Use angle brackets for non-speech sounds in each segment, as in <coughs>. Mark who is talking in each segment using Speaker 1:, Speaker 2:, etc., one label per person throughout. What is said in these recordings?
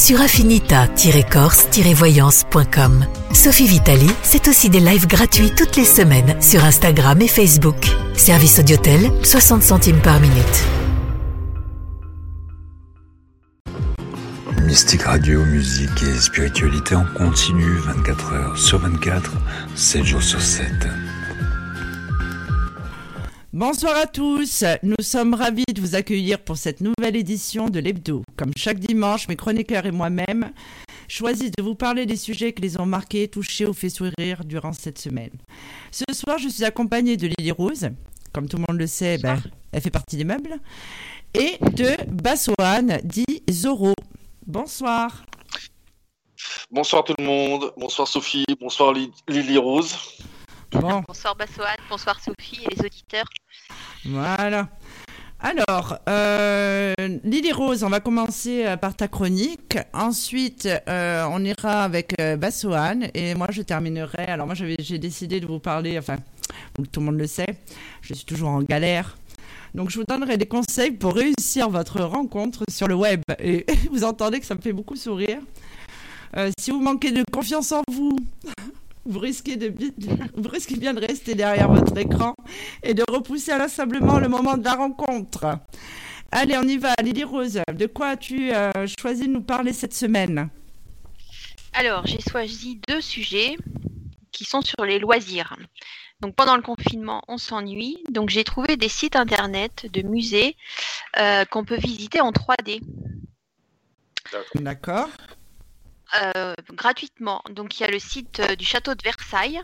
Speaker 1: sur affinita-corse-voyance.com. Sophie Vitali, c'est aussi des lives gratuits toutes les semaines sur Instagram et Facebook. Service Audiotel, 60 centimes par minute.
Speaker 2: Mystique Radio, musique et spiritualité en continu 24 heures sur 24, 7 jours sur 7.
Speaker 3: Bonsoir à tous, nous sommes ravis de vous accueillir pour cette nouvelle édition de l'Hebdo. Comme chaque dimanche, mes chroniqueurs et moi-même choisissent de vous parler des sujets qui les ont marqués, touchés ou fait sourire durant cette semaine. Ce soir, je suis accompagnée de Lily Rose, comme tout le monde le sait, ben, elle fait partie des meubles, et de Bassoane, dit Zoro. Bonsoir.
Speaker 4: Bonsoir tout le monde, bonsoir Sophie, bonsoir Lily Rose.
Speaker 5: Bonsoir Bassoane, bonsoir Sophie et les auditeurs.
Speaker 3: Voilà. Alors, euh, Lily Rose, on va commencer euh, par ta chronique. Ensuite, euh, on ira avec Bassoane et moi je terminerai. Alors moi j'ai décidé de vous parler, enfin, tout le monde le sait, je suis toujours en galère. Donc je vous donnerai des conseils pour réussir votre rencontre sur le web. Et <laughs> vous entendez que ça me fait beaucoup sourire. si vous manquez de confiance en vous, <laughs> vous risquez, de, vous risquez bien de rester derrière votre écran et de repousser inlassablement le moment de la rencontre. Allez, on y va. Lily Rose, de quoi as-tu euh, choisi de nous parler cette semaine?
Speaker 5: Alors, j'ai choisi deux sujets qui sont sur les loisirs. Donc pendant le confinement, on s'ennuie. Donc j'ai trouvé des sites internet de musées euh, qu'on peut visiter en 3D.
Speaker 3: D'accord.
Speaker 5: Euh, gratuitement. Donc il y a le site euh, du château de Versailles,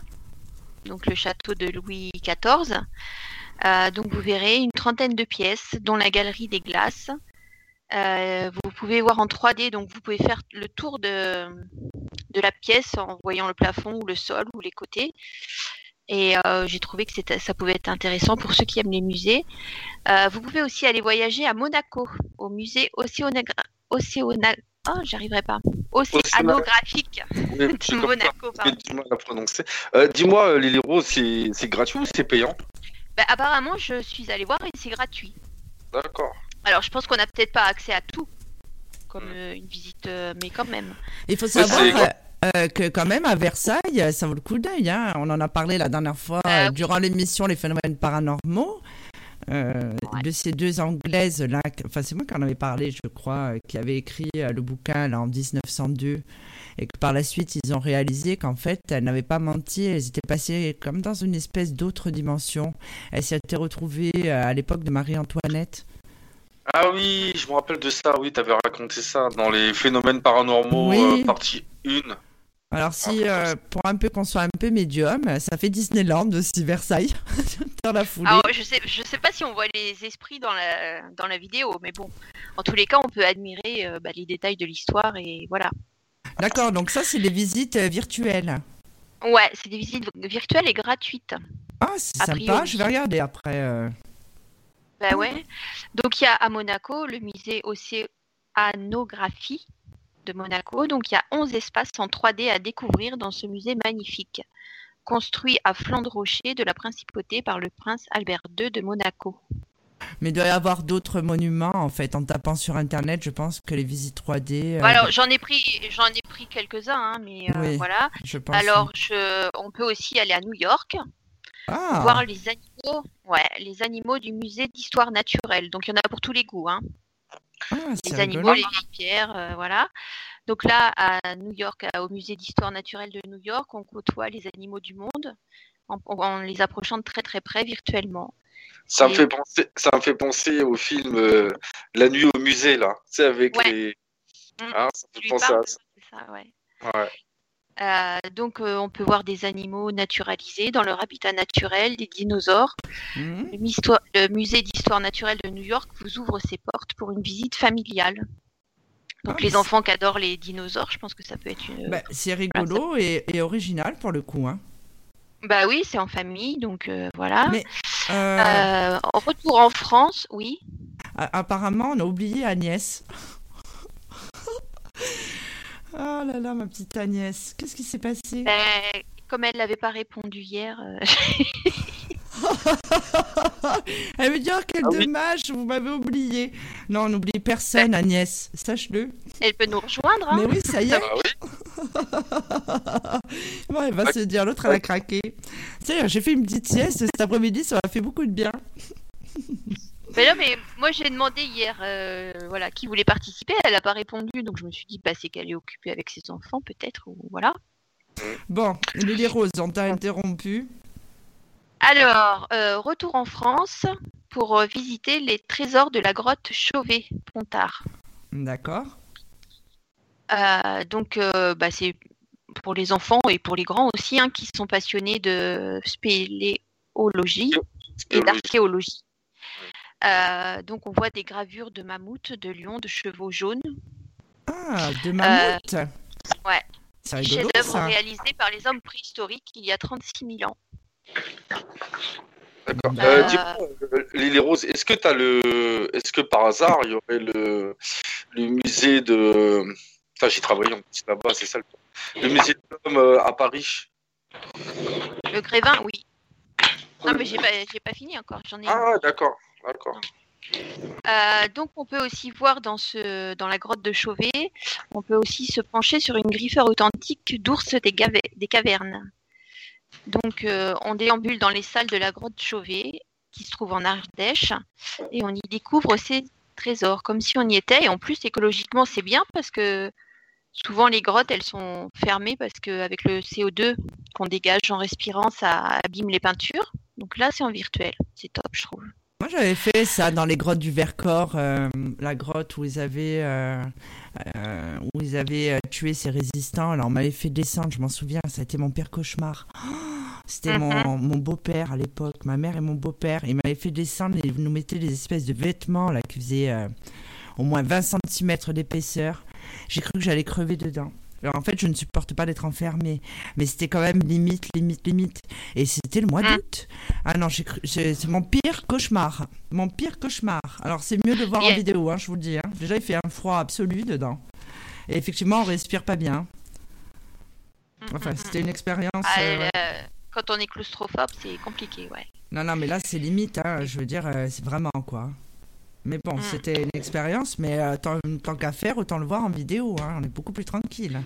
Speaker 5: donc le château de Louis XIV. Euh, donc vous verrez une trentaine de pièces, dont la galerie des glaces. vous pouvez voir en 3D, donc vous pouvez faire le tour de, la pièce en voyant le plafond ou le sol ou les côtés. Et j'ai trouvé que ça pouvait être intéressant pour ceux qui aiment les musées. vous pouvez aussi aller voyager à Monaco, au musée Océanographique. Oh, j'arriverai pas. Océanographique de <laughs> Monaco.
Speaker 4: Euh, dis-moi, euh, Lily Rose, c'est gratuit ou c'est payant?
Speaker 5: Bah, Apparemment, je suis allée voir et c'est gratuit.
Speaker 4: D'accord.
Speaker 5: Alors, je pense qu'on n'a peut-être pas accès à tout, comme hmm. euh, une visite, mais quand même.
Speaker 3: Il faut savoir que quand même à Versailles, ça vaut le coup d'œil. Hein. On en a parlé la dernière fois durant l'émission Les phénomènes paranormaux. Euh, de ces deux Anglaises là, enfin c'est moi qui en avais parlé, je crois, euh, qui avait écrit euh, le bouquin là en 1902 et que par la suite ils ont réalisé qu'en fait elles n'avaient pas menti, elles étaient passées comme dans une espèce d'autre dimension. Elles s'étaient retrouvées à l'époque de Marie-Antoinette.
Speaker 4: Ah oui, je me rappelle de ça, oui, tu avais raconté ça dans les phénomènes paranormaux, partie 1.
Speaker 3: Alors si, euh, pour un peu qu'on soit un peu médium, ça fait Disneyland aussi, Versailles, <laughs> dans la foulée.
Speaker 5: Alors, je sais, je sais pas si on voit les esprits dans la, dans la vidéo, mais bon, en tous les cas, on peut admirer euh, bah, les détails de l'histoire et voilà.
Speaker 3: D'accord, donc ça, c'est des visites euh, virtuelles.
Speaker 5: Ouais, c'est des visites virtuelles et gratuites.
Speaker 3: Ah, c'est sympa, je vais regarder après.
Speaker 5: Bah ouais. Donc il y a à Monaco le musée Océanographie de Monaco. Donc il y a 11 espaces en 3D à découvrir dans ce musée magnifique, construit à flanc de rocher de la principauté par le prince Albert II de Monaco.
Speaker 3: Mais il doit y avoir d'autres monuments en fait. En tapant sur internet, je pense que les visites 3D.
Speaker 5: Euh, alors j'en ai pris, j'en ai pris quelques-uns, hein, mais euh, voilà. Je pense alors je, on peut aussi aller à New York. Ah. Voir les animaux, ouais, les animaux du musée d'histoire naturelle. Donc il y en a pour tous les goûts, hein. Ah, les animaux, les pierres, euh, voilà. Donc là, à New York, au musée d'histoire naturelle de New York, on côtoie les animaux du monde en, les approchant de très très près virtuellement.
Speaker 4: Ça me fait penser, ça me fait penser au film euh, La nuit au musée là, tu sais avec les.
Speaker 5: Mmh. Hein, ça fait penser à ça. ouais. ouais. Euh, donc, euh, on peut voir des animaux naturalisés dans leur habitat naturel, des dinosaures. Mhm. Le, musée d'histoire naturelle de New York vous ouvre ses portes pour une visite familiale. Donc, ah, les enfants qui adorent les dinosaures, je pense que ça peut être une.
Speaker 3: Bah, c'est rigolo et, original pour le coup. Hein.
Speaker 5: Bah oui, c'est en famille, donc voilà.
Speaker 3: Mais,
Speaker 5: retour en France, oui.
Speaker 3: Apparemment, on a oublié Agnès. Oh là là, ma petite Agnès, qu'est-ce qui s'est passé?
Speaker 5: Ben, Comme elle n'avait pas répondu hier. <laughs>
Speaker 3: Elle veut dire quel ah dommage, vous m'avez oublié. Non, on n'oublie personne, Agnès, sache-le.
Speaker 5: Elle peut nous rejoindre. Hein.
Speaker 3: Mais oui, ça y est. Ah <laughs> bon, elle va se dire, l'autre, elle a craqué. Tu j'ai fait une petite sieste cet après-midi, ça m'a fait beaucoup de bien. <laughs>
Speaker 5: mais non, mais moi, j'ai demandé hier euh, voilà, qui voulait participer. Elle n'a pas répondu, donc je me suis dit, bah, c'est qu'elle est occupée avec ses enfants, peut-être, ou voilà.
Speaker 3: Bon, les roses, on t'a interrompu.
Speaker 5: Alors, euh, retour en France pour euh, visiter les trésors de la grotte Chauvet, Pontard.
Speaker 3: D'accord.
Speaker 5: Euh, donc, bah, c'est pour les enfants et pour les grands aussi, hein, qui sont passionnés de spéléologie et d'archéologie. Donc, on voit des gravures de mammouths, de lions, de chevaux jaunes.
Speaker 3: Ah, de mammouths?
Speaker 5: Ouais. Chef-d'œuvre réalisé par les hommes préhistoriques il y a 36 000 ans.
Speaker 4: D'accord. Euh, Dis-moi, euh, Lily Rose, est-ce que as le, est-ce que par hasard il y aurait le, le musée de, enfin j'y travaille en petit là-bas, c'est ça le, le musée de l'homme euh, à Paris?
Speaker 5: Le Grévin, oui. Non mais j'ai pas, pas fini encore, j'en ai.
Speaker 4: Ah d'accord, d'accord.
Speaker 5: Euh, donc on peut aussi voir dans, ce, dans la grotte de Chauvet, on peut aussi se pencher sur une griffeur authentique d'ours des, des cavernes. Donc, euh, on déambule dans les salles de la grotte Chauvet, qui se trouve en Ardèche, et on y découvre ces trésors, comme si on y était. Et en plus, écologiquement, c'est bien parce que souvent les grottes, elles sont fermées parce qu'avec le CO2 qu'on dégage en respirant, ça abîme les peintures. Donc là, c'est en virtuel. C'est top, je trouve.
Speaker 3: Moi, j'avais fait ça dans les grottes du Vercors, euh, la grotte où ils avaient, euh, euh, où ils avaient tué ces résistants. Alors, on m'avait fait descendre, je m'en souviens, ça a été mon pire cauchemar. <gasps> C'était mon, mhm. mon beau-père à l'époque, ma mère et mon beau-père. Ils m'avaient fait descendre et ils nous mettaient des espèces de vêtements là, qui faisaient au moins 20 cm d'épaisseur. J'ai cru que j'allais crever dedans. En fait, je ne supporte pas d'être enfermée, mais c'était quand même limite, limite, limite. Et c'était le mois mm. d'août. Ah non, c'est mon pire cauchemar. Mon pire cauchemar. Alors c'est mieux de voir en vidéo, hein, je vous le dis. Hein. Déjà, il fait un froid absolu dedans. Et effectivement, on respire pas bien. Enfin, c'était une expérience. Ah,
Speaker 5: euh, quand on est claustrophobe, c'est compliqué, ouais.
Speaker 3: Non, non, mais là, c'est limite. Hein, je veux dire, euh, c'est vraiment quoi. Mais bon, mm. c'était une expérience, mais euh, tant, qu'à faire, autant le voir en vidéo. Hein, on est beaucoup plus tranquille.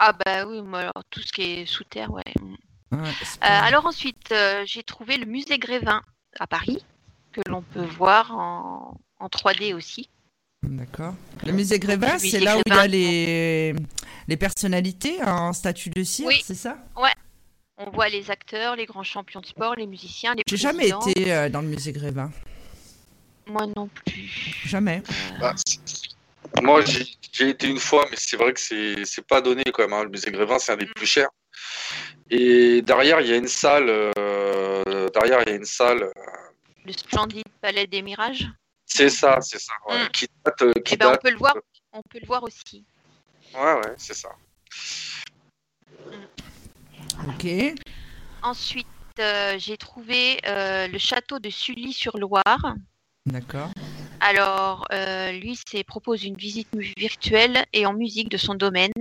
Speaker 5: Ah bah oui, moi, alors, tout ce qui est sous terre, ouais. Mm. Euh, alors ensuite, euh, j'ai trouvé le musée Grévin à Paris, que l'on peut voir en, 3D aussi.
Speaker 3: D'accord. Le musée Grévin, c'est là où il y a les, les personnalités en statut de cire, c'est ça?
Speaker 5: Ouais. On voit les acteurs, les grands champions de sport, les musiciens, les
Speaker 3: J'ai jamais été dans le musée Grévin.
Speaker 5: Moi non plus.
Speaker 3: Jamais.
Speaker 5: Euh,
Speaker 4: bah, moi, j'ai été une fois, mais c'est vrai que c'est pas donné quand même. Hein. Le musée Grévin, c'est un des plus chers. Et derrière, il y a une salle. Euh, derrière, il y a une salle. Euh,
Speaker 5: le splendide palais des mirages.
Speaker 4: C'est ça, c'est ça. Mm. Qui date,
Speaker 5: eh ben, on peut le voir. On peut le voir aussi.
Speaker 4: Ouais, ouais, c'est ça.
Speaker 3: Mm. Ok.
Speaker 5: Ensuite, j'ai trouvé le château de Sully-sur-Loire.
Speaker 3: D'accord.
Speaker 5: Alors, euh, lui, c'est propose une visite virtuelle et en musique de son domaine.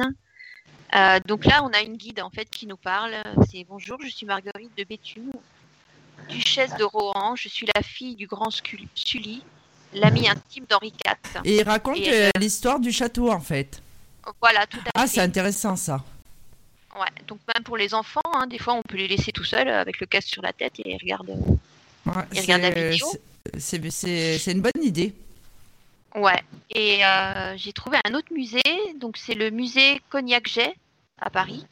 Speaker 5: Euh, donc là, on a une guide en fait qui nous parle. C'est bonjour, je suis Marguerite de Béthune, duchesse de Rohan. Je suis la fille du grand Sully, l'ami intime d'Henri IV.
Speaker 3: Et il raconte euh, l'histoire du château en fait.
Speaker 5: Voilà, tout à
Speaker 3: ah, fait. Ah, c'est intéressant ça.
Speaker 5: Ouais, donc même pour les enfants, hein, des fois, on peut les laisser tout seuls avec le casque sur la tête et ils regardent, ils regardent la vidéo
Speaker 3: c'est une bonne idée.
Speaker 5: Ouais. Et euh, j'ai trouvé un autre musée, donc c'est le musée Cognac-Jet à Paris,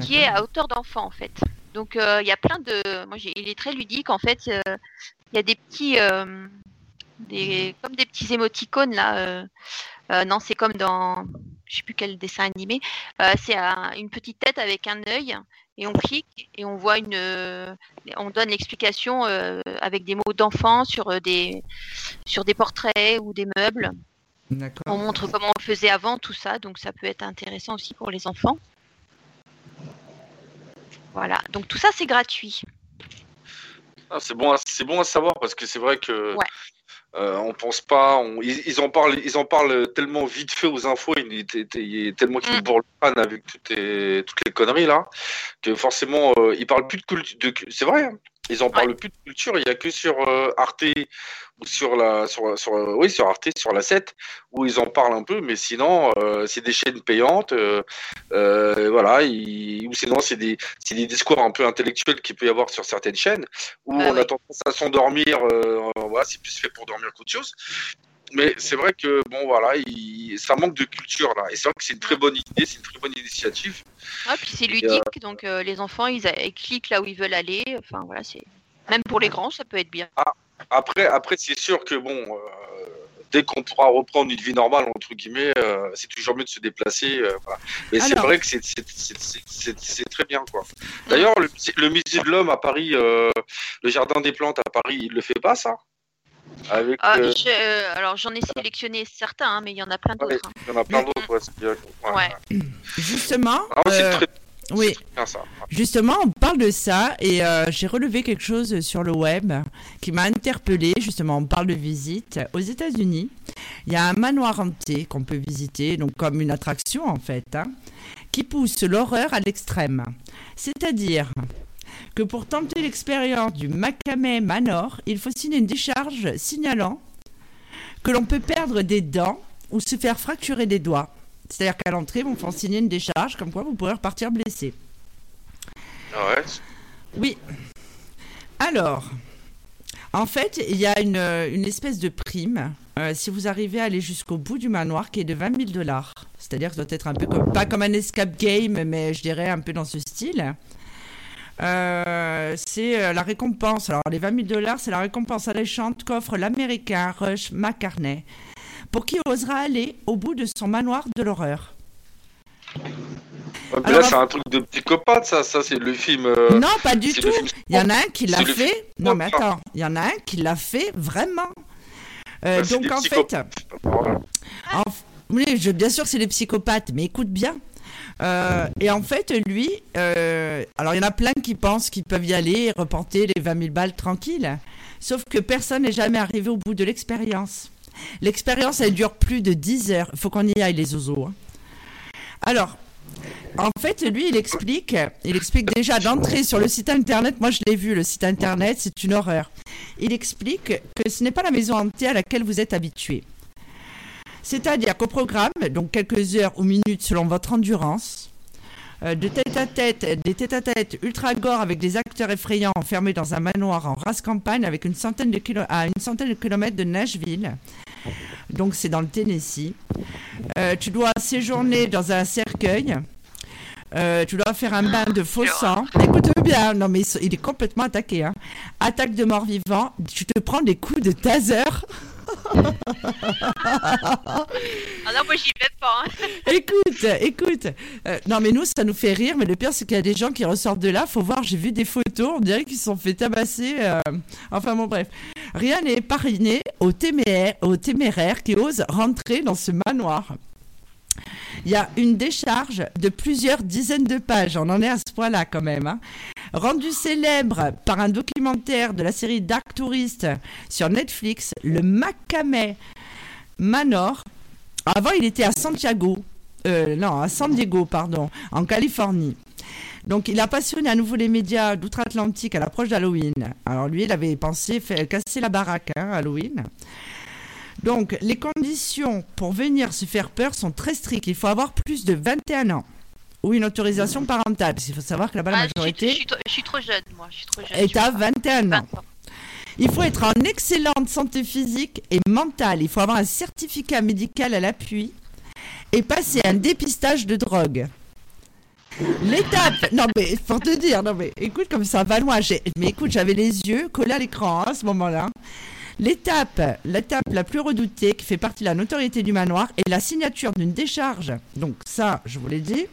Speaker 5: qui est à hauteur d'enfant en fait. Donc euh, il y a plein de, moi il est très ludique en fait. Euh, il y a des petits, des comme des petits émoticônes là. non, c'est comme dans, je sais plus quel dessin animé. c'est une petite tête avec un œil et on clique et on voit une, euh, on donne l'explication euh, avec des mots d'enfant sur euh, des, sur des portraits ou des meubles. On montre comment on faisait avant tout ça, donc ça peut être intéressant aussi pour les enfants. Voilà, donc tout ça c'est gratuit.
Speaker 4: Ah, c'est bon, c'est bon à savoir parce que c'est vrai que
Speaker 5: Ouais.
Speaker 4: Euh, on pense pas, on- ils, ils en parlent, ils en parlent tellement vite fait aux infos, il, est tellement qu'ils
Speaker 5: Mm.
Speaker 4: bourrent le crâne avec toutes les, toutes les conneries là, que forcément euh, ils parlent plus de culture. De, c'est vrai, hein. Ils en parlent plus de culture. Il y a que sur euh, Arte ou sur la, sur, sur, euh, oui, sur Arte, sur la 7 où ils en parlent un peu, mais sinon euh, c'est des chaînes payantes, voilà, ils- ou sinon c'est des, c'est des discours un peu intellectuels qu'il peut y avoir sur certaines chaînes où
Speaker 5: Bah
Speaker 4: on
Speaker 5: oui.
Speaker 4: a tendance à s'endormir, voilà, c'est plus fait pour dormir qu'autre chose. Mais c'est vrai que bon voilà, il- ça manque de culture là. Et c'est vrai que c'est une très bonne idée, c'est une très bonne initiative.
Speaker 5: Ouais, puis c'est
Speaker 4: Et,
Speaker 5: ludique, donc euh, les enfants ils, cliquent là où ils veulent aller. Enfin voilà, c'est même pour les grands ça peut être bien.
Speaker 4: Après, après c'est sûr que bon, euh, dès qu'on pourra reprendre une vie normale entre guillemets, euh, c'est toujours mieux de se déplacer. euh, voilà. Mais c'est vrai que c'est très bien quoi. D'ailleurs, le, musée- le musée de l'homme à Paris, euh, le jardin des plantes à Paris, il le fait pas ça? Avec,
Speaker 5: Ah,
Speaker 4: euh,
Speaker 5: je- euh, alors j'en ai sélectionné certains, hein, mais il y en a plein
Speaker 4: ouais,
Speaker 5: d'autres. hein.
Speaker 4: il y en a plein d'autres. Ouais, c'est- ouais.
Speaker 5: Ouais. <clears throat>
Speaker 3: Justement,
Speaker 4: Ah, c'est
Speaker 3: euh,
Speaker 4: très,
Speaker 3: oui,
Speaker 4: c'est bien ça.
Speaker 3: Justement, on parle de ça et euh, j'ai relevé quelque chose sur le web qui m'a interpellé. Justement, on parle de visite. Aux États-Unis, il y a un manoir hanté qu'on peut visiter, donc comme une attraction en fait, hein, qui pousse l'horreur à l'extrême. C'est-à-dire que pour tenter l'expérience du Macamé Manor, il faut signer une décharge signalant que l'on peut perdre des dents ou se faire fracturer des doigts. C'est-à-dire qu'à l'entrée, vous font signer une décharge comme quoi vous pourrez repartir blessé.
Speaker 4: Ah ouais.
Speaker 3: Oui. Alors, en fait, il y a une, une espèce de prime euh, si vous arrivez à aller jusqu'au bout du manoir qui est de 20 000 dollars. C'est-à-dire que ça doit être un peu comme, pas comme un escape game, mais je dirais un peu dans ce style. Euh, c'est euh, la récompense. Alors, les 20 000 dollars, c'est la récompense alléchante qu'offre l'américain Rush McCartney pour qui osera aller au bout de son manoir de l'horreur.
Speaker 4: Ouais, mais
Speaker 3: Alors,
Speaker 4: là, c'est un truc de psychopathe, ça. Ça, c'est le film. euh,
Speaker 3: non, pas du tout. Il y en a un qui l'a fait.
Speaker 4: film
Speaker 3: Non, mais attends, il y en a un qui l'a fait vraiment. Euh,
Speaker 4: Bah,
Speaker 3: donc en fait, en oui, je, bien sûr, c'est des psychopathes, mais écoute bien. Euh, et en fait, lui, euh, alors il y en a plein qui pensent qu'ils peuvent y aller et reporter les 20 000 balles tranquilles. Sauf que personne n'est jamais arrivé au bout de l'expérience. L'expérience, elle dure plus de 10 heures. Il faut qu'on y aille, les oiseaux. hein. Alors, en fait, lui, il explique, il explique déjà d'entrer sur le site internet. Moi, je l'ai vu, le site internet, c'est une horreur. Il explique que ce n'est pas la maison hantée à laquelle vous êtes habitué. C'est-à-dire qu'au programme, donc quelques heures ou minutes selon votre endurance, euh, de tête à tête, des tête à tête ultra gore avec des acteurs effrayants enfermés dans un manoir en race campagne avec une centaine de kilo- à une centaine de kilomètres de Nashville. Donc c'est dans le Tennessee. Euh, tu dois séjourner dans un cercueil. Euh, tu dois faire un bain de faux sang. Écoute bien, non mais il est complètement attaqué. hein. Attaque de mort vivant. Tu te prends des coups de taser.
Speaker 5: Ah moi j'y vais pas. hein. <laughs>
Speaker 3: écoute, écoute. Euh, non, mais nous, ça nous fait rire. Mais le pire, c'est qu'il y a des gens qui ressortent de là. Faut voir, j'ai vu des photos. On dirait qu'ils sont fait tabasser. euh, Enfin, bon, bref. Rien n'est épargné aux téméraires, aux téméraires qui osent rentrer dans ce manoir. Il y a une décharge de plusieurs dizaines de pages. On en est à ce point-là, quand même. hein. Rendu célèbre par un documentaire de la série Dark Tourist sur Netflix, le Macamé Manor. Avant, il était à Santiago. Euh, non, à San Diego, pardon, en Californie. Donc, il a passionné à nouveau les médias d'outre-Atlantique à l'approche d'Halloween. Alors, lui, il avait pensé faire casser la baraque, hein, Halloween. Donc, les conditions pour venir se faire peur sont très strictes. Il faut avoir plus de 21 ans ou une autorisation parentale. Parce qu'il faut savoir que là-bas, la
Speaker 5: Ah, je, suis,
Speaker 3: majorité
Speaker 5: je suis trop- je suis trop jeune, moi. Je suis trop jeune.
Speaker 3: est à
Speaker 5: peux pas.
Speaker 3: 21 ans.
Speaker 5: 20 ans.
Speaker 3: Il faut être en excellente santé physique et mentale. Il faut avoir un certificat médical à l'appui et passer un dépistage de drogue. L'étape, non mais pour te dire, non mais écoute comme ça va loin. Mais écoute, j'avais les yeux collés à l'écran hein, à ce moment-là. L'étape, la plus redoutée qui fait partie de la notoriété du manoir est la signature d'une décharge. Donc ça, je vous l'ai dit.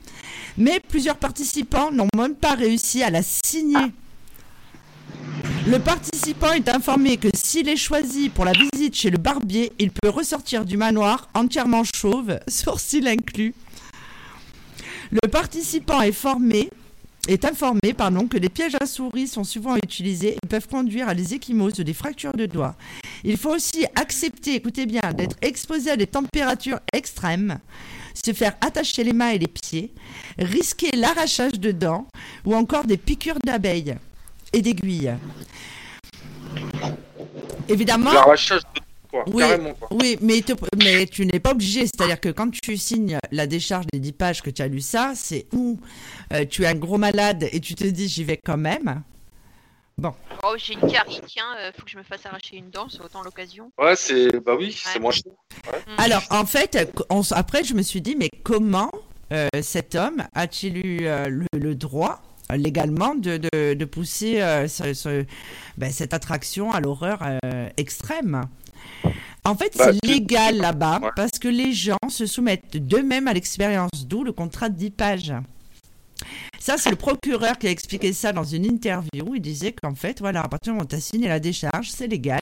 Speaker 3: Mais plusieurs participants n'ont même pas réussi à la signer. Le participant est informé que s'il est choisi pour la visite chez le barbier, il peut ressortir du manoir entièrement chauve, <laughs> sourcils inclus. Le participant est formé est informé pardon, que les pièges à souris sont souvent utilisés et peuvent conduire à des échymoses ou des fractures de doigts. Il faut aussi accepter, écoutez bien, d'être exposé à des températures extrêmes, se faire attacher les mains et les pieds, risquer l'arrachage de dents ou encore des piqûres d'abeilles et d'aiguilles. Évidemment,
Speaker 4: quoi,
Speaker 3: Oui.
Speaker 4: carrément quoi.
Speaker 3: oui, mais, te- mais tu n'es pas obligé. C'est-à-dire que quand tu signes la décharge des 10 pages que tu as lu ça, c'est où euh, tu es un gros malade et tu te dis j'y vais quand même.
Speaker 5: Oh, j'ai une carie, tiens, euh, faut que je me fasse arracher une dent, c'est autant l'occasion.
Speaker 4: Ouais, c'est. Bah oui, c'est moins cher.
Speaker 3: Alors en fait, on après je me suis dit mais comment euh, cet homme a-t-il eu euh, le, le droit légalement de, de, de pousser euh, ce- ce- ben, cette attraction à l'horreur euh, extrême? En fait,
Speaker 4: Bah,
Speaker 3: c'est légal là-bas
Speaker 4: Ouais.
Speaker 3: parce que les gens se soumettent d'eux-mêmes à l'expérience, d'où le contrat de 10 pages. Ça, c'est le procureur qui a expliqué ça dans une interview. Il disait qu'en fait, voilà, à partir du moment où tu as signé la décharge, c'est légal.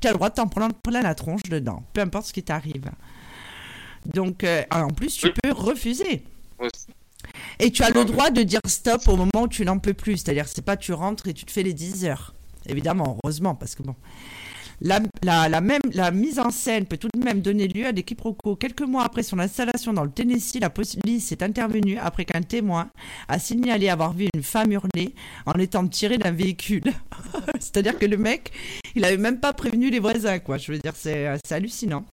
Speaker 3: Tu as le droit de t'en prendre plein la tronche dedans, peu importe ce qui t'arrive. Donc, euh, en plus, tu peux refuser. Et tu as le droit de dire stop au moment où tu n'en peux plus. C'est-à-dire, c'est pas tu rentres et tu te fais les 10 heures. Évidemment, heureusement, parce que bon. La, mise en scène peut tout de même donner lieu à des quiproquos. Quelques mois après son installation dans le Tennessee, la police est intervenue après qu'un témoin a signalé avoir vu une femme hurler en étant tirée d'un véhicule. <laughs> C'est-à-dire que le mec, il avait même pas prévenu les voisins, quoi. Je veux dire, c'est c'est hallucinant.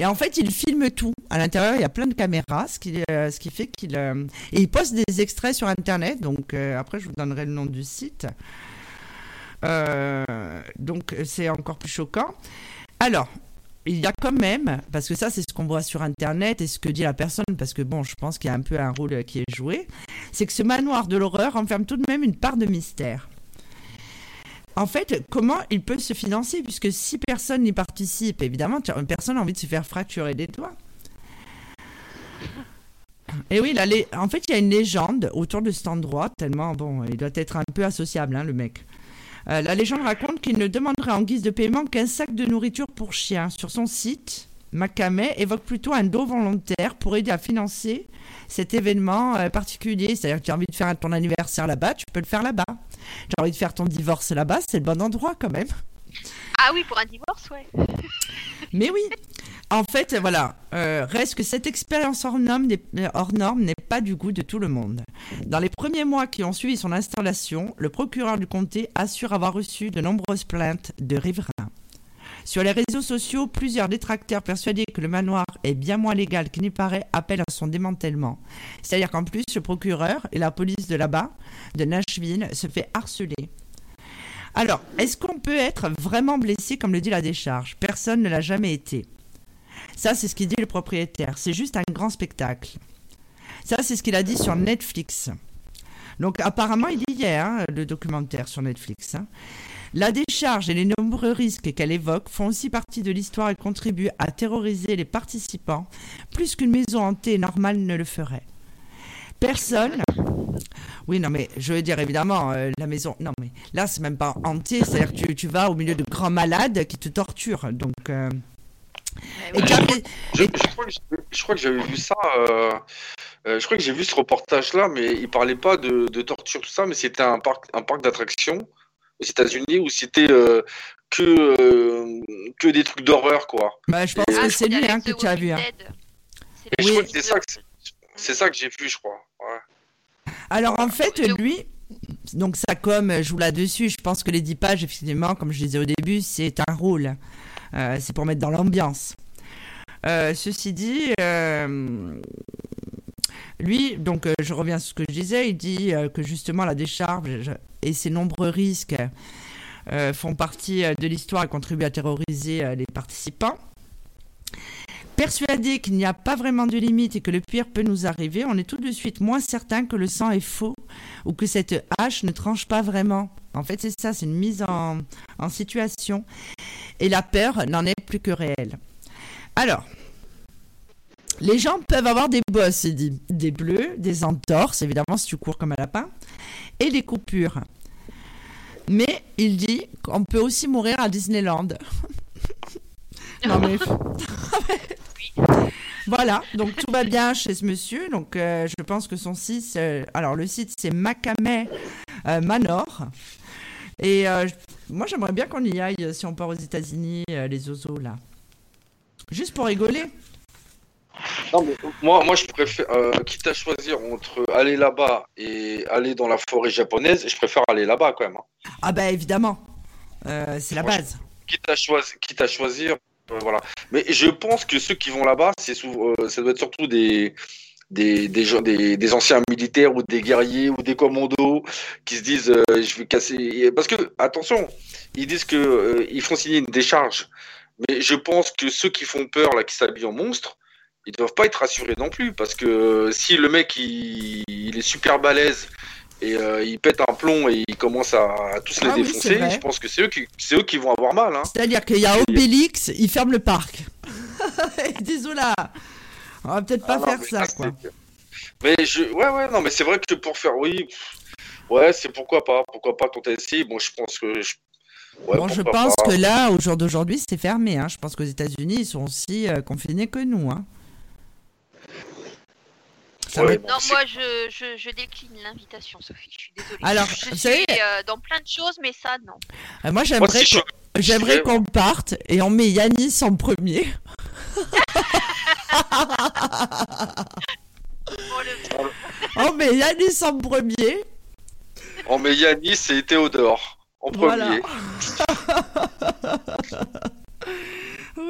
Speaker 3: Et en fait, il filme tout. À l'intérieur, il y a plein de caméras, ce qui, euh, fait qu'il... euh, il poste des extraits sur Internet, donc euh, après, je vous donnerai le nom du site. Euh, donc, c'est encore plus choquant. Alors, il y a quand même, parce que ça, c'est ce qu'on voit sur Internet et ce que dit la personne, parce que bon, je pense qu'il y a un peu un rôle qui est joué, c'est que ce manoir de l'horreur enferme tout de même une part de mystère. En fait, comment il peut se financer puisque si personne n'y participe, évidemment, personne n'a envie de se faire fracturer des doigts. Et oui, en fait, il y a une légende autour de cet endroit, tellement, bon, il doit être un peu associable, hein, le mec. Euh, la légende raconte qu'il ne demanderait en guise de paiement qu'un sac de nourriture pour chien. Sur son site, Macamet évoque plutôt un dos volontaire pour aider à financer cet événement euh, particulier. C'est-à-dire que tu as envie de faire ton anniversaire là-bas, tu peux le faire là-bas. Tu as envie de faire ton divorce là-bas, c'est le bon endroit quand même.
Speaker 5: Ah oui, pour un divorce, ouais.
Speaker 3: Mais oui, en fait, voilà, euh, reste que cette expérience hors norme n'est euh, hors norme n'est pas du goût de tout le monde. Dans les premiers mois qui ont suivi son installation, le procureur du comté assure avoir reçu de nombreuses plaintes de riverains. Sur les réseaux sociaux, plusieurs détracteurs persuadés que le manoir est bien moins légal qu'il n'y paraît appellent à son démantèlement. C'est-à-dire qu'en plus, le procureur et la police de là-bas, de Nashville, se fait harceler. Alors, est-ce qu'on peut être vraiment blessé comme le dit la décharge? Personne ne l'a jamais été. Ça, c'est ce qu'il dit le propriétaire. C'est juste un grand spectacle. Ça, c'est ce qu'il a dit sur Netflix. Donc, apparemment, il y est, hein, le documentaire sur Netflix. hein. La décharge et les nombreux risques qu'elle évoque font aussi partie de l'histoire et contribuent à terroriser les participants plus qu'une maison hantée normale ne le ferait. Personne. Oui, non, mais je veux dire, évidemment, euh, la maison. Non, mais là, c'est même pas hanté. C'est-à-dire que tu, vas au milieu de grands malades qui te torturent. Donc. euh, et
Speaker 4: Je, je crois que j'ai- je crois que j'avais vu ça. euh, euh, je crois que j'ai vu ce reportage-là, mais il parlait pas de, de torture, tout ça, mais c'était un parc, un parc d'attractions aux États-Unis où c'était euh, que, euh, que des trucs d'horreur, quoi.
Speaker 3: bah, je pense
Speaker 4: Ah,
Speaker 3: que
Speaker 5: je
Speaker 3: c'est lui hein, que tu as vu. hein.
Speaker 5: C'est
Speaker 4: Et
Speaker 5: le
Speaker 4: je crois
Speaker 3: Oui.
Speaker 4: que c'est ça que c'est- c'est ça que j'ai vu, je crois. Ouais.
Speaker 3: Alors en fait,
Speaker 5: The-
Speaker 3: lui, donc ça comme joue là-dessus, je pense que les 10 pages, effectivement, comme je disais au début, c'est un rôle. Euh, c'est pour mettre dans l'ambiance. Euh, ceci dit, euh, lui, donc je reviens à ce que je disais, il dit que justement la décharge et ses nombreux risques font partie de l'histoire et contribuent à terroriser les participants. Persuadé qu'il n'y a pas vraiment de limite et que le pire peut nous arriver, on est tout de suite moins certain que le sang est faux ou que cette hache ne tranche pas vraiment. En fait, c'est ça, c'est une mise en, situation. Et la peur n'en est plus que réelle. Alors, les gens peuvent avoir des bosses, dit, des bleus, des entorses, évidemment, si tu cours comme un lapin, et des coupures. Mais il dit qu'on peut aussi mourir à Disneyland. <laughs> non mais... <laughs> Voilà, donc tout va bien chez ce monsieur. Donc euh, je pense que son site, euh, alors le site c'est Macamé euh, Manor. Et euh, moi j'aimerais bien qu'on y aille euh, si on part aux États-Unis, euh, les oiseaux là. Juste pour rigoler.
Speaker 4: Non, mais moi, moi, je préfère, euh, quitte à choisir entre aller là-bas et aller dans la forêt japonaise, je préfère aller là-bas quand même. hein.
Speaker 3: Ah bah évidemment, Euh, c'est la
Speaker 4: Moi, je-
Speaker 3: base.
Speaker 4: Quitte à choisir, quitte à choisir, voilà. Mais je pense que ceux qui vont là-bas, c'est euh, ça doit être surtout des des, des, des, des anciens militaires ou des guerriers ou des commandos qui se disent euh, je vais casser. Parce que attention ils disent euh, ils font signer une décharge. Mais je pense que ceux qui font peur là qui s'habillent en monstre ils doivent pas être rassurés non plus. Parce que euh, si le mec il est super balèze et euh, il pète un plomb et il commence à, à tous les
Speaker 3: Ah
Speaker 4: défoncer je pense que c'est eux qui c'est eux qui vont avoir mal hein.
Speaker 3: C'est-à-dire qu'il y a Obélix, il ferme le parc. <laughs> Ils là, on va peut-être pas
Speaker 4: Ah
Speaker 3: faire ça quoi.
Speaker 4: Mais je, ouais, ouais, non, mais c'est vrai que pour faire, oui, ouais, c'est pourquoi pas, pourquoi pas quand essayé. Bon, je pense que, je, ouais,
Speaker 3: bon, je pense
Speaker 4: pas.
Speaker 3: que là, au jour d'aujourd'hui, c'est fermé. Hein. Je pense qu'aux États-Unis, ils sont aussi euh, confinés que nous. Hein. Ça
Speaker 4: Ouais,
Speaker 3: va être-
Speaker 4: bon,
Speaker 5: Non, moi, je, je, je décline l'invitation, Sophie. Je suis désolée.
Speaker 3: Alors,
Speaker 5: je
Speaker 3: vous
Speaker 5: suis
Speaker 3: savez-
Speaker 5: euh, dans plein de choses, mais ça, non.
Speaker 3: Euh, moi,
Speaker 4: Moi,
Speaker 3: j'aimerais
Speaker 4: si je-
Speaker 3: qu'on- j'aimerais
Speaker 4: je-
Speaker 3: qu'on parte et on met Yanis en premier.
Speaker 5: Bon, <laughs> le-
Speaker 3: On met Yanis en premier.
Speaker 4: On met Yanis et Théodore en
Speaker 3: Voilà. <laughs>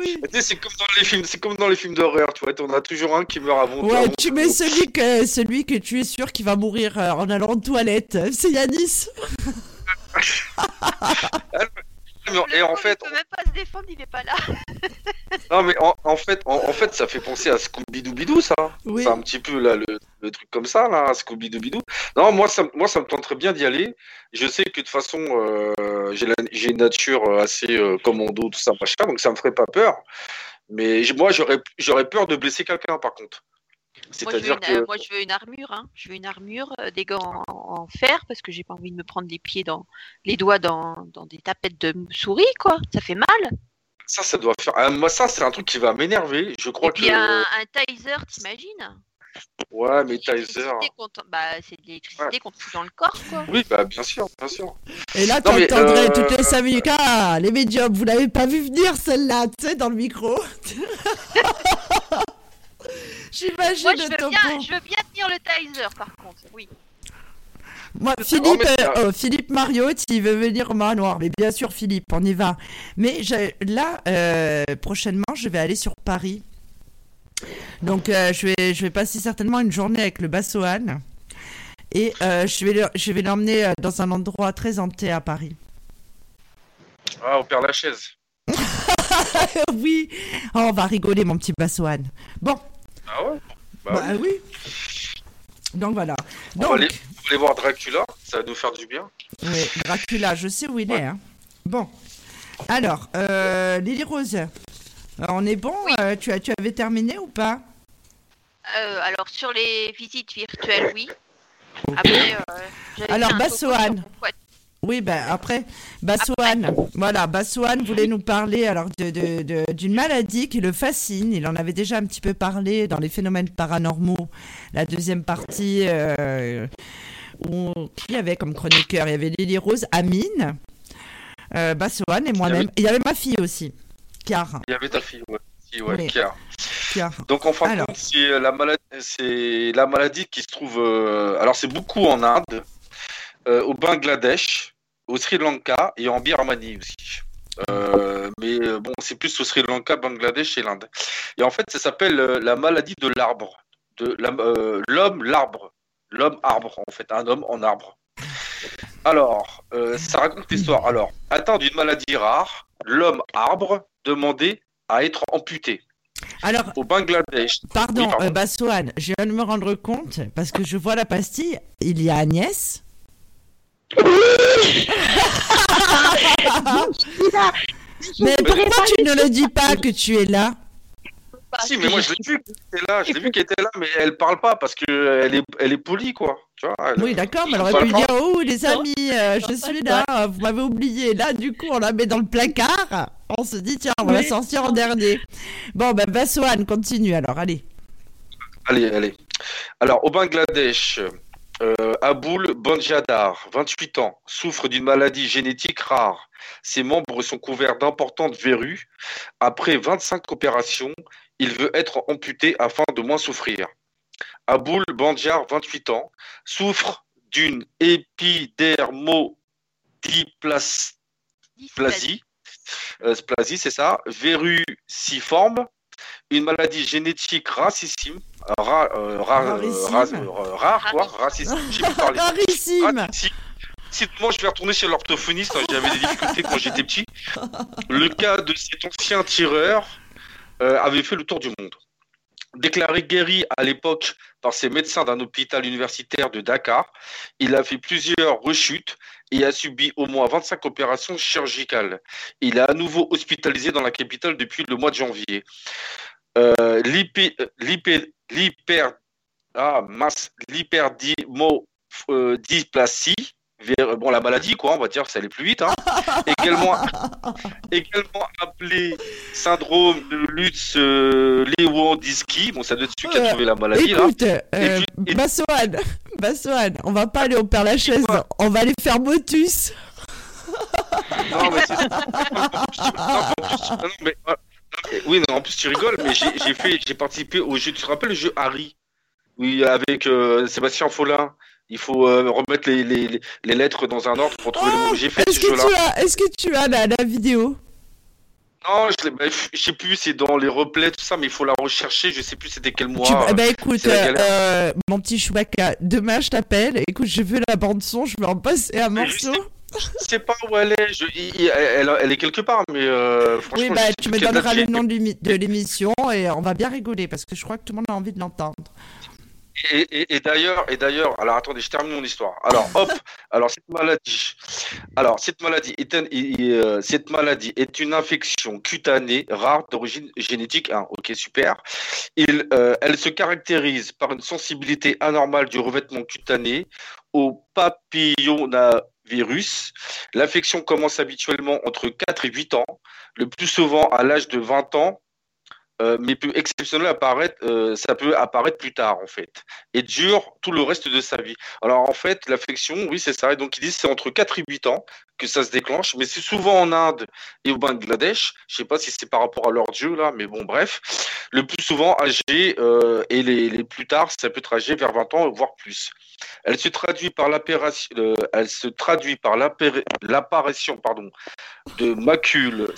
Speaker 4: premier.
Speaker 3: Oui.
Speaker 4: Tu sais, c'est comme dans les films, c'est comme dans les films d'horreur, tu vois, on a toujours un qui meurt avant.
Speaker 3: Ouais,
Speaker 4: avant
Speaker 3: tu mets celui que, celui que tu es sûr qu'il va mourir euh, en allant aux toilettes. C'est Yanis.
Speaker 4: Et en fait,
Speaker 5: il peut même pas se défendre, il est pas là.
Speaker 4: non, mais en, en fait, en, en fait, ça fait penser à Scooby Doo Bidou, ça.
Speaker 3: Oui.
Speaker 4: C'est un petit peu là le, le truc comme ça, là, Scooby Doo Bidou. Non, moi, ça, moi, ça me tenterait bien d'y aller. Je sais que de toute façon, euh, j'ai une nature assez euh, commando, tout ça, machin, donc ça me ferait pas peur. Mais moi, j'aurais j'aurais peur de blesser quelqu'un, par contre.
Speaker 5: Moi je, veux une, euh,
Speaker 4: que
Speaker 5: moi, je veux une armure. Hein. Je veux une armure, euh, des gants en, en fer, parce que j'ai pas envie de me prendre les pieds dans les doigts dans, dans des tapettes de souris, quoi. Ça fait mal.
Speaker 4: ça, ça doit faire. Ah, moi, ça, c'est un truc qui va m'énerver. Je crois
Speaker 5: Et puis
Speaker 4: que.
Speaker 5: un, un taser, t'imagines?
Speaker 4: Ouais, mais
Speaker 5: C'est de
Speaker 4: Taser.
Speaker 5: l'électricité qu'on t- bah, c'est de l'électricité qu'on te fout dans le corps, quoi.
Speaker 4: Oui, bah, bien sûr, bien sûr.
Speaker 3: Et là,
Speaker 4: Non, mais,
Speaker 3: t'entendrais
Speaker 4: euh,
Speaker 3: toutes les 5 minutes. Ah, les médiums, vous l'avez pas vu venir celle-là, tu sais, dans le micro. <laughs> J'imagine
Speaker 5: Moi, je
Speaker 3: le
Speaker 5: veux,
Speaker 3: topo.
Speaker 5: bien, je veux bien tenir le taser, par contre. Oui.
Speaker 3: Moi,
Speaker 4: Non,
Speaker 3: Philippe,
Speaker 4: mais c'est-
Speaker 3: euh, oh, Philippe Mariotte, il veut venir au manoir. Mais bien sûr, Philippe, on y va. Mais là, euh, prochainement, je vais aller sur Paris. Donc, euh, je, vais, je vais passer certainement une journée avec le Bassoane. Et euh, je vais, le- je vais l'emmener euh, dans un endroit très hanté à Paris.
Speaker 4: Ah, au Père Lachaise. <laughs>
Speaker 3: oui, Oh, on va rigoler, mon petit Bassoane. Bon,
Speaker 4: Ah ouais? Bah,
Speaker 3: bah,
Speaker 4: oui.
Speaker 3: Donc voilà.
Speaker 4: On va
Speaker 3: Donc,
Speaker 4: aller, on va aller voir Dracula, ça va nous faire du bien.
Speaker 3: Oui, Dracula, je sais où il est. hein. Bon. Alors, euh, Lily Rose, on est bon
Speaker 5: Oui.
Speaker 3: euh, tu, as, tu avais terminé ou pas
Speaker 5: Euh, alors, sur les visites virtuelles, oui. Après, euh,
Speaker 3: Alors, Bassoane. Oui, ben après, Bassoane, voilà, Bassoane voulait nous parler alors de- de- de- d'une maladie qui le fascine. Il en avait déjà un petit peu parlé dans les phénomènes paranormaux, la deuxième partie euh, où qui avait comme chroniqueur Il y avait Lily Rose, Amine, euh, Bassoane et moi-même. Et Il y avait ma fille aussi, Chiara.
Speaker 4: Il y avait ta fille, ouais. Si, ouais,
Speaker 3: Oui.
Speaker 4: Chiara.
Speaker 3: Chiara.
Speaker 4: Donc en fin de compte, c'est la maladie, c'est la maladie qui se trouve. euh, alors c'est beaucoup en Inde, euh, au Bangladesh, au Sri Lanka et en Birmanie aussi. Euh, mais euh, bon, c'est plus au Sri Lanka, Bangladesh et l'Inde. Et en fait, ça s'appelle euh, la maladie de l'arbre, de la- euh, l'homme l'arbre, l'homme arbre en fait, un homme en arbre. Alors, euh, ça raconte l'histoire. Alors, atteint d'une maladie rare, l'homme arbre demandait à être amputé.
Speaker 3: Alors,
Speaker 4: Au Bangladesh,
Speaker 3: pardon,
Speaker 4: Oui, pardon.
Speaker 3: euh, Bassoane, je viens de me rendre compte, parce que je vois la pastille, il y a Agnès. <laughs> Mais pourquoi tu ne le dis pas que tu es là?
Speaker 4: Si, mais moi je l'ai vu qu'elle était là, je l'ai vu qu'elle était là, mais elle parle pas parce que elle est, elle est polie, quoi. Tu vois, elle-
Speaker 3: Oui, d'accord, mais elle aurait pu dire Oh, les amis, euh, je suis là, vous m'avez oublié. Là, du coup, on la met dans le placard. On se dit Tiens, on va
Speaker 6: Oui.
Speaker 3: sortir en dernier. Bon, ben, Bassoane, continue alors, allez.
Speaker 4: Allez, allez. Alors, au Bangladesh, euh, Aboul Bonjadar, 28 ans, souffre d'une maladie génétique rare. Ses membres sont couverts d'importantes verrues. Après 25 opérations, il veut être amputé afin de moins souffrir. Aboul Bandjar, 28 ans, souffre d'une épidermodysplasie. Euh, splasie, c'est ça. Verruciforme, une maladie génétique rarissime, ra, euh, ra, euh, ra, euh, rare, quoi, racissime.
Speaker 3: Rarissime.
Speaker 4: Racissime. Moi, je vais retourner chez l'orthophoniste. hein, J'avais des difficultés quand j'étais petit. Le cas de cet ancien tireur euh, avait fait le tour du monde. Déclaré guéri à l'époque par ses médecins d'un hôpital universitaire de Dakar, il a fait plusieurs rechutes et a subi au moins 25 opérations chirurgicales. Il est à nouveau hospitalisé dans la capitale depuis le mois de janvier. Euh, l'hyper, ah, ver- bon, la maladie, quoi, on va dire, ça allait plus vite, hein. <laughs> également, également appelé syndrome de Lutz euh, Lewandowski, bon, ça doit être celui qui a
Speaker 3: Euh,
Speaker 4: trouvé la maladie, là.
Speaker 3: Écoute, euh,
Speaker 4: puis- et-
Speaker 3: Bassoane, Bassoane, on va pas aller au Père Lachaise, on va aller faire Motus.
Speaker 4: Non, mais c'est ça. Non, mais, euh, oui, non, en plus tu rigoles, mais j'ai j'ai fait, j'ai participé au jeu. Tu te rappelles le jeu Harry Oui, avec euh, Sébastien Follin? Il faut euh, remettre les, les, les- les lettres dans un ordre pour trouver le mot. J'ai fait
Speaker 3: Est-ce
Speaker 4: ce
Speaker 3: que,
Speaker 4: jeu-là.
Speaker 3: tu as, est-ce que tu as la, la vidéo?
Speaker 4: Non, je, bah, je sais plus, c'est dans les replays, tout ça, mais il faut la rechercher. Je sais plus c'était quel mois.
Speaker 3: Tu- ben écoute, euh, mon petit Chewbacca, demain je t'appelle. Écoute, je veux la bande son, je vais en passer un
Speaker 4: je
Speaker 3: morceau.
Speaker 4: Je sais pas où elle est. Je- il- il- elle, elle est quelque part, mais euh, franchement.
Speaker 3: Oui, bah
Speaker 4: sais
Speaker 3: tu me donneras le nom de l'émission et on va bien rigoler parce que je crois que tout le monde a envie de l'entendre.
Speaker 4: Et, et- et d'ailleurs, et d'ailleurs, alors attendez, je termine mon histoire. Alors hop, <laughs> alors cette maladie, alors cette maladie est, un- et- et, euh, cette maladie est une infection cutanée rare d'origine génétique 1. Ok, super. Il, euh, elle se caractérise par une sensibilité anormale du revêtement cutané au papillonavirus. L'infection commence habituellement entre 4 et 8 ans, le plus souvent à l'âge de 20 ans. Euh, mais peut exceptionnel apparaître, euh, ça peut apparaître plus tard en fait et dure tout le reste de sa vie. Alors en fait, l'affection, oui, c'est ça. Et donc ils disent c'est entre 4 et 8 ans que ça se déclenche, mais c'est souvent en Inde et au Bangladesh. Je sais pas si c'est par rapport à leur dieu là, mais bon, bref. Le plus souvent âgé euh, et les, les plus tard, ça peut être âgé vers 20 ans, voire plus. Elle se traduit par l'apparition, elle par de macules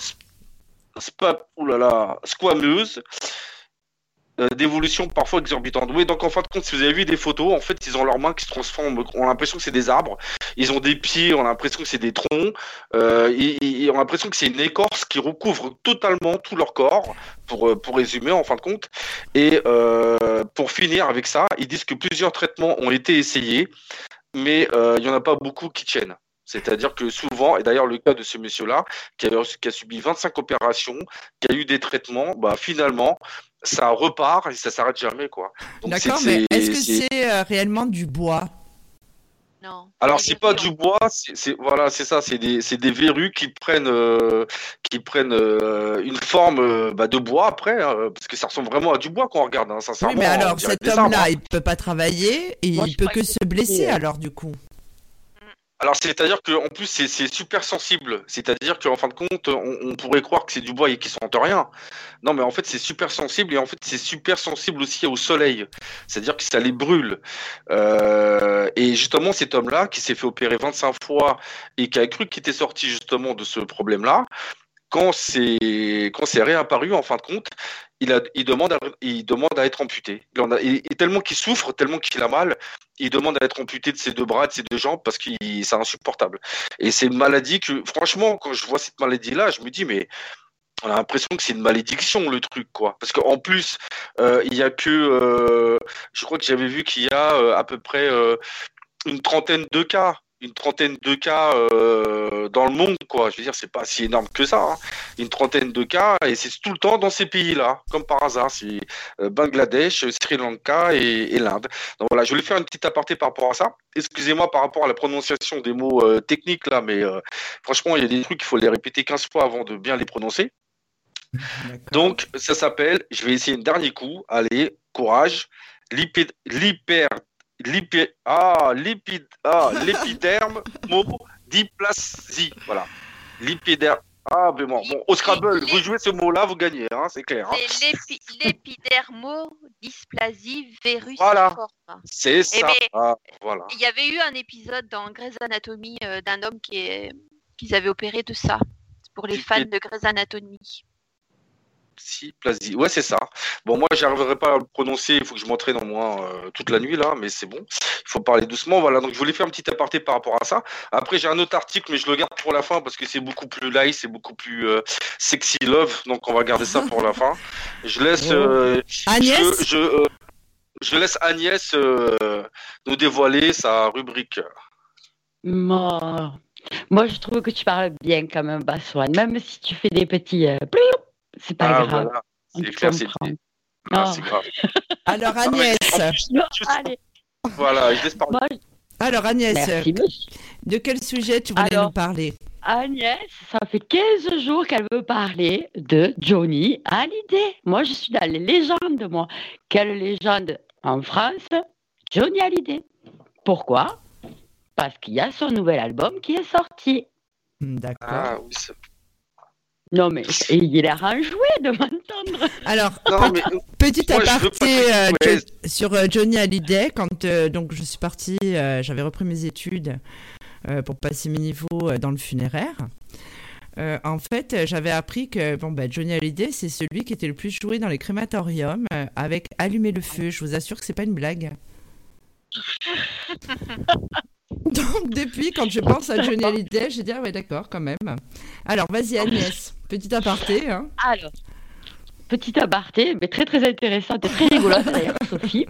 Speaker 4: squameuses, euh, d'évolution parfois exorbitante. Oui, donc en fin de compte, si vous avez vu des photos, en fait, ils ont leurs mains qui se transforment. On a l'impression que c'est des arbres. Ils ont des pieds, on a l'impression que c'est des troncs. Euh, ont l'impression que c'est une écorce qui recouvre totalement tout leur corps, pour, euh, résumer en fin de compte. Et euh, pour finir avec ça, ils disent que plusieurs traitements ont été essayés, mais il n'y en a pas beaucoup qui tiennent. C'est-à-dire que souvent, et d'ailleurs le cas de ce monsieur-là, qui a, qui a subi 25 opérations, qui a eu des traitements, bah, finalement, ça repart et ça s'arrête jamais. quoi.
Speaker 3: D'accord, mais est-ce que
Speaker 4: c'est-
Speaker 3: euh, réellement du bois?
Speaker 5: Non.
Speaker 4: Alors
Speaker 5: C'est
Speaker 4: pas du bois, c'est voilà, c'est ça, c'est des c'est des verrues qui prennent euh, qui prennent euh, une forme euh, bah, de bois après, hein, parce que ça ressemble vraiment à du bois quand on regarde, hein,
Speaker 3: Oui,
Speaker 4: sincèrement.
Speaker 3: mais
Speaker 4: on
Speaker 3: alors cet homme-là,
Speaker 4: hein.
Speaker 3: il peut pas travailler et
Speaker 4: Moi,
Speaker 3: il peut que se blesser alors du coup.
Speaker 4: Alors c'est-à-dire que en plus c'est super sensible, c'est-à-dire qu'en fin de compte on, pourrait croire que c'est du bois et qu'ils sentent rien. Non mais en fait c'est super sensible et en fait c'est super sensible aussi au soleil, c'est-à-dire que ça les brûle. Euh, et justement cet homme-là qui s'est fait opérer 25 fois et qui a cru qu'il était sorti justement de ce problème-là, quand c'est quand c'est réapparu en fin de compte, il, demande à, il demande à être amputé. Il et, tellement qu'il souffre, tellement qu'il a mal, il demande à être amputé de ses deux bras, de ses deux jambes, parce que c'est insupportable. Et c'est une maladie que, franchement, quand je vois cette maladie-là, je me dis, mais on a l'impression que c'est une malédiction, le truc, quoi. Parce qu'en plus, euh, il y a que, euh, je crois que j'avais vu qu'il y a euh, à peu près une trentaine de cas une trentaine de cas euh, dans le monde, quoi. Je veux dire, c'est pas si énorme que ça. Hein. Une trentaine de cas, et c'est tout le temps dans ces pays-là, comme par hasard. C'est euh, Bangladesh, Sri Lanka et, et l'Inde. Donc voilà, je voulais faire une petite aparté par rapport à ça. Excusez-moi par rapport à la prononciation des mots euh, techniques là, mais franchement, il y a des trucs qu'il faut les répéter 15 fois avant de bien les prononcer. Donc, ça s'appelle, je vais essayer un dernier coup. Allez, courage. l'hyper, lipid, ah, lipid, ah, <laughs> l'épiderme, dysplasie. Voilà. L'épiderme. Ah, mais bon, bon, au Scrabble, vous jouez ce mot-là, vous gagnez, hein, c'est clair. Hein.
Speaker 5: C'est l'épidermodysplasie virus
Speaker 4: Voilà. C'est
Speaker 5: Eh
Speaker 4: ça.
Speaker 5: ben,
Speaker 4: Ah, voilà.
Speaker 5: Il y avait eu un épisode dans Grey's Anatomy euh, d'un homme qui est... qu'ils avaient opéré de ça. C'est pour les fans de Grey's Anatomy.
Speaker 4: Dysplasie. Ouais, c'est ça. Bon, moi, j'arriverai pas à le prononcer. Il faut que je m'entraîne au moins euh, toute la nuit, là, mais c'est bon. Il faut parler doucement. Voilà, donc je voulais faire un petit aparté par rapport à ça. Après, j'ai un autre article, mais je le garde pour la fin parce que c'est beaucoup plus light, c'est beaucoup plus euh, sexy love. Donc, on va garder ça pour la <laughs> fin. Je laisse. euh,
Speaker 3: Agnès
Speaker 4: je, je, je laisse Agnès nous dévoiler sa rubrique.
Speaker 6: Moi, moi, je trouve que tu parles bien quand même, Bassoine. Même si tu fais des petits. ploup, c'est pas
Speaker 4: Ah,
Speaker 6: grave.
Speaker 4: voilà. C'est clair, c'est
Speaker 6: Oh.
Speaker 4: c'est grave. <laughs>
Speaker 3: Alors Agnès,
Speaker 6: Non, allez,
Speaker 4: Voilà, je laisse parler.
Speaker 6: moi,
Speaker 3: alors Agnès,
Speaker 6: merci,
Speaker 3: de quel sujet tu voulais
Speaker 6: Alors,
Speaker 3: nous parler?
Speaker 6: Agnès, ça fait 15 jours qu'elle veut parler de Johnny Hallyday. Moi, je suis dans les légendes, moi. Quelle légende en France? Johnny Hallyday. Pourquoi? Parce qu'il y a son nouvel album qui est sorti.
Speaker 3: D'accord.
Speaker 4: Ah, oui, c'est-
Speaker 6: Non, mais il a enjoué de m'entendre.
Speaker 3: Alors,
Speaker 4: Non, mais
Speaker 3: Petit
Speaker 4: Moi,
Speaker 3: aparté euh. Jo- sur euh, Johnny Hallyday, quand euh, donc je suis partie, euh, j'avais repris mes études euh, pour passer mes niveaux euh, dans le funéraire. Euh, en fait, j'avais appris que bon, bah, Johnny Hallyday, c'est celui qui était le plus joué dans les crématoriums euh, avec Allumer le feu. Je vous assure que c'est pas une blague. <laughs> Donc depuis, quand je pense à Johnny Hallyday, j'ai dit ah ouais d'accord quand même. Alors vas-y Agnès, petit aparté. Hein.
Speaker 6: Alors, petit aparté, mais très très intéressante et très rigolote <laughs> d'ailleurs, Sophie.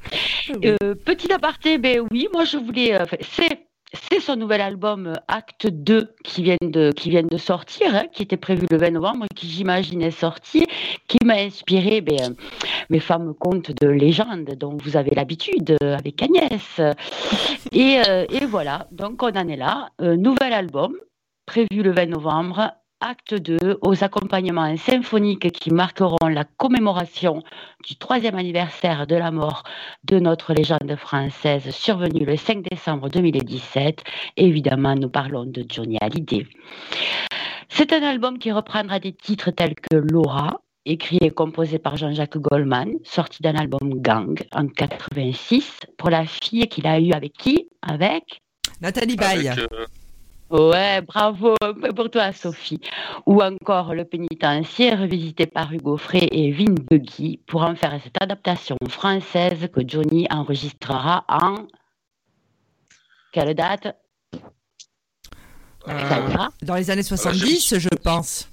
Speaker 6: Euh, petit aparté, ben oui, moi je voulais. euh, c'est. C'est son nouvel album euh, Acte 2 qui vient de, qui vient de sortir, hein, qui était prévu le 20 novembre, qui j'imagine est sorti, qui m'a inspiré ben, mes fameux contes de légende dont vous avez l'habitude avec Agnès. Et, euh, et voilà, donc on en est là. Euh, nouvel album prévu le 20 novembre, acte 2, aux accompagnements symphoniques qui marqueront la commémoration du troisième anniversaire de la mort de notre légende française survenue le 5 décembre 2017. Évidemment, nous parlons de Johnny Hallyday. C'est un album qui reprendra des titres tels que Laura, écrit et composé par Jean-Jacques Goldman, sorti d'un album Gang en 86, pour la fille qu'il a eue avec qui? Avec?
Speaker 3: Nathalie Baye.
Speaker 4: avec, euh,
Speaker 6: Ouais, bravo pour toi, Sophie. Ou encore Le pénitencier, revisité par Hugo Frey et Vin Buggy, pour en faire cette adaptation française que Johnny enregistrera en. Quelle date? Ça
Speaker 3: Euh, dans les années 70, je pense.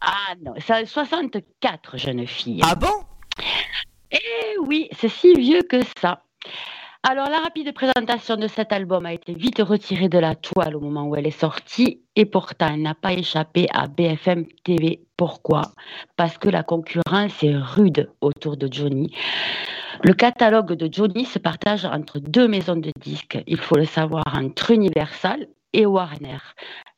Speaker 6: Ah non, c'est en 64, jeune fille.
Speaker 3: Ah bon?
Speaker 6: Eh oui, c'est si vieux que ça. Alors, la rapide présentation de cet album a été vite retirée de la toile au moment où elle est sortie, et pourtant, elle n'a pas échappé à BFM TV. Pourquoi? Parce que la concurrence est rude autour de Johnny. Le catalogue de Johnny se partage entre deux maisons de disques, il faut le savoir, entre Universal et Warner.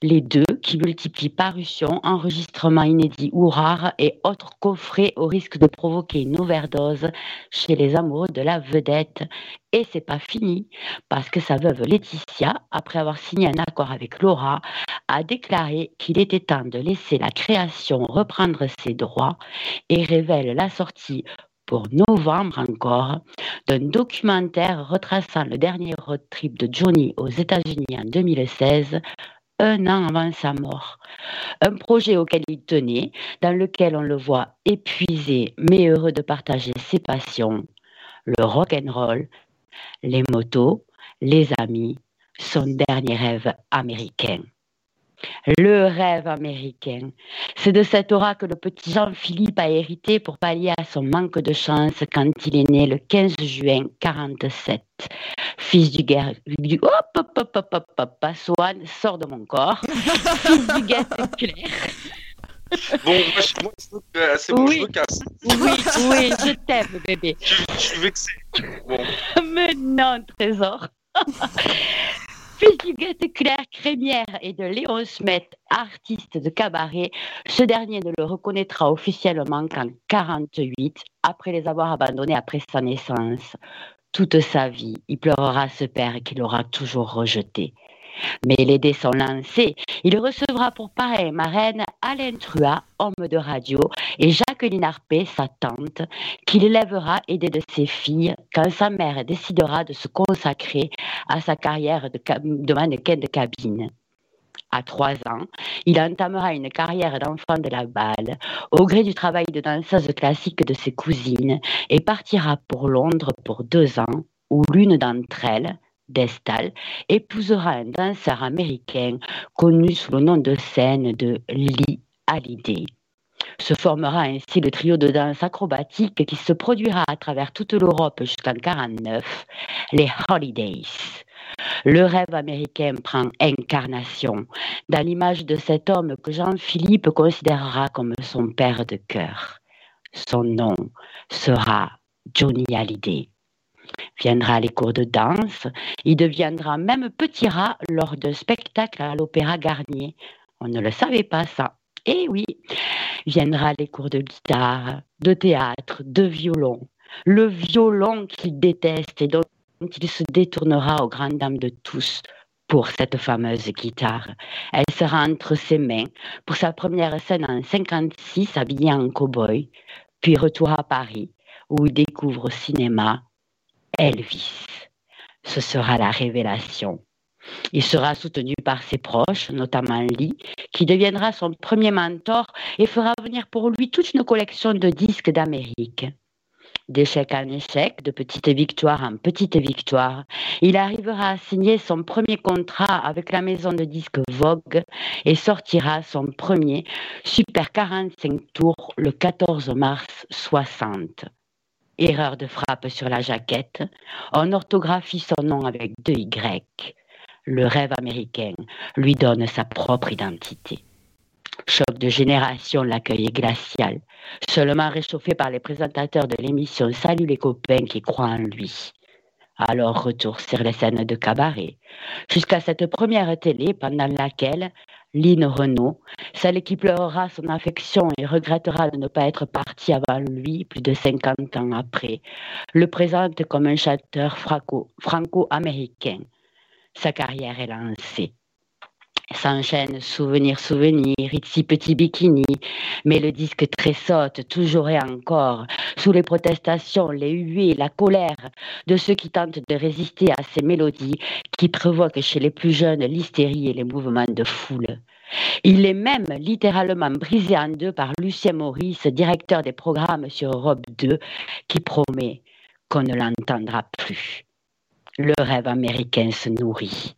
Speaker 6: Les deux qui multiplient parutions, enregistrements inédits ou rares et autres coffrets au risque de provoquer une overdose chez les amoureux de la vedette. Et c'est pas fini, parce que sa veuve Laetitia, après avoir signé un accord avec Laura, a déclaré qu'il était temps de laisser la création reprendre ses droits et révèle la sortie pour novembre encore d'un documentaire retraçant le dernier road trip de Johnny aux États-Unis en 2016, un an avant sa mort. Un projet auquel il tenait, dans lequel on le voit épuisé mais heureux de partager ses passions, le rock and roll, les motos, les amis, son dernier rêve américain. Le rêve américain. C'est de cette aura que le petit Jean-Philippe a hérité pour pallier à son manque de chance quand il est né le 15 juin 47. Fils du guerre... Du... Hop, hop, hop, hop, hop, hop, Passoane, sort de mon corps. Fils du guet clair.
Speaker 4: Bon, moi, je, moi, je veux que- c'est bon,
Speaker 6: Oui.
Speaker 4: je me casse.
Speaker 6: Oui, oui, je t'aime, bébé.
Speaker 4: Je, je suis vexé. Bon, <laughs>
Speaker 6: Mais non, trésor. Fils du guette clair crémière et de Léon Smet, artiste de cabaret, ce dernier ne le reconnaîtra officiellement qu'en 48, après les avoir abandonnés après sa naissance. Toute sa vie, il pleurera ce père qu'il aura toujours rejeté. Mais les dés sont lancés. Il recevra pour pareil marraine Alain Trua, homme de radio, et Jacqueline Arpé, sa tante, qu'il élèvera aidé de ses filles quand sa mère décidera de se consacrer à sa carrière de, de mannequin de cabine. À trois ans, il entamera une carrière d'enfant de la balle au gré du travail de danseuse classique de ses cousines et partira pour Londres pour deux ans où l'une d'entre elles, Destal, épousera un danseur américain connu sous le nom de scène de Lee Hallyday. Se formera ainsi le trio de danse acrobatique qui se produira à travers toute l'Europe jusqu'en 1949, les Holidays. Le rêve américain prend incarnation dans l'image de cet homme que Jean-Philippe considérera comme son père de cœur. Son nom sera Johnny Hallyday. Viendra les cours de danse, il deviendra même petit rat lors d'un spectacle à l'Opéra Garnier. On ne le savait pas ça. Eh oui, viendra les cours de guitare, de théâtre, de violon. Le violon qu'il déteste et dont il se détournera aux grandes dames de tous pour cette fameuse guitare. Elle sera entre ses mains pour sa première scène en 56 habillé en cow-boy, puis retour à Paris où il découvre au cinéma Elvis. Ce sera la révélation. Il sera soutenu par ses proches, notamment Lee, qui deviendra son premier mentor et fera venir pour lui toute une collection de disques d'Amérique d'échec en échec, de petite victoire en petite victoire, il arrivera à signer son premier contrat avec la maison de disques Vogue et sortira son premier Super 45 tours le 14 mars 60. Erreur de frappe sur la jaquette, on orthographie son nom avec deux Y. Le rêve américain lui donne sa propre identité. Choc de génération, l'accueil est glacial, seulement réchauffé par les présentateurs de l'émission Salut les copains qui croient en lui. Alors retour sur les scènes de cabaret, jusqu'à cette première télé pendant laquelle Lynn Renault, celle qui pleurera son affection et regrettera de ne pas être partie avant lui plus de 50 ans après, le présente comme un chanteur franco-américain. Sa carrière est lancée. S'enchaînent souvenir, souvenir, ici petit bikini, mais le disque tressaute toujours et encore, sous les protestations, les huées, la colère de ceux qui tentent de résister à ces mélodies qui provoquent chez les plus jeunes l'hystérie et les mouvements de foule. Il est même littéralement brisé en deux par Lucien Maurice, directeur des programmes sur Europe 2, qui promet qu'on ne l'entendra plus. Le rêve américain se nourrit.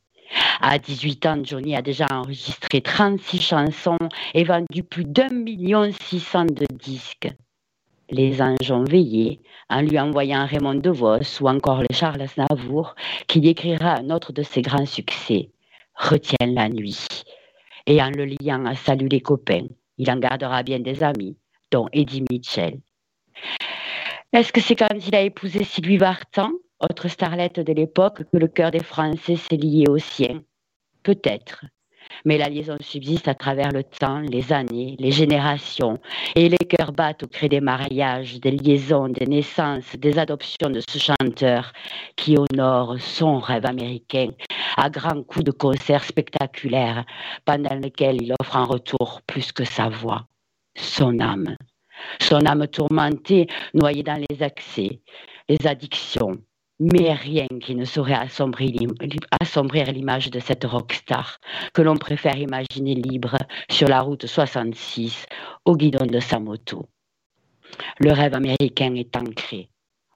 Speaker 6: À 18 ans, Johnny a déjà enregistré 36 chansons et vendu plus d'un million six cent de disques. Les anges ont veillé en lui envoyant Raymond DeVos ou encore le Charles Navour qui écrira un autre de ses grands succès, Retiens la nuit. Et en le liant à Salut les copains, il en gardera bien des amis, dont Eddie Mitchell. Est-ce que c'est quand il a épousé Sylvie Vartan? Autre starlette de l'époque, que le cœur des Français s'est lié au sien. Peut-être. Mais la liaison subsiste à travers le temps, les années, les générations, et les cœurs battent au cri des mariages, des liaisons, des naissances, des adoptions de ce chanteur qui honore son rêve américain à grands coups de concerts spectaculaires pendant lesquels il offre en retour plus que sa voix, son âme. Son âme tourmentée, noyée dans les accès, les addictions, mais rien qui ne saurait assombrir l'image de cette rockstar que l'on préfère imaginer libre sur la route 66 au guidon de sa moto. Le rêve américain est ancré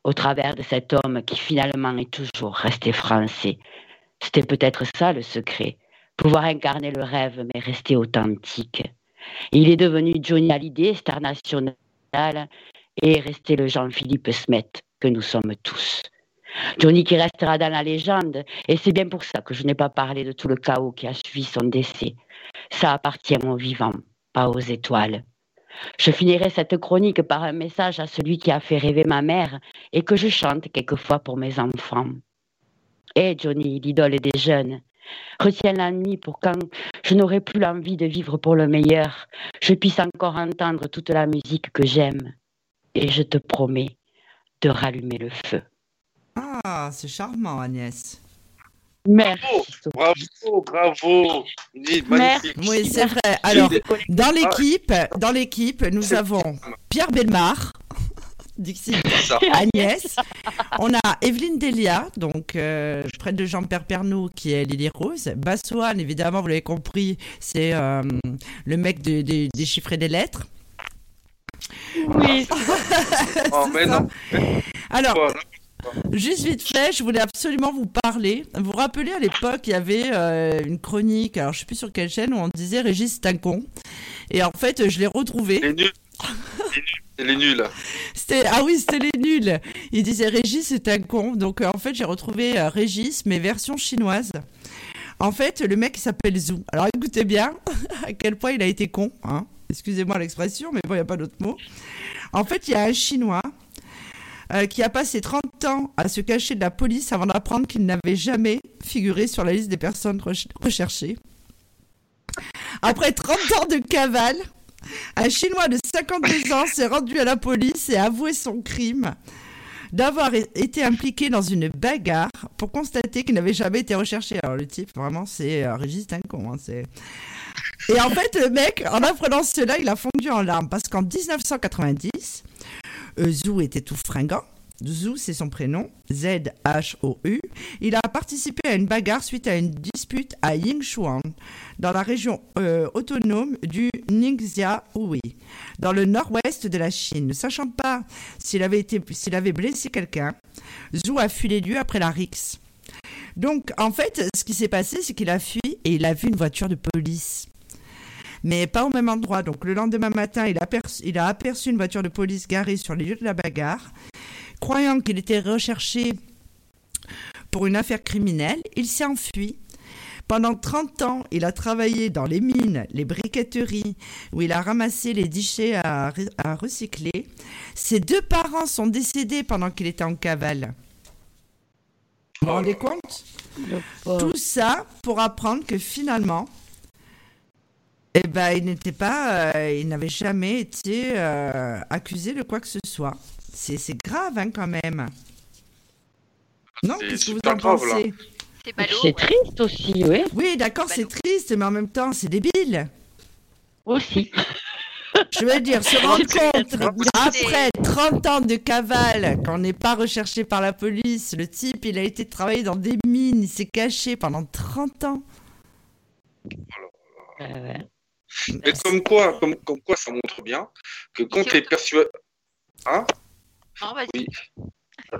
Speaker 6: au travers de cet homme qui finalement est toujours resté français. C'était peut-être ça le secret, pouvoir incarner le rêve mais rester authentique. Il est devenu Johnny Hallyday, star nationale, et resté le Jean-Philippe Smet que nous sommes tous. Johnny qui restera dans la légende, et c'est bien pour ça que je n'ai pas parlé de tout le chaos qui a suivi son décès. Ça appartient aux vivants, pas aux étoiles. Je finirai cette chronique par un message à celui qui a fait rêver ma mère et que je chante quelquefois pour mes enfants. Hé eh, Johnny, l'idole des jeunes, retiens la nuit pour quand je n'aurai plus l'envie de vivre pour le meilleur, je puisse encore entendre toute la musique que j'aime. Et je te promets de rallumer le feu.
Speaker 3: Ah, Ah, c'est charmant, Agnès.
Speaker 6: Merci.
Speaker 4: Bravo, bravo. Ni- Magnifique.
Speaker 3: Oui, c'est vrai. Alors, dans l'équipe, dans l'équipe, nous avons Pierre Belmar, <laughs> Dixie. Agnès. On a Evelyne Delia, donc euh, près de Jean-Pierre Pernou, qui est Lily Rose. Bassoane, évidemment, vous l'avez compris, c'est euh, le mec de- de- des chiffres et des lettres.
Speaker 6: Oui. <laughs>
Speaker 4: Oh, mais non.
Speaker 3: Alors, Juste vite fait, je voulais absolument vous parler. Vous vous rappelez à l'époque, il y avait euh, une chronique, alors je sais plus sur quelle chaîne, où on disait Régis c'est un con. Et en fait, je l'ai retrouvé.
Speaker 4: Les nuls. Les nuls.
Speaker 3: Ah oui, c'était les nuls. Il disait Régis c'est un con. Donc euh, en fait, j'ai retrouvé euh, Régis mais version chinoise. En fait, le mec s'appelle Zhou. Alors écoutez bien <laughs> à quel point il a été con. Hein. Excusez-moi l'expression, mais bon, il n'y a pas d'autre mot. En fait, il y a un Chinois euh, qui a passé 30 ans à se cacher de la police avant d'apprendre qu'il n'avait jamais figuré sur la liste des personnes rech- recherchées. Après 30 ans de cavale, un Chinois de 52 ans s'est rendu à la police et a avoué son crime d'avoir été impliqué dans une bagarre pour constater qu'il n'avait jamais été recherché. Alors le type, vraiment, c'est euh, Régis c'est un con. hein. Et en fait, le mec, en apprenant cela, il a fondu en larmes parce qu'en 1990, Zhou était tout fringant. Zhou, c'est son prénom, Z-H-O-U. Il a participé à une bagarre suite à une dispute à Yingchuan, dans la région euh, autonome du Ningxia-Hui, dans le nord-ouest de la Chine. Ne sachant pas s'il avait, été, s'il avait blessé quelqu'un, Zhou a fui les lieux après la rixe. Donc, en fait, ce qui s'est passé, c'est qu'il a fui et il a vu une voiture de police. Mais pas au même endroit. Donc, le lendemain matin, il a, aperçu- il a aperçu une voiture de police garée sur les lieux de la bagarre. Croyant qu'il était recherché pour une affaire criminelle, il s'est enfui. Pendant 30 ans, il a travaillé dans les mines, les briqueteries, où il a ramassé les déchets à, à recycler. Ses deux parents sont décédés pendant qu'il était en cavale. Vous vous rendez compte? Tout ça pour apprendre que finalement, eh ben, il n'était pas, euh, il n'avait jamais été euh, accusé de quoi que ce soit. C'est c'est grave hein, quand même. Non,
Speaker 4: C'est
Speaker 3: qu'est-ce que vous en
Speaker 4: grave,
Speaker 3: pensez?
Speaker 5: C'est ballot.
Speaker 6: C'est
Speaker 5: ouais.
Speaker 6: triste aussi, oui.
Speaker 3: Oui, d'accord, c'est triste, mais en même temps, c'est débile.
Speaker 6: Aussi.
Speaker 3: Je veux dire, se rendre compte, après 30 ans de cavale, qu'on n'est pas recherché par la police, le type, il a été travailler dans des mines, il s'est caché pendant 30 ans.
Speaker 6: Euh, ouais.
Speaker 4: Mais comme quoi, comme, comme quoi, ça montre bien que quand tu es persuadé. Hein?
Speaker 5: Non, vas-y.
Speaker 4: Oui.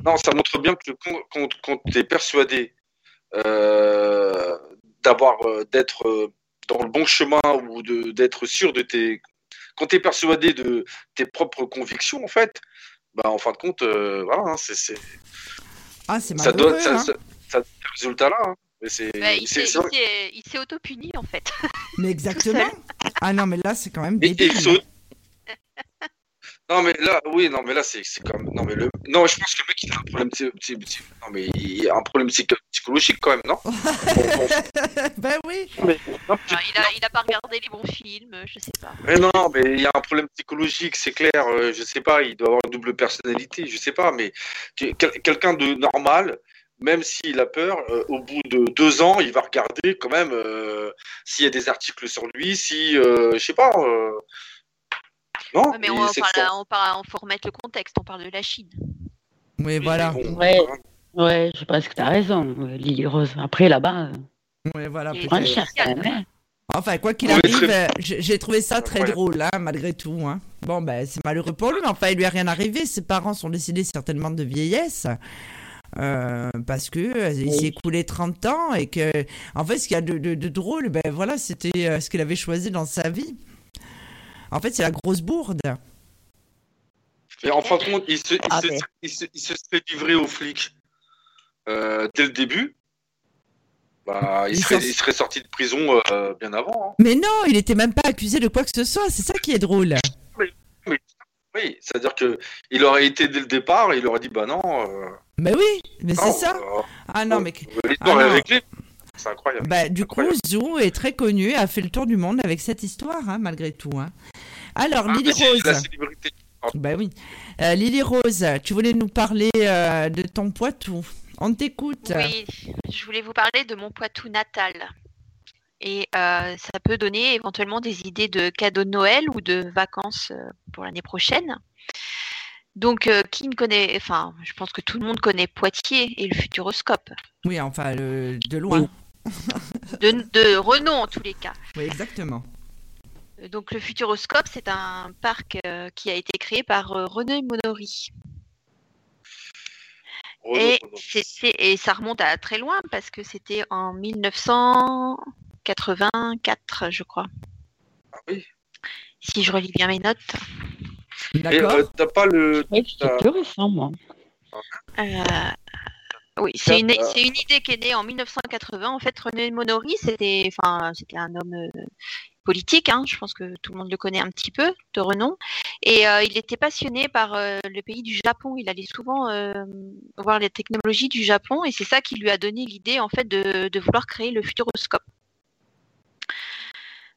Speaker 4: Non, ça montre bien que quand, quand, quand tu es persuadé euh, d'avoir, euh, d'être euh, dans le bon chemin ou de, d'être sûr de tes. Quand tu es persuadé de tes propres convictions, en fait, bah, en fin de compte, euh, voilà, hein, c'est, c'est-
Speaker 3: Ah, c'est
Speaker 4: ça donne ça,
Speaker 3: hein.
Speaker 4: ça, ça donne ce résultat-là. hein. Mais c'est,
Speaker 5: Bah, il
Speaker 4: c'est-
Speaker 5: s'est-
Speaker 4: c'est
Speaker 5: il
Speaker 4: vrai.
Speaker 5: s'est il s'est auto-puni en fait. <laughs>
Speaker 3: Mais exactement. Ah non, mais là, c'est quand même débile.
Speaker 4: saute. <laughs> Non mais là, oui, non mais là c'est c'est comme non mais le non je pense que le mec il a un problème non mais il a un problème psycho- psychologique quand même non? <laughs>
Speaker 3: Ben oui.
Speaker 4: mais, non,
Speaker 5: Alors, il, a, il a pas regardé les bons films, je sais pas.
Speaker 4: mais non mais il y a un problème psychologique c'est clair euh, je sais pas il doit avoir une double personnalité je sais pas mais que- quel- quelqu'un de normal même s'il a peur euh, au bout de deux ans il va regarder quand même euh, s'il y a des articles sur lui si euh, je sais pas euh, non
Speaker 5: Ouais, mais on, parle,
Speaker 4: ça.
Speaker 5: on parle, on faut remettre le contexte, on parle de la Chine.
Speaker 3: Oui, voilà.
Speaker 4: Bon,
Speaker 6: Ouais. Ouais, je pense que tu as raison, Lily Rose. Après, là-bas,
Speaker 3: Oui, voilà.
Speaker 6: Cher quand même.
Speaker 3: Enfin, quoi qu'il arrive,
Speaker 4: très-
Speaker 3: j'ai j'ai trouvé ça très
Speaker 4: Ouais.
Speaker 3: drôle, hein, malgré tout. hein. Bon, ben, c'est malheureux pour lui, mais enfin, il lui a rien arrivé. Ses parents sont décédés certainement de vieillesse. Euh, parce que euh, il s'est écoulé 30 ans et que en fait ce qu'il y a de, de- de drôle ben voilà c'était euh, ce qu'il avait choisi dans sa vie en fait c'est la grosse bourde
Speaker 4: Mais en fin de compte, il se, il
Speaker 3: Ah,
Speaker 4: se,
Speaker 3: mais-
Speaker 4: il se, il se serait livré aux flics euh, dès le début. Bah, il, serait,
Speaker 3: s'en-
Speaker 4: il serait sorti de prison euh, bien avant. hein.
Speaker 3: mais non il était même pas accusé de quoi que ce soit c'est ça qui est drôle
Speaker 4: Oui, c'est-à-dire que il aurait été dès le départ, il aurait dit bah non. euh,
Speaker 3: mais oui mais c'est ça ah non mais
Speaker 4: L'histoire
Speaker 3: Ah,
Speaker 4: est. C'est incroyable.
Speaker 3: Bah, du coup. Zou est très connu, a fait le tour du monde avec cette histoire, hein, malgré tout. hein. Alors,
Speaker 4: Ah,
Speaker 3: Lily Rose.
Speaker 4: la célébrité.
Speaker 3: Bah oui. Euh, Lily Rose, tu voulais nous parler euh, de ton Poitou. On t'écoute.
Speaker 5: Oui, je voulais vous parler de mon Poitou natal. Et euh, ça peut donner éventuellement des idées de cadeaux de Noël ou de vacances pour l'année prochaine. Donc, euh, qui ne connaît, enfin, je pense que tout le monde connaît Poitiers et le Futuroscope.
Speaker 3: Oui, enfin, le- de loin. <laughs>
Speaker 5: De, de renom en tous les cas.
Speaker 3: Oui, exactement.
Speaker 5: Euh, Donc, le Futuroscope, c'est un parc euh, qui a été créé par euh, René Monory.
Speaker 4: Renaud,
Speaker 5: Et, c'était- et ça remonte à très loin parce que c'était en 1984, je crois.
Speaker 4: Ah oui.
Speaker 5: Si je relis bien mes notes.
Speaker 3: D'accord.
Speaker 4: euh, t'as pas le.
Speaker 6: C'est plus récent, moi.
Speaker 5: Euh, oui, c'est une, c'est une idée qui est née en 1980. En fait, René Monory, c'était, enfin, c'était un homme euh, politique. hein, je pense que tout le monde le connaît un petit peu de renom. Et euh, il était passionné par euh, le pays du Japon. Il allait souvent euh, voir les technologies du Japon, et c'est ça qui lui a donné l'idée, en fait, de, de vouloir créer le Futuroscope.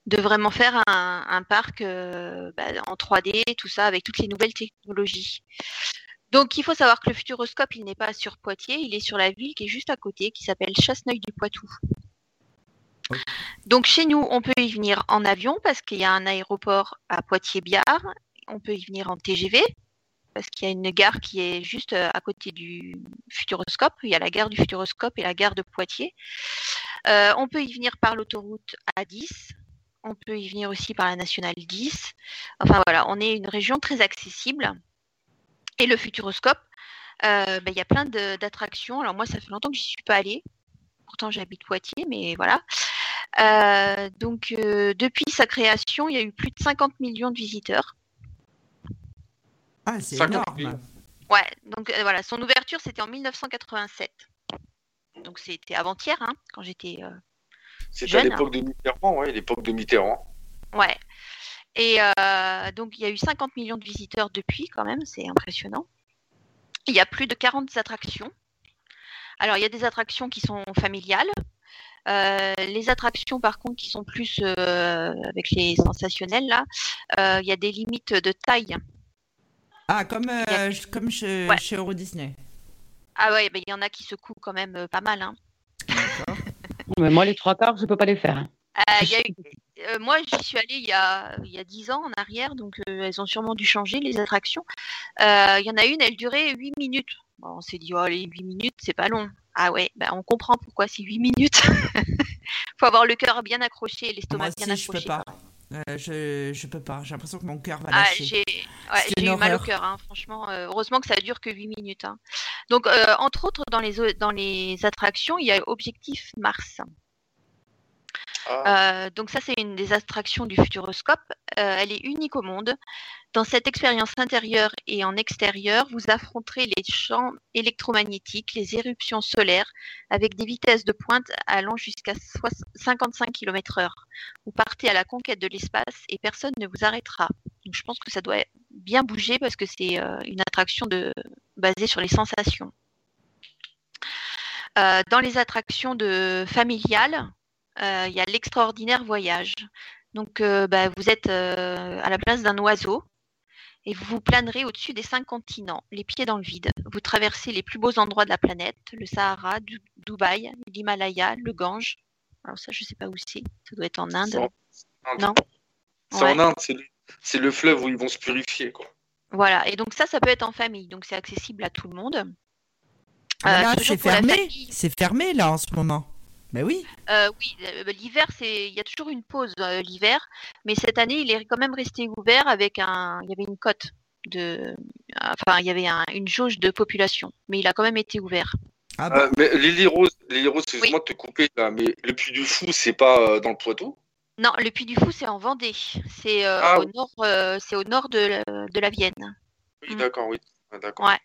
Speaker 5: De vraiment faire un, parc euh, bah, en 3D, tout ça, avec toutes les nouvelles technologies. Donc, il faut savoir que le Futuroscope, il n'est pas sur Poitiers, il est sur la ville qui est juste à côté, qui s'appelle Chasseneuil-du-Poitou.
Speaker 3: Ok.
Speaker 5: Donc, chez nous, on peut y venir en avion parce qu'il y a un aéroport à Poitiers-Biard. On peut y venir en TGV parce qu'il y a une gare qui est juste euh, à côté du Futuroscope. Il y a la gare du Futuroscope et la gare de Poitiers. Euh, on peut y venir par l'autoroute A10. On peut y venir aussi par la nationale 10. Enfin voilà, on est une région très accessible. Et le Futuroscope, euh, ben, il y a plein d'attractions. Alors moi, ça fait longtemps que j'y suis pas allée. Pourtant, j'habite Poitiers, mais voilà. Euh, donc, euh, depuis sa création, il y a eu plus de 50 millions de visiteurs.
Speaker 3: Ah, c'est
Speaker 4: 50
Speaker 3: énorme.
Speaker 5: Ouais, donc euh, voilà, son ouverture, c'était en 1987. Donc, c'était avant-hier, hein, quand j'étais euh,
Speaker 4: C'était à l'époque de Mitterrand, ouais, l'époque de Mitterrand.
Speaker 5: Ouais. Et euh, donc, il y a eu 50 millions de visiteurs depuis, quand même, c'est impressionnant. Il y a plus de 40 attractions. Alors, il y a des attractions qui sont familiales. Euh, les attractions, par contre, qui sont plus euh, avec les sensationnels, là, euh, il y a des limites de taille.
Speaker 3: Ah, comme, euh,
Speaker 5: a-
Speaker 3: comme chez,
Speaker 5: Ouais.
Speaker 3: chez Euro Disney.
Speaker 5: Ah ouais, ben, il y en a qui secouent quand même pas mal. Hein.
Speaker 6: Mais moi, les trois quarts, je peux pas les faire.
Speaker 5: Euh, il y a eu- euh, moi, j'y suis allée il y a, il y a 10 ans en arrière, donc euh, elles ont sûrement dû changer les attractions. Euh, Il y en a une, elle durait 8 minutes. Bon, on s'est dit, oh, les 8 minutes, c'est pas long. Ah ouais, ben, on comprend pourquoi c'est 8 minutes. <laughs> faut avoir le cœur bien accroché et l'estomac bien
Speaker 3: aussi, je peux
Speaker 5: accroché.
Speaker 3: pas. Euh, je, je peux pas. J'ai l'impression que mon cœur va
Speaker 5: Ah,
Speaker 3: lâcher.
Speaker 5: j'ai ouais,
Speaker 3: C'est
Speaker 5: j'ai
Speaker 3: une
Speaker 5: eu mal au cœur, hein, franchement. euh, heureusement que ça dure que 8 minutes. hein. Donc, euh, entre autres, dans les, dans les attractions, il y a Objectif Mars.
Speaker 4: Ah,
Speaker 5: Euh, donc ça, c'est une des attractions du Futuroscope. Euh, elle est unique au monde. Dans cette expérience intérieure et en extérieur, vous affronterez les champs électromagnétiques, les éruptions solaires, avec des vitesses de pointe allant jusqu'à soix- 55 km/h. Vous partez à la conquête de l'espace et personne ne vous arrêtera. Je pense que ça doit bien bouger parce que c'est euh, une attraction basée sur les sensations. Dans les attractions de familiales, il y a l'extraordinaire voyage. Donc, euh, bah, vous êtes euh, à la place d'un oiseau et vous vous planerez au-dessus des cinq continents, les pieds dans le vide. Vous traversez les plus beaux endroits de la planète, le Sahara, Du- Dubaï, l'Himalaya, le Gange. Alors ça, je sais pas où c'est. Ça doit être en Inde.
Speaker 4: c'est en Inde.
Speaker 5: Non?
Speaker 4: C'est
Speaker 5: Ouais.
Speaker 4: en Inde, c'est le, c'est le fleuve où ils vont se purifier, quoi.
Speaker 5: Voilà. Et donc ça, ça peut être en famille. Donc c'est accessible à tout le monde. Euh,
Speaker 3: là,
Speaker 5: toujours
Speaker 3: c'est fermé.
Speaker 5: famille.
Speaker 3: C'est fermé, là, en ce moment. Mais oui.
Speaker 5: Euh, oui, euh, l'hiver, c'est il y a toujours une pause euh, l'hiver, mais cette année, il est quand même resté ouvert avec un, il y avait une cote de, enfin, il y avait un- une jauge de population, mais il a quand même été ouvert.
Speaker 3: Ah bon
Speaker 4: Euh, mais Lily Rose, Lily Rose, excuse-moi de te couper là, mais le Puy du Fou, c'est pas euh, dans le Poitou?
Speaker 5: Non, le Puy du Fou, c'est en Vendée, c'est euh,
Speaker 4: Ah
Speaker 5: au
Speaker 4: oui.
Speaker 5: nord, euh, c'est au nord de, la- de la Vienne.
Speaker 4: Oui,
Speaker 5: Mm.
Speaker 4: d'accord, oui. Ah, d'accord.
Speaker 5: Ouais.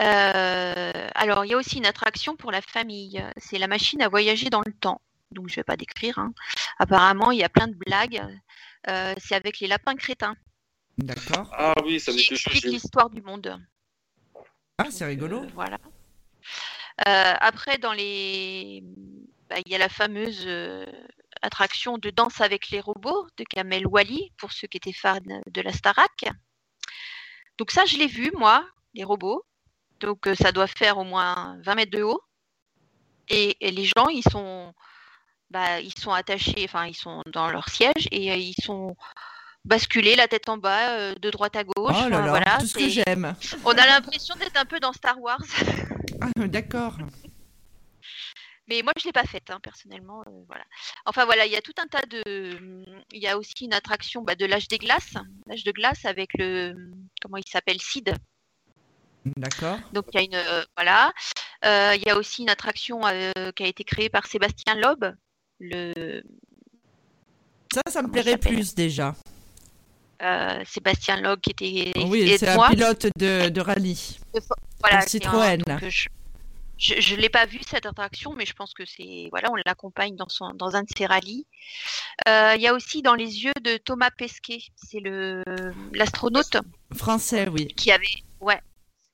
Speaker 5: Euh, alors, il y a aussi une attraction pour la famille. C'est la machine à voyager dans le temps. Donc, je vais pas décrire. hein. Apparemment, il y a plein de blagues. Euh, c'est avec les lapins crétins
Speaker 3: D'accord.
Speaker 4: Ah oui, ça
Speaker 5: qui
Speaker 4: m'est quelque
Speaker 5: l'histoire du monde.
Speaker 3: Ah, c'est rigolo.
Speaker 5: Euh, voilà. Euh, après, dans les, bah, il y a la fameuse euh, attraction de danse avec les robots de Kamel Wally pour ceux qui étaient fans de la Starac. Donc ça, je l'ai vu moi, les robots. Donc euh, ça doit faire au moins 20 mètres de haut. Et, et les gens, ils sont, bah, ils sont attachés, enfin ils sont dans leur siège et euh, ils sont basculés la tête en bas, euh, de droite à gauche.
Speaker 3: Oh là là,
Speaker 5: voilà,
Speaker 3: tout ce que j'aime. <laughs>
Speaker 5: on a l'impression d'être un peu dans Star Wars. <laughs>
Speaker 3: Ah, D'accord.
Speaker 5: Mais moi, je l'ai pas faite, hein, personnellement. euh, voilà. Enfin, voilà, il y a tout un tas de. Il y a aussi une attraction bah, de l'âge des glaces. L'âge de glace avec le. Comment il s'appelle Sid.
Speaker 3: D'accord.
Speaker 5: Donc, il y a une. euh, voilà. Euh, il y a aussi une attraction euh, qui a été créée par Sébastien Loeb. Le
Speaker 3: Ça, ça me plairait plus déjà.
Speaker 5: Sébastien Loeb qui était.
Speaker 3: Oui,
Speaker 5: et
Speaker 3: c'est un pilote de, de rallye.
Speaker 5: voilà, qui est
Speaker 3: Citroën.
Speaker 5: un- donc, je je, je l'ai pas vu cette attraction, mais je pense que c'est voilà, on l'accompagne dans son dans un de ses rallyes. Euh, Il y a aussi dans les yeux de Thomas Pesquet, c'est le l'astronaute
Speaker 3: Français, oui.
Speaker 5: qui avait ouais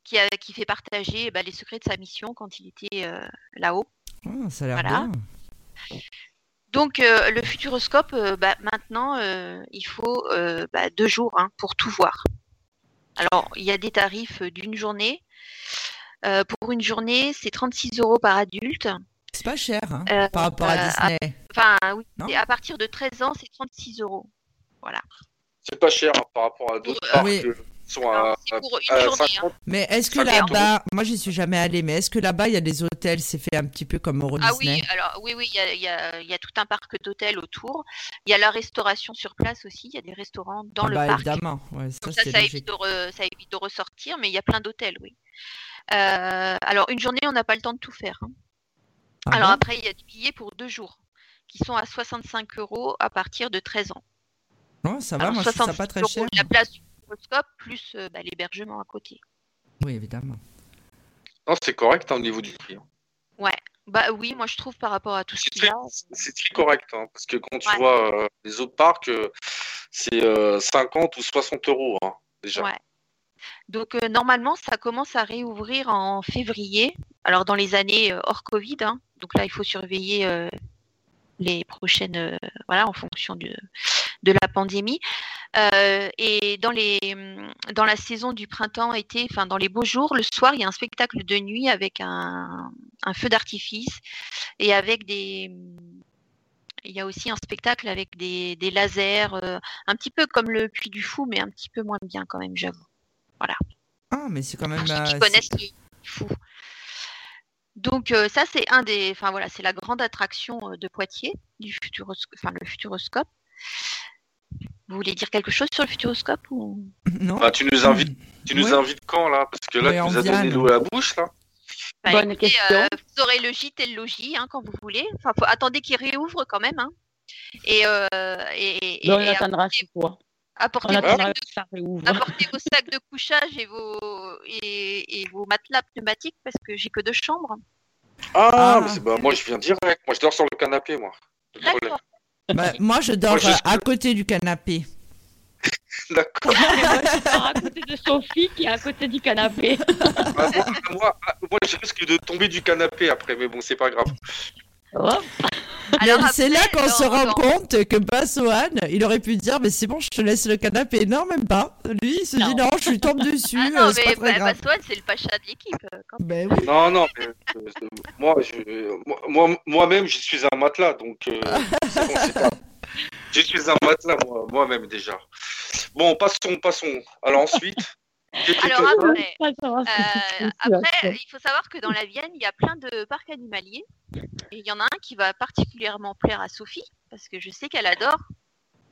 Speaker 5: qui a, qui fait partager bah, les secrets de sa mission quand il était euh, là-haut.
Speaker 3: Ah, ça a l'air
Speaker 5: Voilà.
Speaker 3: bien.
Speaker 5: Donc euh, le futuroscope, euh, bah, maintenant euh, il faut euh, bah, deux jours hein, pour tout voir. Alors il y a des tarifs d'une journée. Euh, pour une journée, c'est 36 euros par adulte.
Speaker 3: C'est pas cher hein,
Speaker 5: Euh,
Speaker 3: par rapport à Disney.
Speaker 5: Enfin, oui, à partir de 13 ans, c'est 36 euros. Voilà.
Speaker 4: C'est pas cher hein, par rapport à d'autres parcs sont à, à
Speaker 5: journée.
Speaker 4: 50.
Speaker 3: Mais est-ce que là-bas, moi j'y suis jamais allée, mais est-ce que là-bas il y a des hôtels, c'est fait un petit peu comme Euro
Speaker 5: Ah
Speaker 3: Disney
Speaker 5: oui, alors oui, oui, il y a, il y a- il y a tout un parc d'hôtels autour. Il y a la restauration sur place aussi. Il y a des restaurants dans
Speaker 3: Ah
Speaker 5: le
Speaker 3: bah,
Speaker 5: parc.
Speaker 3: évidemment, ouais, ça,
Speaker 5: Donc ça,
Speaker 3: c'est
Speaker 5: ça
Speaker 3: logique.
Speaker 5: évite, de re- ça évite de ressortir, mais il y a plein d'hôtels, oui. Euh, alors une journée, on n'a pas le temps de tout faire. hein.
Speaker 3: Ah
Speaker 5: alors
Speaker 3: bon?
Speaker 5: après, il y a des billets pour deux jours qui sont à 65 euros à partir de 13 ans.
Speaker 3: Non, ça va,
Speaker 5: Alors,
Speaker 3: moi je trouve ça
Speaker 5: 65
Speaker 3: pas très
Speaker 5: euros
Speaker 3: cher.
Speaker 5: La place du plus euh, bah, l'hébergement à côté.
Speaker 3: Oui, évidemment.
Speaker 4: Non, c'est correct hein, au niveau du prix. hein.
Speaker 5: Ouais. Bah oui, moi je trouve par rapport à tout ce
Speaker 4: C'est
Speaker 5: qu'il
Speaker 4: très,
Speaker 5: y a.
Speaker 4: c'est très correct, hein, parce que quand tu
Speaker 5: Ouais.
Speaker 4: vois euh, les autres parcs, euh, c'est euh, 50 ou 60 euros hein, déjà.
Speaker 5: Ouais. Donc euh, normalement, ça commence à réouvrir en février. Alors dans les années euh, hors Covid. hein. Donc là, il faut surveiller euh, les prochaines, euh, voilà, en fonction de, de la pandémie. Euh, et dans les, hum, dans la saison du printemps-été, enfin dans les beaux jours, le soir, il y a un spectacle de nuit avec un, un feu d'artifice et avec des hum, il y a aussi un spectacle avec des, des lasers, euh, un petit peu comme le Puy du Fou, mais un petit peu moins bien quand même, j'avoue.
Speaker 3: Ah, mais c'est quand même.
Speaker 5: Pour ceux
Speaker 3: euh,
Speaker 5: qui connaissent le Puy du Fou. Donc euh, ça c'est un des, enfin voilà, c'est la grande attraction de Poitiers du futuroscope, enfin le futuroscope. Vous voulez dire quelque chose sur le futuroscope ou?
Speaker 3: Non
Speaker 4: Bah, tu nous invites, tu nous
Speaker 3: Ouais.
Speaker 4: invites quand là? Parce que là,
Speaker 3: Mais
Speaker 4: tu nous as donné l'eau à la bouche là.
Speaker 5: Bah,
Speaker 6: Bonne
Speaker 5: écoutez,
Speaker 6: question.
Speaker 5: euh, vous aurez le gîte et le logis hein, quand vous voulez. Enfin, faut attendez qu'il réouvre quand même. Hein. Et, euh, et, et-
Speaker 6: Donc, on
Speaker 5: et
Speaker 6: attendra chez toi.
Speaker 5: apportez,
Speaker 6: On
Speaker 5: vos sacs de, apportez vos sacs de couchage et vos, et, et vos matelas pneumatiques parce que j'ai que deux chambres.
Speaker 4: Ah,
Speaker 3: Ah.
Speaker 4: mais c'est- bah, moi je viens direct. Moi je dors sur le canapé, moi.
Speaker 5: D'accord.
Speaker 3: Bah, moi je dors
Speaker 4: Moi, je-
Speaker 3: euh, à côté du canapé. <laughs>
Speaker 4: D'accord.
Speaker 6: Et moi, je dors à côté de Sophie qui est à côté du canapé. <laughs>
Speaker 4: Ah, moi, moi, moi, je risque de tomber du canapé après, mais bon, c'est pas grave.
Speaker 6: Hop.
Speaker 3: C'est là qu'on se rend compte que Bassoane, il aurait pu dire mais c'est bon, je te laisse le canapé. Non, même pas. Lui, il se
Speaker 6: Non.
Speaker 3: dit non, je lui tombe dessus,
Speaker 5: Ah
Speaker 3: euh,
Speaker 5: non,
Speaker 3: c'est
Speaker 5: mais bah. Bastoine, c'est le pacha de l'équipe. euh, quand
Speaker 3: Ben oui.
Speaker 4: Non, non, mais, euh, moi, je, moi- moi, moi-même, je suis un matelas, donc euh, c'est bon, c'est pas- <laughs> Je suis un matelas, moi, moi-même déjà. Bon, passons, passons. Alors ensuite.
Speaker 5: Alors après, Euh, <laughs> après, il faut savoir que dans la Vienne, il y a plein de parcs animaliers. Et il y en a un qui va particulièrement plaire à Sophie, parce que je sais qu'elle adore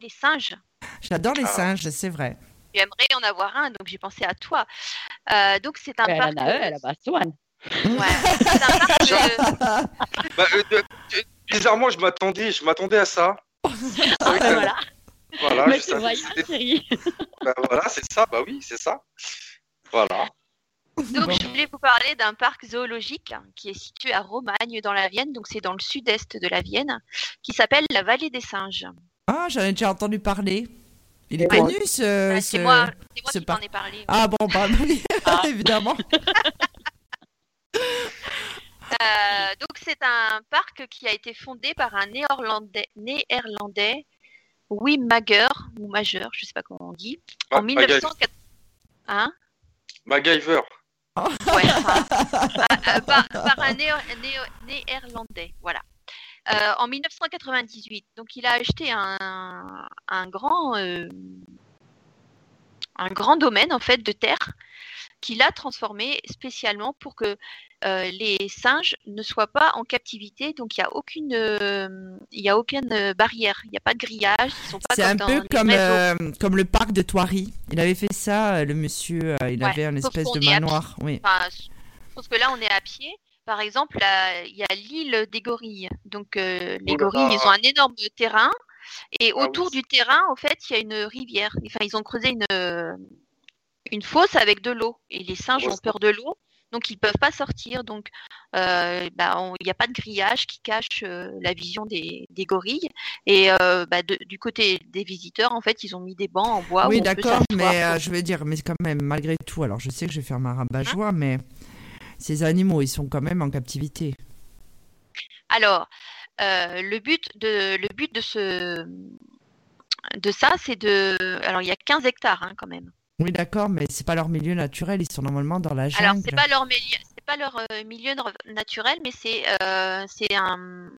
Speaker 5: les singes.
Speaker 3: J'adore les
Speaker 4: Ah.
Speaker 3: singes, c'est vrai.
Speaker 5: J'aimerais en avoir un, donc j'ai pensé à toi. Euh, donc c'est un
Speaker 6: Elle
Speaker 5: parc.
Speaker 6: en a un, elle a Bassoine.
Speaker 5: Ouais, <laughs> c'est un parc de-
Speaker 4: Bah, euh, bizarrement, je m'attendais, je m'attendais à ça. C'est
Speaker 6: Ah, ben voilà.
Speaker 4: Voilà, <laughs> bah, voilà, c'est ça. Bah oui, c'est ça. Voilà.
Speaker 5: Donc je voulais vous parler d'un parc zoologique qui est situé à Romagne dans la Vienne, donc c'est dans le sud-est de la Vienne, qui s'appelle la Vallée des Singes.
Speaker 3: Ah, j'en ai déjà entendu parler. Il est
Speaker 5: Ouais.
Speaker 3: connu ce. Ce-
Speaker 5: C'est moi, c'est moi
Speaker 3: ce
Speaker 5: qui t'en ai parlé.
Speaker 3: Ah bon, bah oui, <laughs>
Speaker 6: Ah. <laughs>
Speaker 3: évidemment.
Speaker 5: Euh, donc c'est un parc qui a été fondé par un néerlandais, néerlandais Wim Mager, ou Majeur, je sais pas comment on dit, en
Speaker 4: Ma- MacGyver.
Speaker 5: 1904. Hein?
Speaker 4: MacGyver.
Speaker 5: Ouais, enfin, <laughs> ah, euh, par, par un néo- néo- néerlandais, voilà. Euh, en 1998, donc il a acheté un, un grand, euh, un grand domaine en fait de terre qu'il a transformé spécialement pour que euh, les singes ne soient pas en captivité. Donc il n'y a aucune, euh, il y a aucune euh, barrière, il n'y a pas de grillage. Ils sont pas
Speaker 3: C'est un
Speaker 5: dans
Speaker 3: peu comme, euh, comme le parc de Thoiry. Il avait fait ça, euh, le monsieur. euh, il
Speaker 5: Ouais,
Speaker 3: avait un
Speaker 5: sauf
Speaker 3: espèce de manoir. Oui.
Speaker 5: Enfin, sauf que là, on est à pied. Par exemple, il y a l'île des gorilles. Donc, euh, les
Speaker 4: Oh
Speaker 5: gorilles, ils ont un énorme terrain. Et
Speaker 4: Ah oui.
Speaker 5: autour du terrain, en fait, il y a une rivière. Enfin, ils ont creusé une, euh, une fosse avec de l'eau. Et les singes ont
Speaker 4: Heureusement.
Speaker 5: peur de l'eau. Donc, ils peuvent pas sortir. Donc, euh, bah, il n'y a pas de grillage qui cache euh, la vision des, des gorilles. Et euh, bah, de- du côté des visiteurs, en fait, ils ont mis des bancs en bois.
Speaker 3: oui, d'accord, mais
Speaker 5: pour-
Speaker 3: je veux dire, mais quand même, malgré tout, alors je sais que je vais faire ma rabat-joie,
Speaker 5: Hein
Speaker 3: mais ces animaux, ils sont quand même en captivité.
Speaker 5: Alors, le but de le but de ce de ça, c'est de alors il y a 15 hectares hein, quand même.
Speaker 3: Oui, d'accord, mais c'est pas leur milieu naturel, ils sont normalement dans la jungle.
Speaker 5: Alors c'est pas leur milieu, c'est pas leur euh, milieu na- naturel, mais c'est euh, c'est un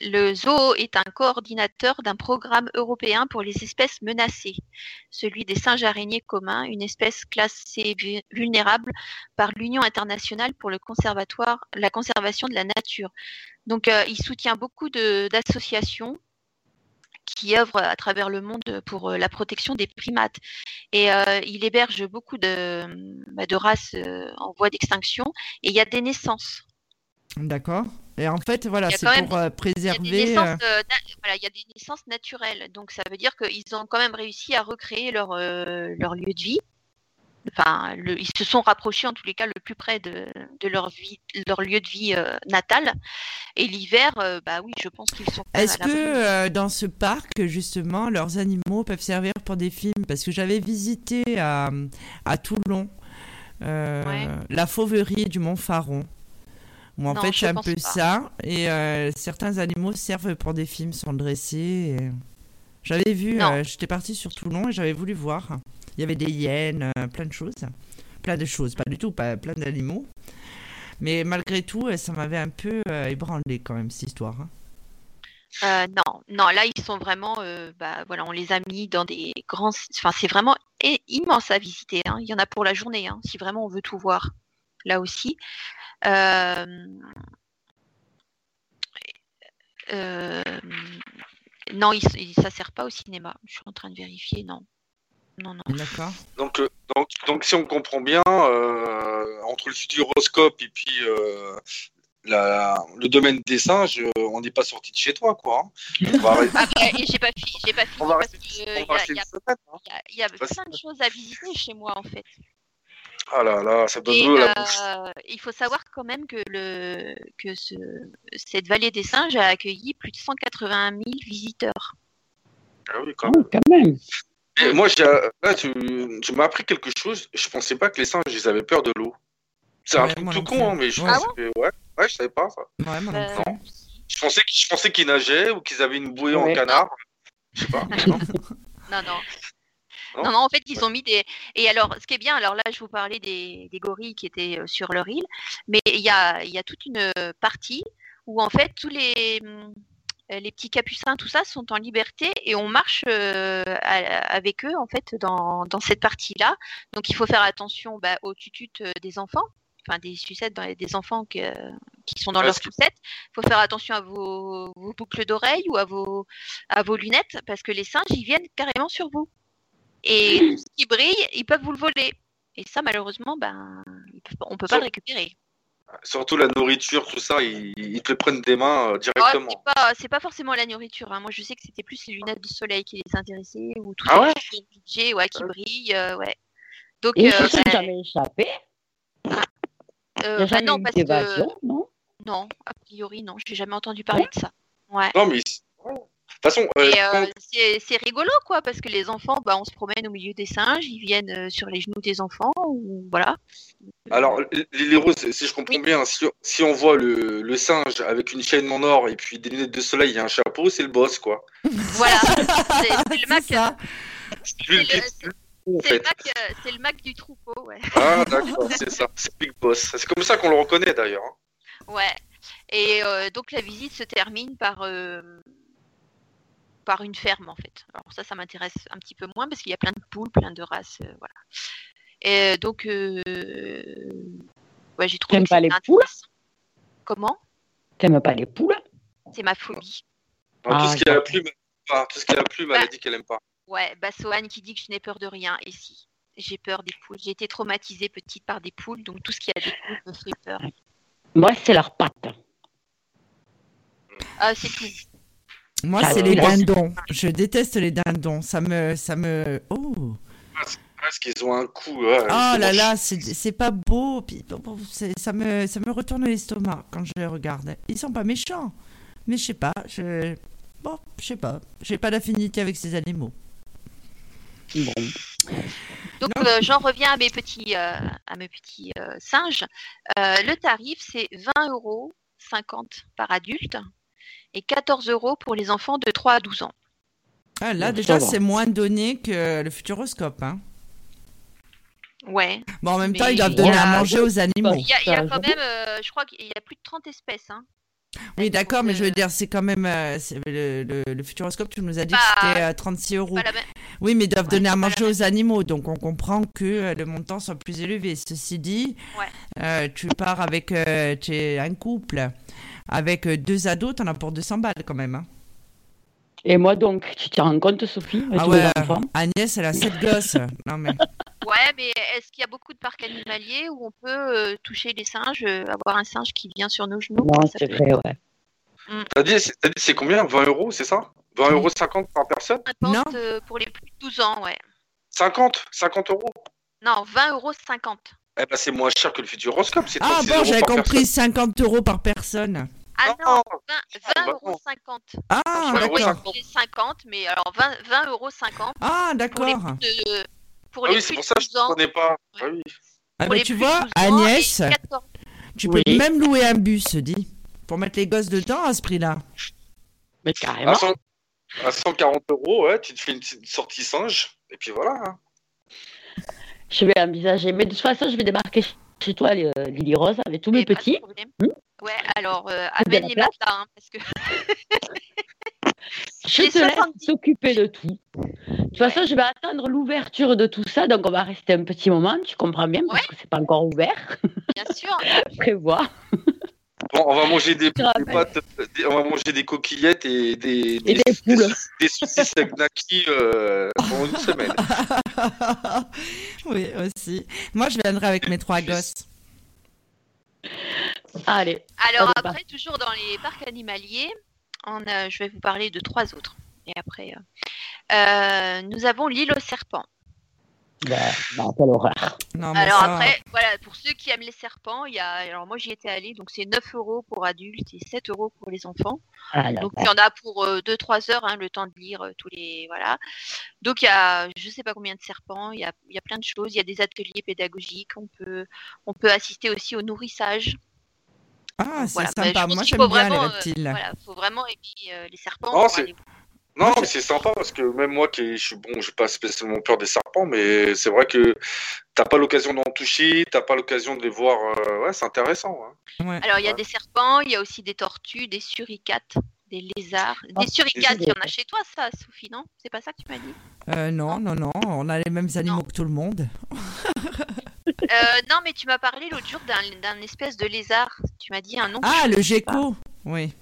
Speaker 5: le zoo est un coordinateur d'un programme européen pour les espèces menacées, celui des singes araignées communs, une espèce classée vu- vulnérable par l'Union internationale pour le conservatoire, la conservation de la nature. Donc, euh, il soutient beaucoup d'associations qui œuvrent à travers le monde pour euh, la protection des primates. Et euh, il héberge beaucoup de, bah, de races euh, en voie d'extinction. Et il y a des naissances.
Speaker 3: D'accord. Et en fait, voilà, c'est
Speaker 5: même-
Speaker 3: pour
Speaker 5: Il y
Speaker 3: préserver. euh,
Speaker 5: voilà, il y a des naissances naturelles. Donc ça veut dire qu'ils ont quand même réussi à recréer leur, euh, leur lieu de vie. Enfin, le- ils se sont rapprochés en tous les cas le plus près de, de leur, vie, leur lieu de vie euh, natal. Et l'hiver, euh, bah oui, je pense qu'ils sont.
Speaker 3: Est-ce que euh, dans ce parc, justement, leurs animaux peuvent servir pour des films? Parce que j'avais visité à, à Toulon
Speaker 5: Ouais.
Speaker 3: la fauverie du Mont Faron. Où en
Speaker 5: Non,
Speaker 3: fait, c'est un peu
Speaker 5: pas.
Speaker 3: ça. Et certains animaux servent pour des films, sont dressés. et- J'avais vu, euh, j'étais partie sur Toulon et j'avais voulu voir. Il y avait des hyènes, euh, plein de choses. Plein de choses, pas du tout, pas plein d'animaux. Mais malgré tout, euh, ça m'avait un peu ébranlé quand même, cette histoire. hein.
Speaker 5: Euh, non, non, là ils sont vraiment, euh, bah voilà, on les a mis dans des grands, enfin c'est vraiment immense à visiter. hein. Il y en a pour la journée, hein, si vraiment on veut tout voir. Là aussi. Euh, non, il, il- ça sert pas au cinéma. Je suis en train de vérifier. Non, non, non.
Speaker 3: D'accord.
Speaker 4: Donc, euh, donc, donc, si on comprend bien, euh, entre le futuroscope et puis euh, la, le domaine des singes, euh, on n'est pas sorti de chez toi, quoi. hein. On va arrêter,
Speaker 5: Ah, bah, et j'ai pas, fi- j'ai pas fini y il y
Speaker 4: hein.
Speaker 5: y a- il y a
Speaker 4: Vas-y.
Speaker 5: plein de choses à visiter chez moi en fait.
Speaker 4: Ah là là, ça donne l'eau à la bouche.
Speaker 5: euh, il faut savoir quand même que, le, que ce, cette vallée des singes a accueilli plus de 181 000 visiteurs.
Speaker 4: Ah oui, quand même.
Speaker 6: Oh, quand même.
Speaker 4: Et moi, là, tu, tu m'as appris quelque chose. Je pensais pas que les singes, ils avaient peur de l'eau. C'est un
Speaker 3: Ouais,
Speaker 4: truc tout con, hein, mais je
Speaker 3: Ouais.
Speaker 5: Ah
Speaker 4: pensais que- ouais, ouais, je savais pas ça.
Speaker 3: Ouais, moi
Speaker 5: Euh.
Speaker 4: Non. Je pensais, je pensais qu'ils nageaient ou qu'ils avaient une bouée en
Speaker 6: Ouais.
Speaker 4: canard. Je sais pas. <laughs> non.
Speaker 5: Non, non?
Speaker 4: Non
Speaker 5: en fait, ils ont mis des. Et alors, ce qui est bien, alors là, je vous parlais des, des gorilles qui étaient euh, sur leur île, mais il y a, il y a toute une euh, partie où, en fait, tous les, euh, les petits capucins, tout ça, sont en liberté et on marche euh, avec eux, en fait, dans, dans cette partie-là. Donc, il faut faire attention bah, aux tututes des enfants, enfin, des sucettes dans les- des enfants que- qui sont dans leurs sucettes. Il faut faire attention à vos, vos boucles d'oreilles ou à vos, à vos lunettes parce que les singes, ils viennent carrément sur vous. Et <clears throat> tout ce qui brille, ils peuvent vous le voler. Et ça, malheureusement, ben, on peut pas
Speaker 4: Sur-
Speaker 5: le récupérer.
Speaker 4: Surtout la nourriture, tout ça, ils, ils te le prennent des mains euh,
Speaker 5: Ah,
Speaker 4: directement.
Speaker 5: c'est pas, c'est pas forcément la nourriture. hein. Moi, je sais que c'était plus les lunettes de soleil qui les intéressaient ou tout
Speaker 4: Ah
Speaker 5: ce
Speaker 4: ouais
Speaker 5: qui est budget, ouais, qui brille, euh, ouais. Donc,
Speaker 6: Et
Speaker 5: euh, ben,
Speaker 6: jamais échappés.
Speaker 5: euh,
Speaker 6: Il n'y a
Speaker 5: bah
Speaker 6: jamais
Speaker 5: non,
Speaker 6: eu
Speaker 5: parce que
Speaker 6: d'évasion, non?
Speaker 5: Non, a priori, non, j'ai jamais entendu parler de ça. Ouais.
Speaker 4: Non, mais. De toute façon, euh,
Speaker 5: Et euh, c'est c'est rigolo, quoi, parce que les enfants, bah, on se promène au milieu des singes, ils viennent euh, sur les genoux des enfants, ou voilà.
Speaker 4: alors, les roses, si je comprends
Speaker 5: Oui.
Speaker 4: bien, si, si on voit le, le singe avec une chaîne en or et puis des lunettes de soleil et un chapeau, c'est le boss, quoi.
Speaker 5: Voilà, <laughs> c'est c'est le
Speaker 4: le
Speaker 5: C'est le- le. Mac, euh, c'est le Mac du troupeau, ouais.
Speaker 4: Ah, d'accord, c'est ça. C'est Big Boss. C'est comme ça qu'on le reconnaît d'ailleurs. hein.
Speaker 5: Ouais. Et euh, donc la visite se termine par, euh, par une ferme en fait. Alors ça, ça m'intéresse un petit peu moins parce qu'il y a plein de poules, plein de races, euh, voilà. Et donc, euh, ouais, j'ai trouvé
Speaker 6: T'aimes pas les poules?
Speaker 5: Comment?
Speaker 6: T'aimes pas les poules?
Speaker 5: C'est ma phobie.
Speaker 6: Ah,
Speaker 4: tout ce qui a la
Speaker 6: d'accord.
Speaker 4: plume, elle aime pas. Tout ce qui a la plume, elle a dit qu'elle aime pas.
Speaker 5: Ouais, Bassoane qui dit que je n'ai peur de rien. Et si, j'ai peur des poules. J'ai été traumatisée petite par des poules, donc tout ce qui a des poules me fait peur.
Speaker 6: Moi, c'est leurs pattes.
Speaker 5: Ah, c'est tout.
Speaker 3: Moi, c'est les dindons. Je déteste les dindons. Ça me, ça me. Oh.
Speaker 4: Parce qu'ils ont un coup.
Speaker 3: Ah
Speaker 4: c'est
Speaker 3: là là, c'est pas beau. Ça me, ça me retourne l'estomac quand je les regarde. Ils sont pas méchants, mais je sais pas. Je, bon, je sais pas. J'ai pas d'affinité avec ces animaux.
Speaker 6: Bon.
Speaker 5: Donc euh, j'en reviens à mes petits, euh, à mes petits euh, singes. Euh, le tarif c'est 20 euros 50 par adulte et 14 euros pour les enfants de 3 à 12 ans.
Speaker 3: Ah, là, déjà, c'est moins donné que le futuroscope. Hein.
Speaker 5: Ouais.
Speaker 3: Bon, en même temps, ils doivent
Speaker 5: il y
Speaker 3: donner
Speaker 5: a-
Speaker 3: à manger aux animaux.
Speaker 5: Il y a, il y a
Speaker 6: Ça,
Speaker 5: quand même, euh, je crois qu'il y a plus de 30 espèces. Hein.
Speaker 3: Oui, d'accord, mais je veux
Speaker 5: Euh,
Speaker 3: dire, c'est quand même. euh, c'est- le, le, le futuroscope, tu nous as dit
Speaker 5: Bah,
Speaker 3: que c'était euh, 36 euros.
Speaker 5: La
Speaker 3: Oui, mais ils doivent
Speaker 5: Ouais,
Speaker 3: donner à manger
Speaker 5: la
Speaker 3: aux animaux, donc on comprend que euh, le montant soit plus élevé. Ceci dit,
Speaker 5: Ouais.
Speaker 3: euh, tu pars avec euh, tu es un couple, avec euh, deux ados, t'en as pour 200 balles quand même. hein.
Speaker 6: Et moi, donc, tu te rends compte, Sophie
Speaker 3: Ah ouais, Agnès, elle a sept <laughs> gosses. Non mais,
Speaker 5: Ouais, mais est-ce qu'il y a beaucoup de parcs animaliers où on peut euh, toucher les singes, euh, avoir un singe qui vient sur nos genoux?
Speaker 6: Non, c'est vrai, ouais.
Speaker 4: T'as dit, dit c'est combien? 20 euros, c'est ça? 20 euros 50 par personne?
Speaker 5: 50
Speaker 3: Non.
Speaker 5: euh, pour les plus de 12 ans, ouais.
Speaker 4: 50 50 euros?
Speaker 5: Non, 20 euros 50.
Speaker 4: Eh ben, c'est moins cher que le futuroscope. C'est
Speaker 3: ah
Speaker 4: 36
Speaker 3: bon, j'avais compris
Speaker 4: personne.
Speaker 3: 50 euros par personne.
Speaker 5: Ah
Speaker 4: Non,
Speaker 5: non, 20, 20
Speaker 4: bah
Speaker 5: euros
Speaker 4: non.
Speaker 5: 50.
Speaker 3: Ah
Speaker 5: crois
Speaker 3: d'accord.
Speaker 5: que c'est 50, mais alors 20, 20 euros 50
Speaker 3: Ah
Speaker 5: pour les
Speaker 3: d'accord.
Speaker 5: plus de, pour
Speaker 4: Ah
Speaker 5: les
Speaker 4: oui, c'est
Speaker 5: plus
Speaker 4: pour
Speaker 5: de
Speaker 4: ça que je
Speaker 5: 12 ans.
Speaker 4: ne connais pas. Ah oui.
Speaker 3: Ah
Speaker 5: pour
Speaker 3: bah,
Speaker 5: les
Speaker 3: tu
Speaker 5: plus de
Speaker 3: vois,
Speaker 5: 12 ans et
Speaker 3: Agnès,
Speaker 5: 14.
Speaker 3: tu peux
Speaker 6: Oui.
Speaker 3: même louer un bus, dit, pour mettre les gosses dedans à ce prix-là.
Speaker 6: Mais carrément.
Speaker 4: À, 100 à 140 euros, ouais, tu te fais une petite sortie singe. Et puis voilà. hein.
Speaker 6: Je vais envisager. Mais de toute façon, je vais débarquer chez toi, euh, Lily Rose, avec tous mes
Speaker 5: pas de
Speaker 6: petits.
Speaker 5: Ouais, alors euh, amène les
Speaker 6: place.
Speaker 5: matelas, hein, parce que <laughs>
Speaker 6: Je te laisse
Speaker 5: 70.
Speaker 6: s'occuper de tout. De toute façon, je vais attendre l'ouverture de tout ça, donc on va rester un petit moment, tu comprends bien, parce que c'est pas encore ouvert.
Speaker 5: bien <laughs> sûr.
Speaker 6: Prévois.
Speaker 4: Bon, on va manger des, des pâtes, des- on va manger des coquillettes et des,
Speaker 6: Et des poules.
Speaker 4: des saucisses avec Naki euh, pendant une semaine. <laughs>
Speaker 3: oui, aussi. Moi, je viendrai avec mes trois gosses.
Speaker 6: Allez.
Speaker 5: Alors après, toujours dans les parcs animaliers, on a- je vais vous parler de trois autres. Et après, euh, euh, nous avons l'île aux serpents.
Speaker 6: Horreur.
Speaker 3: Non, mais
Speaker 5: Alors
Speaker 3: ça-
Speaker 5: après, voilà, pour ceux qui aiment les serpents, il y a, alors moi j'y étais allée, donc c'est 9 euros pour adultes et 7 euros pour les enfants.
Speaker 6: Ah,
Speaker 5: Donc il y en a pour 2-3 heures, hein, le temps de lire euh, tous les, voilà. Donc il y a, je sais pas combien de serpents, il y a, il y a plein de choses, il y a des ateliers pédagogiques, on peut, on peut assister aussi au nourrissage.
Speaker 3: Ah, c'est
Speaker 5: Voilà,
Speaker 3: sympa.
Speaker 5: pense
Speaker 3: Moi, j'aime
Speaker 5: faut
Speaker 3: bien les
Speaker 5: vraiment, euh,
Speaker 3: reptiles.
Speaker 5: Voilà, faut vraiment aimer euh, les serpents.
Speaker 4: C'est-
Speaker 5: aller-
Speaker 4: Non, mais c'est sympa parce que même moi qui je suis bon, j'ai pas spécialement peur des serpents, mais c'est vrai que t'as pas l'occasion d'en toucher, t'as pas l'occasion de les voir. euh, Ouais, c'est intéressant. hein.
Speaker 3: Ouais.
Speaker 5: Alors il y a
Speaker 4: Ouais.
Speaker 5: des serpents, il y a aussi des tortues, des suricates, des lézards,
Speaker 6: Ah,
Speaker 5: des suricates.
Speaker 6: des-
Speaker 5: Il y en a chez toi, ça, Sophie, non? C'est pas ça que tu m'as dit?
Speaker 3: Euh, non, non, non. On a les mêmes animaux que tout le monde.
Speaker 5: Euh, Non, mais tu m'as parlé l'autre jour d'un d'un espèce de lézard. Tu m'as dit un nom.
Speaker 3: Ah, le gecko. Oui.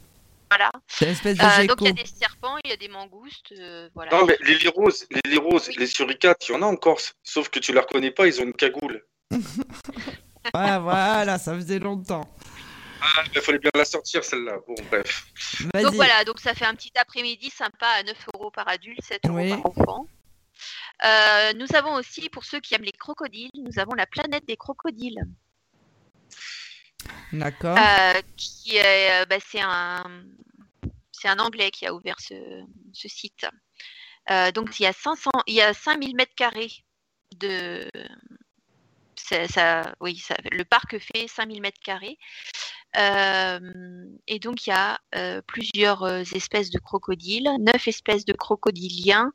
Speaker 5: Voilà.
Speaker 3: C'est l'espèce de
Speaker 5: Euh, donc il y a des serpents, il y a des mangoustes, euh, voilà.
Speaker 4: Non, mais les liroses, les liroses,
Speaker 5: Oui.
Speaker 4: les suricates, il y en a en Corse. Sauf que tu les reconnais pas, ils ont une cagoule. <laughs>
Speaker 3: Ouais, voilà, ça faisait longtemps.
Speaker 4: Ah, il fallait bien la sortir celle-là. Bon, bref.
Speaker 5: Donc voilà, donc ça fait un petit après-midi sympa à 9 euros par adulte, 7 euros
Speaker 3: Oui.
Speaker 5: par enfant. Euh, nous avons aussi, pour ceux qui aiment les crocodiles, nous avons la planète des crocodiles.
Speaker 3: D'accord.
Speaker 5: Euh, euh, bah, c'est un, c'est un Anglais qui a ouvert ce, site. Euh, donc il y a 500, il y a 5000 mètres carrés de, ça, oui, le parc fait 5000 mètres carrés. Et donc il y a plusieurs espèces de crocodiles, neuf espèces de crocodiliens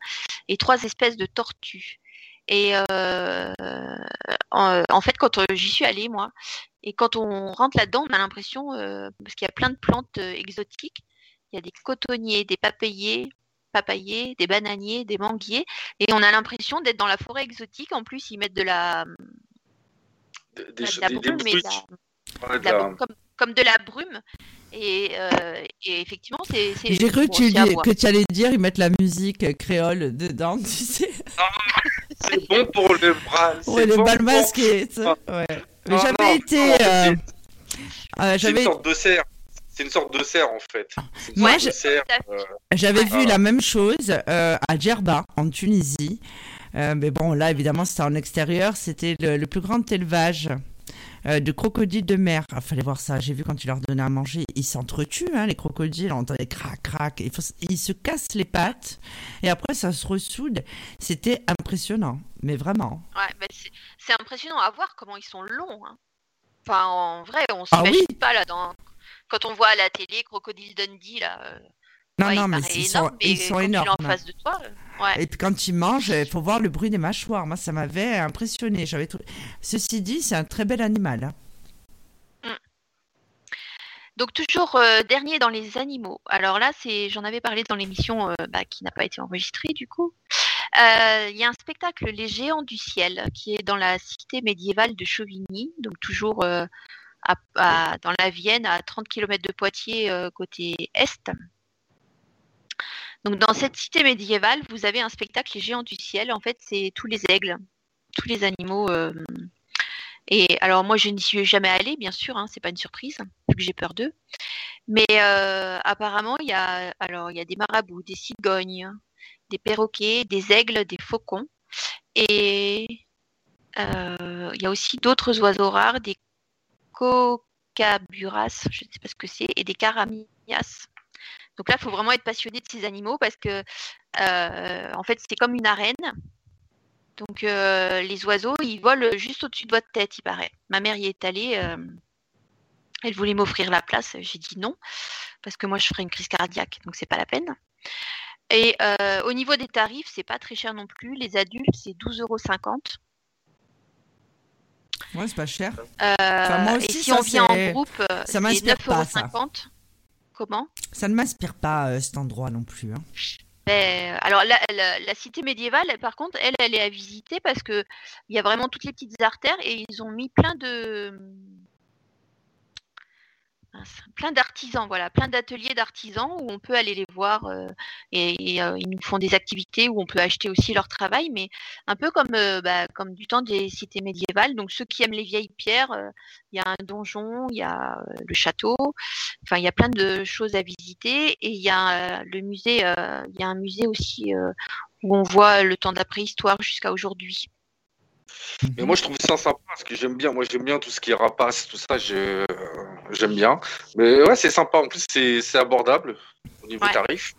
Speaker 5: et trois espèces de tortues. Et euh, en, en fait, quand euh, j'y suis allée, moi, et quand on rentre là-dedans, on a l'impression, euh, parce qu'il y a plein de plantes euh, exotiques, il y a des cotonniers, des papayers, papayers, des bananiers, des manguiers, et on a l'impression d'être dans la forêt exotique. En plus, ils mettent de la,
Speaker 4: Des,
Speaker 5: pas
Speaker 4: des,
Speaker 5: de la
Speaker 4: des- des
Speaker 5: brume, mais de
Speaker 4: bruits.
Speaker 5: la-
Speaker 4: Ouais,
Speaker 5: de
Speaker 4: de
Speaker 5: la-
Speaker 4: la-
Speaker 5: comme, comme de la brume. Et, euh, et effectivement, c'est. c'est-
Speaker 3: J'ai cru que tu, que allais dire ils mettent la musique euh, créole dedans, <laughs> tu sais,
Speaker 4: C'est bon pour le bras. <laughs>
Speaker 3: pour
Speaker 4: c'est
Speaker 3: les
Speaker 4: bon pour-. Ah.
Speaker 3: Ouais. Mais
Speaker 4: Non,
Speaker 3: j'avais
Speaker 4: non,
Speaker 3: été.
Speaker 4: non,
Speaker 3: euh,
Speaker 4: c'est-
Speaker 3: euh,
Speaker 4: C'est une
Speaker 3: j'avais
Speaker 4: sorte de cerf. C'est une sorte de cerf en fait.
Speaker 3: Moi, je-
Speaker 4: euh,
Speaker 3: J'avais
Speaker 4: Ah.
Speaker 3: vu la même chose euh, à Djerba, en Tunisie. Euh, mais bon, là, évidemment, c'était en extérieur. C'était le, le plus grand élevage euh, de crocodiles de mer. Il fallait voir ça. J'ai vu quand tu leur donnais à manger, ils s'entretuent, hein, les crocodiles. On entendait crac, crac. Il ils se cassent les pattes. Et après, ça se ressoude. C'était impressionnant. Mais vraiment.
Speaker 5: Ouais, bah, c'est impressionnant à voir comment ils sont longs. hein. Enfin, en vrai, on
Speaker 3: Ah
Speaker 5: s'imagine
Speaker 3: oui.
Speaker 5: pas là dans. Quand on voit à la télé Crocodile Dundee là. euh,
Speaker 3: Non,
Speaker 5: ouais,
Speaker 3: non, mais ils sont,
Speaker 5: mais
Speaker 3: ils sont
Speaker 5: quand
Speaker 3: énormes.
Speaker 5: Tu en face de toi. euh, ouais.
Speaker 3: Et puis quand ils mangent, il faut voir le bruit des mâchoires. Moi, ça m'avait impressionné. J'avais tout... Ceci dit, c'est un très bel animal. hein.
Speaker 5: Donc toujours euh, dernier dans les animaux. Alors là, c'est, j'en avais parlé dans l'émission euh, bah, qui n'a pas été enregistrée du coup. Euh, Il y a un spectacle Les Géants du ciel qui est dans la cité médiévale de Chauvigny, donc toujours à- à- dans la Vienne, à 30 km de Poitiers côté est. Donc dans cette cité médiévale, vous avez un spectacle Les Géants du ciel. En fait, c'est tous les aigles, tous les animaux. euh, et alors moi, je n'y suis jamais allée, bien sûr, hein, c'est pas une surprise, vu que j'ai peur d'eux. Mais euh, apparemment, il y a alors il y a des marabouts, des cigognes, des perroquets, des aigles, des faucons, et euh, il y a aussi d'autres oiseaux rares, des cocaburas, je ne sais pas ce que c'est, et des caramias. Donc là, il faut vraiment être passionné de ces animaux parce que euh, en fait, c'est comme une arène. Donc euh, les oiseaux, ils volent juste au-dessus de votre tête, il paraît. Ma mère y est allée. euh, elle voulait m'offrir la place. J'ai dit non parce que moi je ferais une crise cardiaque, donc c'est pas la peine. Et au niveau des tarifs, c'est pas très cher non plus. Les adultes, c'est 12,50 euros.
Speaker 3: Ouais, c'est pas cher. Moi
Speaker 5: et
Speaker 3: aussi,
Speaker 5: si
Speaker 3: ça,
Speaker 5: on vient en groupe,
Speaker 3: ça
Speaker 5: c'est
Speaker 3: m'inspire pas, ça.
Speaker 5: 9,50 euros. Comment?
Speaker 3: Ça ne m'inspire pas euh, cet endroit non plus. hein.
Speaker 5: Ben, alors la, la- la cité médiévale, par contre, elle, elle est à visiter parce que il y a vraiment toutes les petites artères et ils ont mis plein de plein d'artisans, voilà, plein d'ateliers d'artisans où on peut aller les voir euh, et, euh, ils nous font des activités où on peut acheter aussi leur travail, mais un peu comme euh, bah, comme du temps des cités médiévales. Donc ceux qui aiment les vieilles pierres, il y a un donjon, il y a le château, enfin il y a plein de choses à visiter et il y a le musée, il y a un musée aussi où on voit le temps d'après-histoire jusqu'à aujourd'hui.
Speaker 4: Mais moi, je trouve ça sympa parce que j'aime bien. Moi, j'aime bien tout ce qui est rapace, tout ça. je- J'aime bien. Mais ouais, c'est sympa. En plus, c'est c'est abordable au niveau
Speaker 5: Ouais.
Speaker 4: tarif.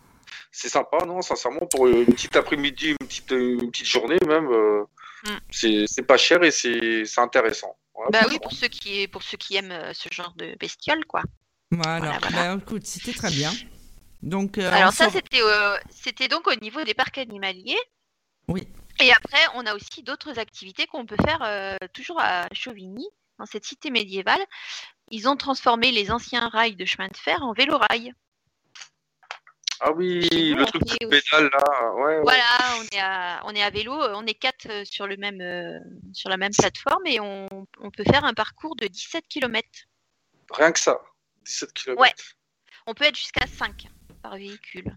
Speaker 4: C'est sympa, non Sincèrement, pour une petite après-midi, une petite, une petite journée même, euh,
Speaker 5: Mm.
Speaker 4: c'est c'est pas cher et c'est c'est intéressant. Ouais,
Speaker 5: Bah oui, pour ceux qui pour ceux qui aiment euh, ce genre de bestiole quoi.
Speaker 3: Voilà.
Speaker 5: Voilà, voilà.
Speaker 3: Ben, écoute, c'était très bien. Donc, euh,
Speaker 5: Alors ça
Speaker 3: sort-
Speaker 5: c'était euh, c'était donc au niveau des parcs animaliers.
Speaker 3: Oui.
Speaker 5: Et après on a aussi d'autres activités qu'on peut faire euh, toujours à Chauvigny dans cette cité médiévale. Ils ont transformé les anciens rails de chemin de fer en vélorail.
Speaker 4: Ah oui,
Speaker 5: nous,
Speaker 4: le truc
Speaker 5: aussi.
Speaker 4: pédale là. Ouais, ouais.
Speaker 5: Voilà, on est à on est à vélo, euh, on est quatre euh, sur le même euh, sur la même plateforme et on, on peut faire un parcours de 17 km.
Speaker 4: Rien que ça. 17 km.
Speaker 5: Ouais. On peut être jusqu'à 5 par véhicule.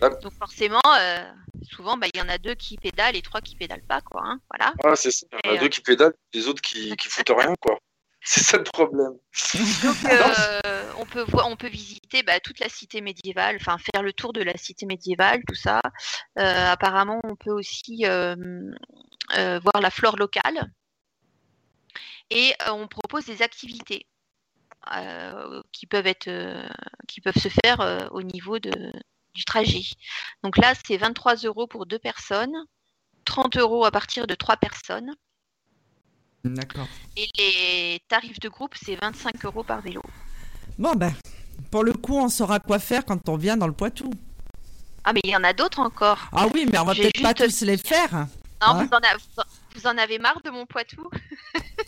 Speaker 5: Donc forcément, euh, souvent, bah, il y en a deux qui pédalent et trois qui pédalent pas, quoi. hein, voilà.
Speaker 4: Ah, c'est ça. Il y en a
Speaker 5: Et,
Speaker 4: deux qui pédalent, les autres qui, <laughs> qui foutent rien, quoi. <laughs> C'est ça le problème.
Speaker 5: Donc <laughs> euh, on peut voir, on peut visiter bah, toute la cité médiévale, enfin faire le tour de la cité médiévale, tout ça. Euh, apparemment, on peut aussi euh, euh, voir la flore locale et euh, on propose des activités euh, qui peuvent être, euh, qui peuvent se faire euh, au niveau de, du trajet. Donc là, c'est 23 euros pour deux personnes, 30 euros à partir de trois personnes.
Speaker 3: D'accord.
Speaker 5: Et les tarifs de groupe, c'est 25 euros par vélo.
Speaker 3: Bon, ben, pour le coup, on saura quoi faire quand on vient dans le Poitou.
Speaker 5: Ah, mais il y en a d'autres encore.
Speaker 3: Ah oui, mais on va peut-être pas tous les faire.
Speaker 5: Non,
Speaker 3: Hein
Speaker 5: vous, en avez, vous en avez marre de mon Poitou?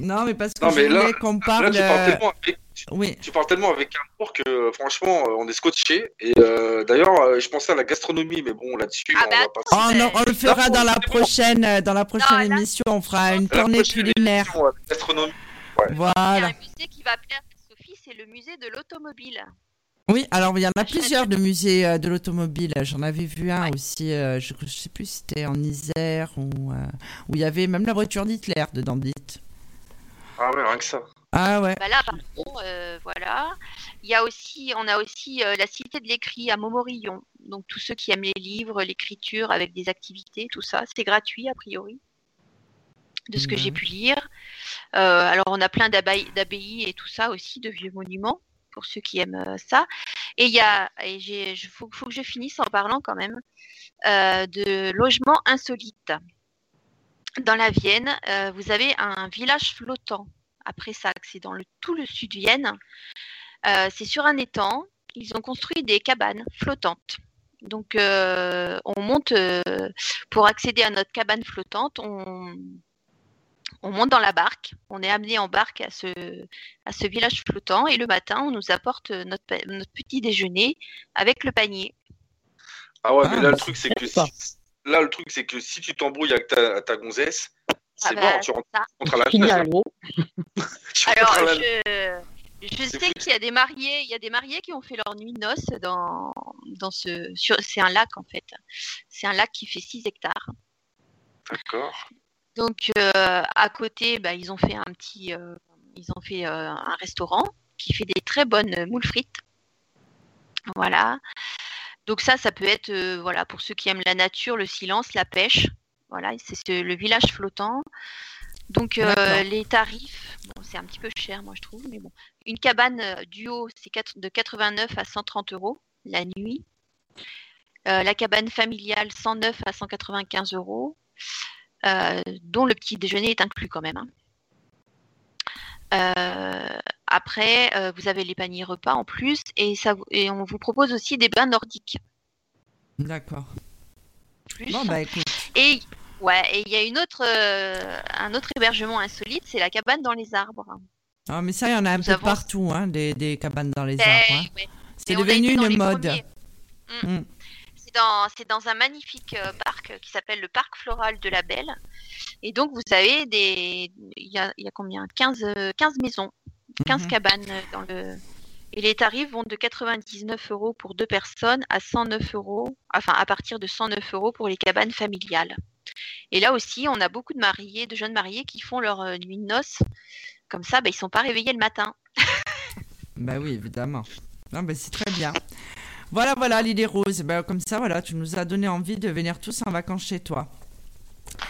Speaker 3: Non, mais parce que
Speaker 4: Non,
Speaker 3: je
Speaker 4: mais là-
Speaker 3: voulais qu'on
Speaker 4: Là,
Speaker 3: parle.
Speaker 4: tu
Speaker 3: euh,
Speaker 4: tu,
Speaker 3: Oui,
Speaker 4: tu parles tellement avec amour que euh, franchement, euh, on est scotché. Et euh, d'ailleurs, je pensais à la gastronomie, mais bon, là-dessus,
Speaker 5: Ah,
Speaker 4: on
Speaker 5: bah,
Speaker 4: va pas.
Speaker 3: Oh, non, on le fera dans la prochaine, dans la prochaine émission. On fera une
Speaker 4: La
Speaker 3: tournée culinaire.
Speaker 4: gastronomie.
Speaker 5: Il y a
Speaker 3: Voilà.
Speaker 5: un musée qui va plaire à Sophie, c'est le musée de l'automobile.
Speaker 3: Oui, alors il y en a plusieurs de musées euh, de l'automobile. J'en avais vu un aussi, euh, je, je sais plus si c'était en Isère ou euh, où il y avait même la voiture d'Hitler dedans, dites.
Speaker 4: Ah ouais, rien que ça.
Speaker 3: Ah ouais.
Speaker 5: Bah là, par contre, euh, voilà. Il y a aussi, on a aussi euh, la Cité de l'écrit à Montmorillon. Donc tous ceux qui aiment les livres, l'écriture avec des activités, tout ça, c'est gratuit a priori, de ce que j'ai pu lire. Euh, alors on a plein d'abbayes et tout ça aussi, de vieux monuments pour ceux qui aiment ça. Et il y a, et j'ai, je- faut, faut que je finisse en parlant quand même de logements insolites. Dans la Vienne, vous avez un village flottant après ça, c'est dans le, tout le sud de Vienne. Euh, c'est sur un étang. Ils ont construit des cabanes flottantes. Donc, euh, on monte euh, pour accéder à notre cabane flottante. On, on monte dans la barque. On est amené en barque à ce, à ce village flottant. Et le matin, on nous apporte notre, petit déjeuner avec le panier.
Speaker 4: Ah ouais,
Speaker 3: Ah,
Speaker 4: mais là, le truc, c'est que si, là, le truc, c'est que si tu t'embrouilles avec ta, ta gonzesse, c'est
Speaker 5: Ah bah,
Speaker 4: tu rentres la
Speaker 6: Fini à. <laughs>
Speaker 4: Tu
Speaker 5: Alors,
Speaker 4: à la-
Speaker 5: je, je sais qu'il y a des mariés, il y a des mariés qui ont fait leur nuit de noces dans, dans ce, sur, c'est un lac en fait. C'est un lac qui fait 6 hectares.
Speaker 4: D'accord.
Speaker 5: Donc euh, à côté, bah, ils ont fait un petit, euh, ils ont fait euh, un restaurant qui fait des très bonnes moules frites. Voilà. Donc ça, ça peut être, euh, voilà, pour ceux qui aiment la nature, le silence, la pêche. Voilà, c'est ce- le village flottant. Donc euh, les tarifs, bon, c'est un petit peu cher, moi je trouve, mais bon. Une cabane euh, duo, c'est de 89 à 130 euros la nuit. Euh, la cabane familiale, 109 à 195 euros, euh, dont le petit déjeuner est inclus quand même. hein. Euh, après, euh, vous avez les paniers repas en plus, et, ça, vous- et on vous propose aussi des bains nordiques.
Speaker 3: D'accord. Bon bah écoute.
Speaker 5: Et ouais, et il y a une autre, euh, un autre hébergement insolite, c'est la cabane dans les arbres.
Speaker 3: Ah, mais ça, il y en a un
Speaker 5: Nous
Speaker 3: peu
Speaker 5: avons-
Speaker 3: partout, hein, des, des cabanes dans les
Speaker 5: Eh,
Speaker 3: arbres. hein. C'est devenu une mode.
Speaker 5: Mm.
Speaker 3: Mm.
Speaker 5: C'est dans, un magnifique euh, parc qui s'appelle le parc floral de la Belle. Et donc, vous avez des. Il y a, il y a combien? 15, euh, 15 maisons, 15
Speaker 3: Mhm.
Speaker 5: cabanes dans le. Et les tarifs vont de 99 euros pour deux personnes à 109 euros, enfin à partir de 109 euros pour les cabanes familiales. Et là aussi, on a beaucoup de mariés, de jeunes mariés qui font leur euh, nuit de noces. Comme ça, bah, ils sont pas réveillés le matin. <laughs>
Speaker 3: Bah oui, évidemment. Non, bah c'est très bien. Voilà, voilà, l'idée rose. Bah, comme ça, voilà, tu nous as donné envie de venir tous en vacances chez toi.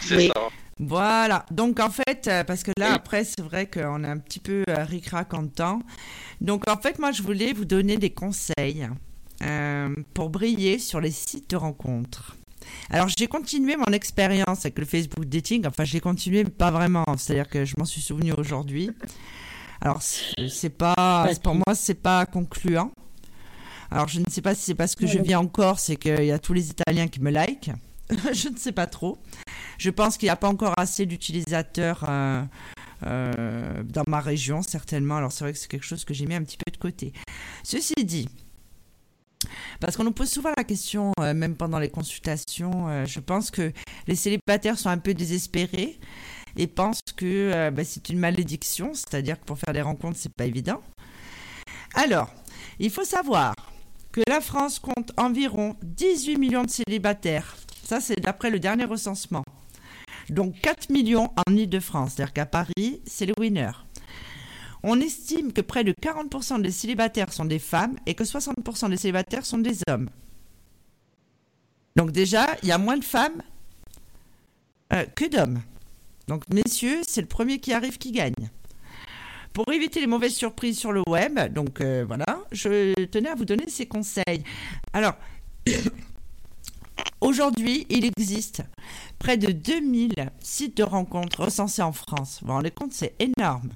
Speaker 4: C'est
Speaker 6: Oui.
Speaker 4: ça.
Speaker 3: Voilà. Donc, en fait, euh, parce que là, après, c'est vrai qu'on est un petit peu euh, ric-rac en temps. Donc, en fait, moi, je voulais vous donner des conseils euh, pour briller sur les sites de rencontres. Alors, j'ai continué mon expérience avec le Facebook Dating. Enfin, j'ai continué, mais pas vraiment. C'est-à-dire que je m'en suis souvenu aujourd'hui. Alors, c'est c'est pas, pour moi, c'est pas concluant. Alors, je ne sais pas si c'est parce que je vis en Corse et qu'il y a tous les Italiens qui me like. <laughs> je ne sais pas trop. Je pense qu'il n'y a pas encore assez d'utilisateurs euh, euh, dans ma région, certainement. Alors, c'est vrai que c'est quelque chose que j'ai mis un petit peu de côté. Ceci dit, parce qu'on nous pose souvent la question, euh, même pendant les consultations, euh, je pense que les célibataires sont un peu désespérés et pensent que euh, bah, c'est une malédiction, c'est-à-dire que pour faire des rencontres, c'est pas évident. Alors, il faut savoir que la France compte environ 18 millions de célibataires. Ça, c'est d'après le dernier recensement. Donc 4 millions en Ile-de-France, c'est-à-dire qu'à Paris, c'est le winner. On estime que près de 40% des célibataires sont des femmes et que 60% des célibataires sont des hommes. Donc déjà, il y a moins de femmes euh, que d'hommes. Donc messieurs, c'est le premier qui arrive qui gagne. Pour éviter les mauvaises surprises sur le web, donc euh, voilà, je tenais à vous donner ces conseils. Alors, <coughs> aujourd'hui, il existe près de 2000 sites de rencontres recensés en France. Vous vous rendez compte, c'est énorme.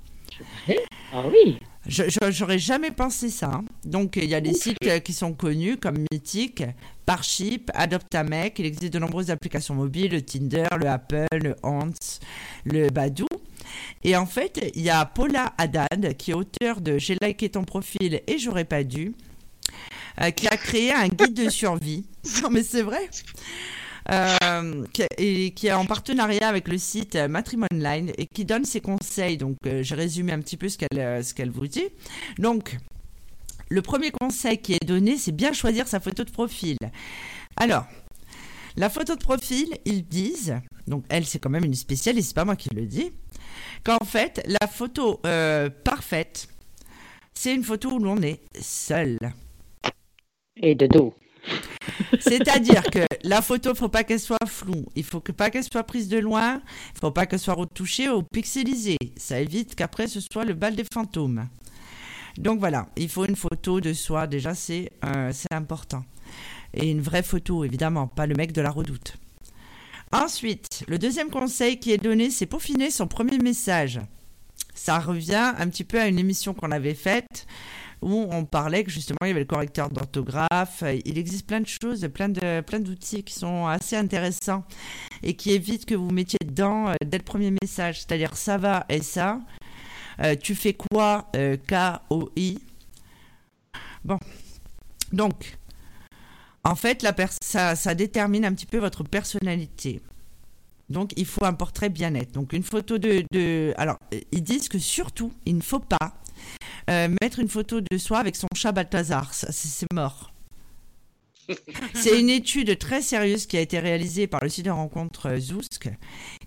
Speaker 6: Ah oui.
Speaker 3: Je- jamais pensé ça. Donc, il y a des sites euh, qui sont connus comme Mythic, Parship, Adoptamec. Il existe de nombreuses applications mobiles, le Tinder, le Apple, le Hans, le Badoo. Et en fait, il y a Paula Haddad, qui est auteur de J'ai liké ton profil et j'aurais pas dû, euh, qui a créé un guide de survie. Non, mais c'est vrai. Euh, qui, et qui est en partenariat avec le site euh, Matrimonline et qui donne ses conseils. Donc, euh, j'ai résumé un petit peu ce qu'elle euh, ce qu'elle vous dit. Donc, le premier conseil qui est donné, c'est bien choisir sa photo de profil. Alors, la photo de profil, ils disent, donc elle, c'est quand même une spécialiste, c'est pas moi qui le dis, qu'en fait, la photo euh, parfaite, c'est une photo où l'on est seul.
Speaker 6: Et de dos.
Speaker 3: C'est-à-dire que la photo, faut pas qu'elle soit floue. Il faut que pas qu'elle soit prise de loin. Il faut pas qu'elle soit retouchée ou pixelisée. Ça évite qu'après ce soit le bal des fantômes. Donc voilà, il faut une photo de soi. Déjà, c'est euh, important. Et une vraie photo, évidemment, pas le mec de la redoute. Ensuite, le deuxième conseil qui est donné, c'est peaufiner son premier message. Ça revient un petit peu à une émission qu'on avait faite où on parlait que justement il y avait le correcteur d'orthographe. Il existe plein de choses, plein de plein d'outils qui sont assez intéressants et qui évitent que vous mettiez dedans euh, dès le premier message, c'est-à-dire ça va et ça. Euh, tu fais quoi euh, K O I? Bon, donc en fait la ça, ça détermine un petit peu votre personnalité. Donc il faut un portrait bien net. Donc une photo de, de... alors euh, ils disent que surtout il ne faut pas euh, mettre une photo de soi avec son chat Balthazar. C'est mort. <laughs> C'est une étude très sérieuse qui a été réalisée par le site de rencontre euh, Zousk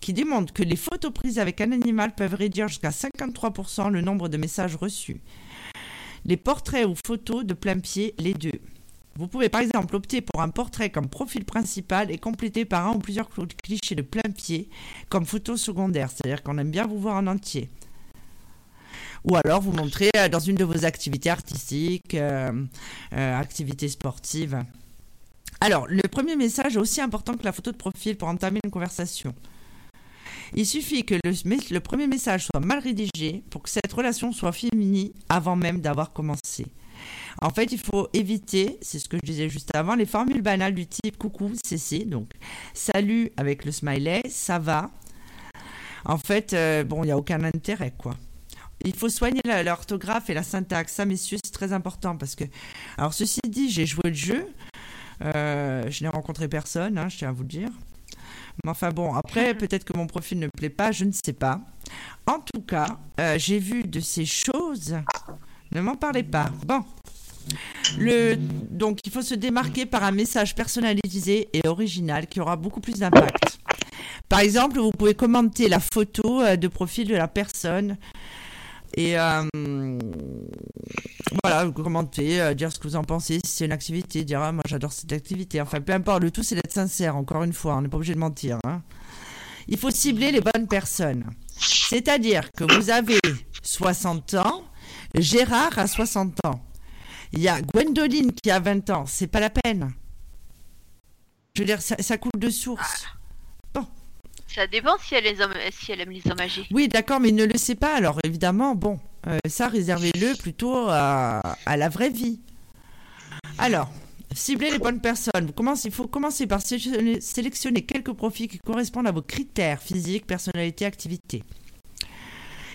Speaker 3: qui démontre que les photos prises avec un animal peuvent réduire jusqu'à 53% le nombre de messages reçus. Les portraits ou photos de plein pied, les deux. Vous pouvez par exemple opter pour un portrait comme profil principal et compléter par un ou plusieurs cl- clichés de plein pied comme photo secondaire, c'est-à-dire qu'on aime bien vous voir en entier. Ou alors vous montrez euh, dans une de vos activités artistiques, euh, euh, activités sportives. Alors, le premier message est aussi important que la photo de profil pour entamer une conversation. Il suffit que le, premier message soit mal rédigé pour que cette relation soit finie avant même d'avoir commencé. En fait, il faut éviter, c'est ce que je disais juste avant, les formules banales du type coucou, CC, donc salut avec le smiley, ça va. En fait, bon, il n'y a aucun intérêt, quoi. Il faut soigner l'orthographe et la syntaxe. Ça, messieurs, c'est très important parce que. Alors, ceci dit, j'ai joué le jeu. Euh, je n'ai rencontré personne, hein, je tiens à vous le dire. Mais enfin bon, après, <laughs> peut-être que mon profil ne plaît pas, je ne sais pas. En tout cas, euh, j'ai vu de ces choses. Ne m'en parlez pas. Bon. Le, donc, il faut se démarquer par un message personnalisé et original qui aura beaucoup plus d'impact. Par exemple, vous pouvez commenter la photo euh, de profil de la personne et euh, voilà, vous commentez, euh, dire ce que vous en pensez, si c'est une activité, dire ah, moi j'adore cette activité. Enfin, peu importe, le tout c'est d'être sincère, encore une fois, on n'est pas obligé de mentir. hein. Il faut cibler les bonnes personnes. C'est-à-dire que vous avez 60 ans, Gérard a 60 ans. Il y a Gwendoline qui a 20 ans, c'est pas la peine. Je veux dire, ça coule de source.
Speaker 5: Ça dépend si elle, hommes, si elle aime les hommes âgés.
Speaker 3: Oui, d'accord, mais ne le sait pas. Alors évidemment, bon, euh, ça réservez-le plutôt à, la vraie vie. Alors, ciblez les bonnes personnes. Il faut commencer par sélectionner, quelques profils qui correspondent à vos critères physiques, personnalité, activité.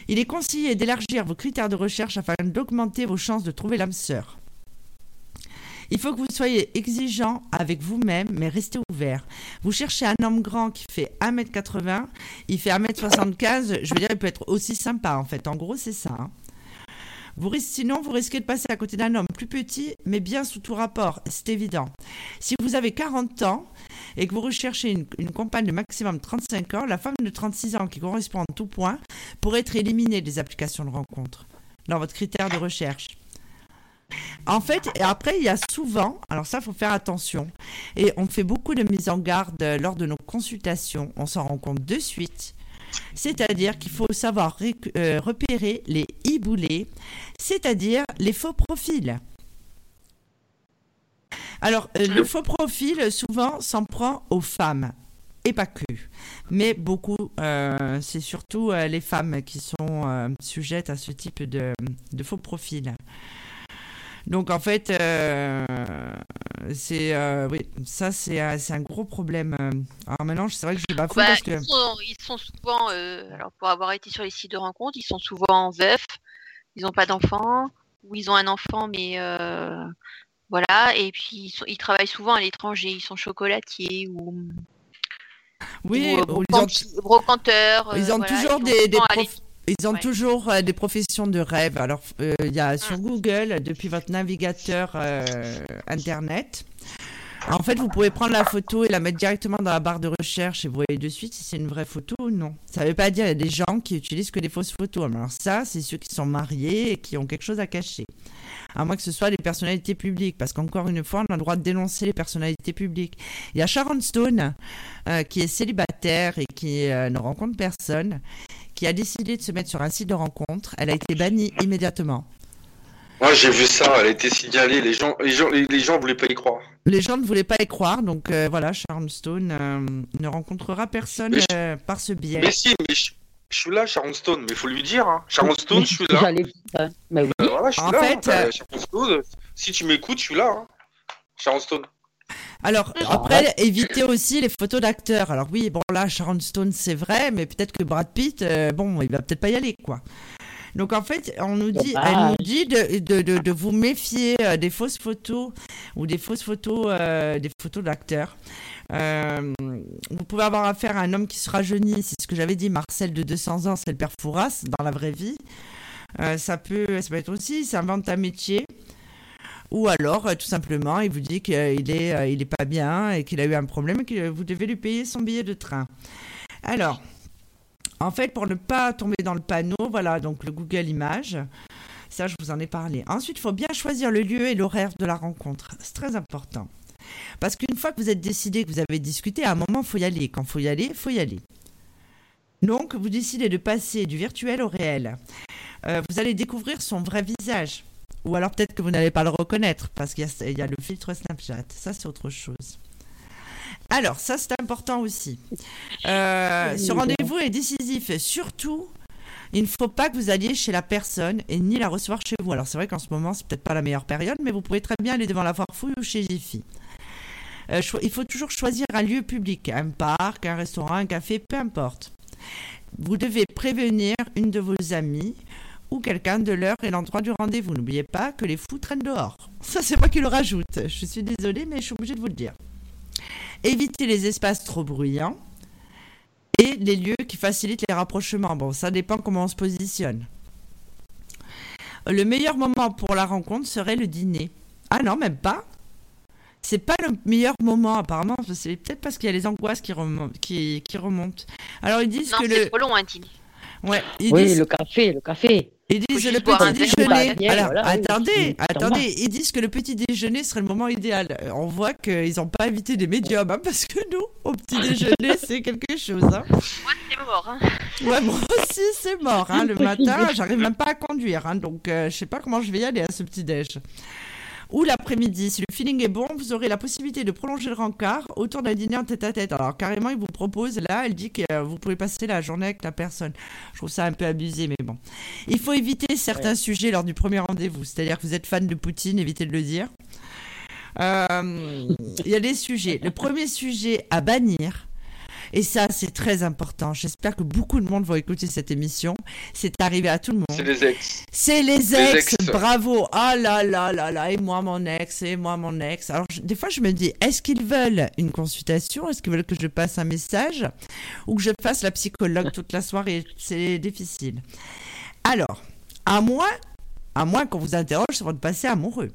Speaker 3: Il est conseillé d'élargir vos critères de recherche afin d'augmenter vos chances de trouver l'âme sœur. Il faut que vous soyez exigeant avec vous-même, mais restez ouvert. Vous cherchez un homme grand qui fait 1m80, il fait 1m75, je veux dire, il peut être aussi sympa en fait. En gros, c'est ça. hein. Vous ris- sinon, vous risquez de passer à côté d'un homme plus petit, mais bien sous tout rapport, c'est évident. Si vous avez 40 ans et que vous recherchez une, une compagne de maximum 35 ans, la femme de 36 ans qui correspond en tout point pourrait être éliminée des applications de rencontre dans votre critère de recherche. En fait, après, il y a souvent, alors ça, faut faire attention, et on fait beaucoup de mise en garde lors de nos consultations, on s'en rend compte de suite. C'est-à-dire qu'il faut savoir euh, repérer les hiboulés, c'est-à-dire les faux profils. Alors, euh, le faux profil, souvent, s'en prend aux femmes. et pas que. Mais beaucoup, euh, c'est surtout les femmes qui sont sujettes à ce type de faux profils. Donc en fait, euh, c'est euh, oui, ça c'est euh, c'est un gros problème. Alors maintenant, c'est vrai que je suis pas fou
Speaker 5: Bah,
Speaker 3: parce que
Speaker 5: ils, sont, ils sont souvent, euh, alors pour avoir été sur les sites de rencontres, ils sont souvent veufs, ils n'ont pas d'enfants, ou ils ont un enfant, mais voilà, et puis ils, sont- ils travaillent souvent à l'étranger, ils sont chocolatiers ou,
Speaker 3: oui,
Speaker 5: ou,
Speaker 3: ou ils ont,
Speaker 5: brocanteurs.
Speaker 3: ils ont
Speaker 5: voilà,
Speaker 3: toujours
Speaker 5: ils
Speaker 3: des, des
Speaker 5: souvent à
Speaker 3: prof- ils ont
Speaker 5: ouais.
Speaker 3: toujours euh, des professions de rêve. Alors euh, il y a sur
Speaker 5: Mm.
Speaker 3: Google depuis votre navigateur euh, internet. En fait, vous pouvez prendre la photo et la mettre directement dans la barre de recherche et vous voyez de suite si c'est une vraie photo ou non. Ça ne veut pas dire qu'il y a des gens qui utilisent que des fausses photos. Alors ça, c'est ceux qui sont mariés et qui ont quelque chose à cacher. À moins que ce soit des personnalités publiques, parce qu'encore une fois, on a le droit de dénoncer les personnalités publiques. Il y a Sharon Stone, euh, qui est célibataire et qui euh, ne rencontre personne, qui a décidé de se mettre sur un site de rencontre. Elle a été bannie immédiatement.
Speaker 4: Moi, j'ai vu ça, elle a été signalée, les gens, les gens, les, gens voulaient pas y croire.
Speaker 3: Les gens ne voulaient pas y croire, donc euh, voilà, Sharon Stone euh, ne rencontrera personne
Speaker 4: je-
Speaker 3: euh, par ce biais.
Speaker 4: Mais si, mais je, je suis là, Sharon Stone, mais faut lui dire, hein. Sharon Stone, je suis là.
Speaker 6: J'allais dire ça. Mais oui.
Speaker 4: Voilà, je suis
Speaker 3: En
Speaker 4: là.
Speaker 3: fait,
Speaker 4: hein.
Speaker 3: euh,
Speaker 4: Euh, Sharon Stone, si tu m'écoutes, je suis là. Hein. Sharon Stone.
Speaker 3: Alors, après, évitez aussi les photos d'acteurs. Alors oui, bon là, Sharon Stone, c'est vrai, mais peut-être que Brad Pitt, euh, bon, il va peut-être pas y aller, quoi. Donc en fait, on nous dit, elle nous dit de, de, de, de vous méfier euh, des fausses photos ou des fausses photos, euh, des photos d'acteurs. Euh, vous pouvez avoir affaire à un homme qui se rajeunit, c'est ce que j'avais dit, Marcel de 200 ans, c'est le père Fouras dans la vraie vie. Euh, ça, peut, ça peut être aussi, il s'invente un métier. Ou alors, euh, tout simplement, il vous dit qu'il est, euh, il est pas bien et qu'il a eu un problème et que vous devez lui payer son billet de train. Alors, en fait, pour ne pas tomber dans le panneau, voilà, donc le Google Images. Ça, je vous en ai parlé. Ensuite, il faut bien choisir le lieu et l'horaire de la rencontre. C'est très important. Parce qu'une fois que vous êtes décidé, que vous avez discuté, à un moment, il faut y aller. Quand il faut y aller, il faut y aller. Donc, vous décidez de passer du virtuel au réel. Euh, vous allez découvrir son vrai visage. Ou alors peut-être que vous n'allez pas le reconnaître parce qu'il y, a- il y a le filtre Snapchat. Ça, c'est autre chose. Alors, ça, c'est important aussi. Euh, ce rendez-vous est décisif. Surtout, il ne faut pas que vous alliez chez la personne et ni la recevoir chez vous. Alors, c'est vrai qu'en ce moment, c'est peut-être pas la meilleure période, mais vous pouvez très bien aller devant la foire fouille ou chez Jiffy. Euh, il faut toujours choisir un lieu public, un parc, un restaurant, un café, peu importe. Vous devez prévenir une de vos amies ou quelqu'un de l'heure et l'endroit du rendez-vous. N'oubliez pas que les fous traînent dehors. Ça, c'est moi qui le rajoute. Je suis désolée, mais je suis obligée de vous le dire. Évitez les espaces trop bruyants et les lieux qui facilitent les rapprochements. Bon, ça dépend comment on se positionne. Le meilleur moment pour la rencontre serait le dîner. Ah non, même pas. C'est pas le meilleur moment apparemment. C'est peut-être parce qu'il y a les angoisses qui remontent. Qui, qui remontent. Alors ils disent
Speaker 5: Non,
Speaker 3: que
Speaker 5: c'est
Speaker 3: le,
Speaker 5: trop long un dîner.
Speaker 3: ouais, ils
Speaker 6: Oui,
Speaker 3: disent
Speaker 6: le café, le café.
Speaker 3: Ils disent le petit déjeuner. Alors,
Speaker 6: voilà,
Speaker 3: attendez,
Speaker 6: oui,
Speaker 3: attendez. Ils disent que le petit déjeuner serait le moment idéal. Euh, On voit qu'ils n'ont pas invité des médiums, hein, parce que nous, au petit <laughs> déjeuner, c'est quelque chose. Hein.
Speaker 5: C'est mort. Hein.
Speaker 3: Ouais, moi aussi, c'est mort. Hein. Le matin, j'arrive même pas à conduire. Hein, donc, euh, je sais pas comment je vais y aller à ce petit déj. Ou l'après-midi, si le feeling est bon, vous aurez la possibilité de prolonger le rencard autour d'un dîner en tête-à-tête. Alors carrément, il vous propose, là, elle dit que euh, vous pouvez passer la journée avec la personne. Je trouve ça un peu abusé, mais bon. Il faut éviter certains sujets lors du premier rendez-vous. C'est-à-dire que vous êtes fan de Poutine, évitez de le dire. Euh, Il y a des sujets. Le premier sujet à bannir, et ça c'est très important, j'espère que beaucoup de monde va écouter cette émission, c'est arrivé à tout le
Speaker 4: C'est
Speaker 3: monde.
Speaker 4: les ex.
Speaker 3: C'est les
Speaker 4: Les
Speaker 3: ex,
Speaker 4: ex.
Speaker 3: bravo. Ah là là là là, et moi mon ex, et moi mon ex. Alors je- des fois je me dis, est-ce qu'ils veulent une consultation? Est-ce qu'ils veulent que je passe un message? Ou que je fasse la psychologue toute la soirée? C'est difficile. Alors, à moins, à moins qu'on vous interroge sur votre passé amoureux.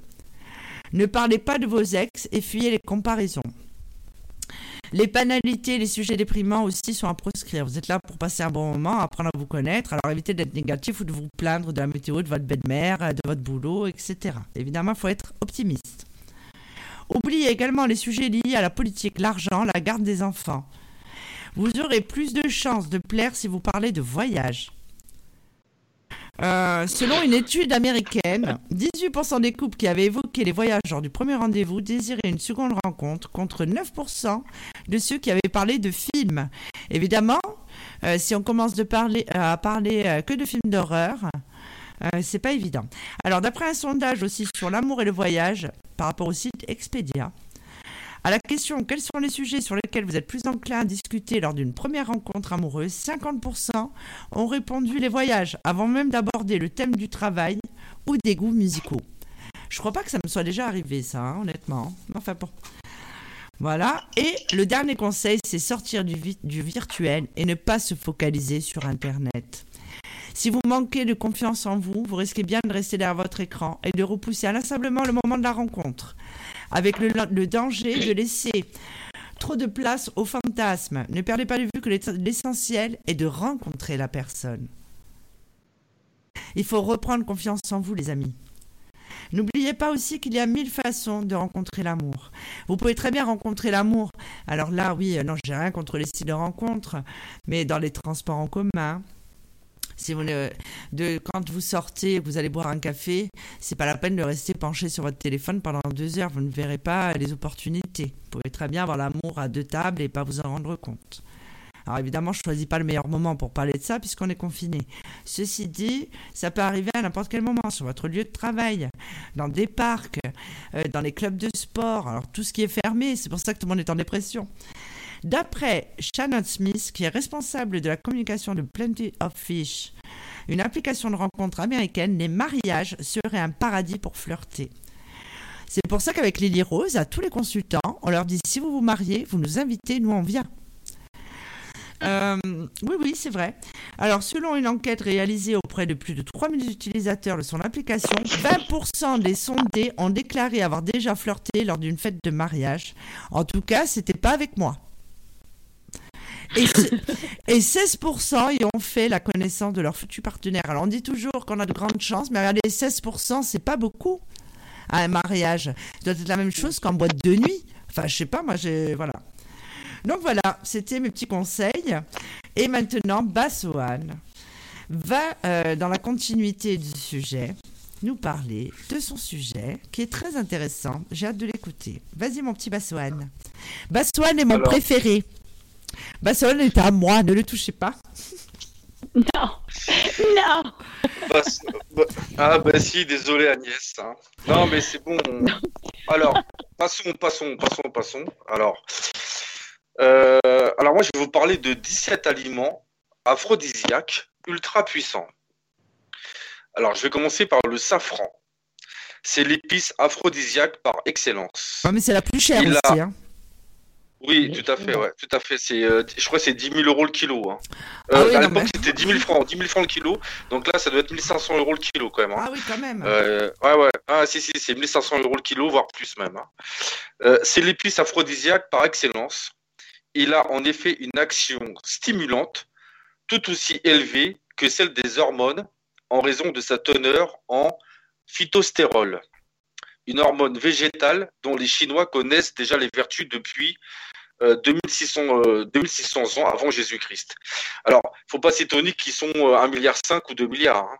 Speaker 3: Ne parlez pas de vos ex et fuyez les comparaisons. Les banalités, les sujets déprimants aussi sont à proscrire. Vous êtes là pour passer un bon moment, apprendre à vous connaître, alors évitez d'être négatif ou de vous plaindre de la météo, de votre belle-mère, de votre boulot, etc. Évidemment, il faut être optimiste. Oubliez également les sujets liés à la politique, l'argent, la garde des enfants. Vous aurez plus de chances de plaire si vous parlez de voyage. Euh, selon une étude américaine, 18% des couples qui avaient évoqué les voyages lors du premier rendez-vous désiraient une seconde rencontre contre 9% de ceux qui avaient parlé de films. Évidemment, euh, si on commence parler, à parler euh, que de films d'horreur, euh, c'est pas évident. Alors, d'après un sondage aussi sur l'amour et le voyage, par rapport au site Expedia, à la question quels sont les sujets sur lesquels vous êtes plus enclin à discuter lors d'une première rencontre amoureuse, 50% ont répondu les voyages, avant même d'aborder le thème du travail ou des goûts musicaux. Je crois pas que ça me soit déjà arrivé, ça, hein, honnêtement. Enfin bon. Voilà. Et le dernier conseil, c'est sortir du, virtuel et ne pas se focaliser sur Internet. Si vous manquez de confiance en vous, vous risquez bien de rester derrière votre écran et de repousser inlassablement le moment de la rencontre, avec le, danger de laisser trop de place aux fantasmes. Ne perdez pas de vue que l'essentiel est de rencontrer la personne. Il faut reprendre confiance en vous, les amis. N'oubliez pas aussi qu'il y a mille façons de rencontrer l'amour. Vous pouvez très bien rencontrer l'amour. Alors là, oui, non, j'ai rien contre les styles de rencontre, mais dans les transports en commun, si vous de, quand vous sortez, vous allez boire un café, c'est pas la peine de rester penché sur votre téléphone pendant deux heures. Vous ne verrez pas les opportunités. Vous pouvez très bien avoir l'amour à deux tables et pas vous en rendre compte. Alors évidemment, je ne choisis pas le meilleur moment pour parler de ça puisqu'on est confiné. Ceci dit, ça peut arriver à n'importe quel moment sur votre lieu de travail, dans des parcs, euh, dans les clubs de sport. Alors tout ce qui est fermé, c'est pour ça que tout le monde est en dépression. D'après Shannon Smith, qui est responsable de la communication de Plenty of Fish, une application de rencontre américaine, les mariages seraient un paradis pour flirter. C'est pour ça qu'avec Lily Rose, à tous les consultants, on leur dit si vous vous mariez, vous nous invitez, nous on vient. Euh, oui, oui, c'est vrai. Alors, selon une enquête réalisée auprès de plus de 3000 utilisateurs de son application, 20% des sondés ont déclaré avoir déjà flirté lors d'une fête de mariage. En tout cas, c'était pas avec moi. Et, 16% y ont fait la connaissance de leur futur partenaire. Alors on dit toujours qu'on a de grandes chances, mais regardez, 16%, c'est pas beaucoup à un mariage. Ça doit être la même chose qu'en boîte de nuit. Enfin, je sais pas, moi, j'ai. Voilà. Donc voilà, c'était mes petits conseils. Et maintenant, Bassoane va, euh, dans la continuité du sujet, nous parler de son sujet qui est très intéressant. J'ai hâte de l'écouter. Vas-y, mon petit Bassoane. Bassoane est mon préféré. Bassoane est à moi, ne le touchez pas.
Speaker 6: Non, non.
Speaker 4: ah bah si, désolé Agnès. Hein. Non mais c'est bon. <laughs> Alors, passons, passons, passons, passons. Alors, euh, alors moi je vais vous parler de 17 aliments aphrodisiaques ultra puissants. Alors je vais commencer par le safran. C'est l'épice aphrodisiaque par excellence.
Speaker 3: Ah, mais c'est la plus chère aussi. Hein.
Speaker 4: Oui, tout à fait, ouais, tout à fait. C'est, euh, je crois que c'est 10 000 euros le kilo. Hein. Ah euh, à l'époque, c'était 10 000 francs, 10 000 francs le kilo. Donc là, ça doit être 1500 euros le kilo quand même.
Speaker 3: Hein. Ah oui, quand même.
Speaker 4: Euh, ouais, ouais. Ah si, si, c'est 1500 euros le kilo, voire plus même. Hein. c'est l'épice aphrodisiaque par excellence. Il a en effet une action stimulante tout aussi élevée que celle des hormones en raison de sa teneur en phytostérol une hormone végétale dont les Chinois connaissent déjà les vertus depuis 2600, euh, 2600 euh, ans avant Jésus-Christ. Alors, il ne faut pas s'étonner qu'ils sont 1,5 euh, milliard ou 2 milliards. Hein.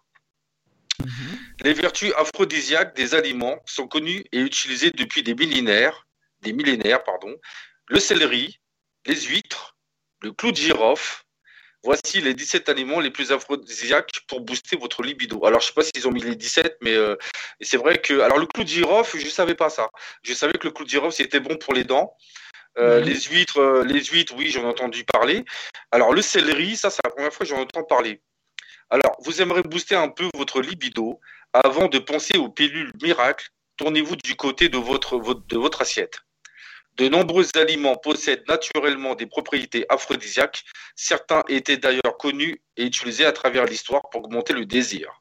Speaker 4: Mhm. Les vertus aphrodisiaques des aliments sont connues et utilisées depuis des millénaires, des millénaires pardon. Le céleri, les huîtres, le clou de girofle, Voici les 17 aliments les plus aphrodisiaques pour booster votre libido. Alors, je ne sais pas s'ils ont mis les 17, mais euh, c'est vrai que. Alors, le clou de girofle, je ne savais pas ça. Je savais que le clou de girofle, c'était bon pour les dents. Euh, les huîtres, euh, les huîtres, oui, j'en ai entendu parler. Alors, le céleri, ça, c'est la première fois que j'en entends parler. Alors, vous aimeriez booster un peu votre libido avant de penser aux pilules miracles. Tournez-vous du côté de votre, de votre assiette. De nombreux aliments possèdent naturellement des propriétés aphrodisiaques. Certains étaient d'ailleurs connus et utilisés à travers l'histoire pour augmenter le désir.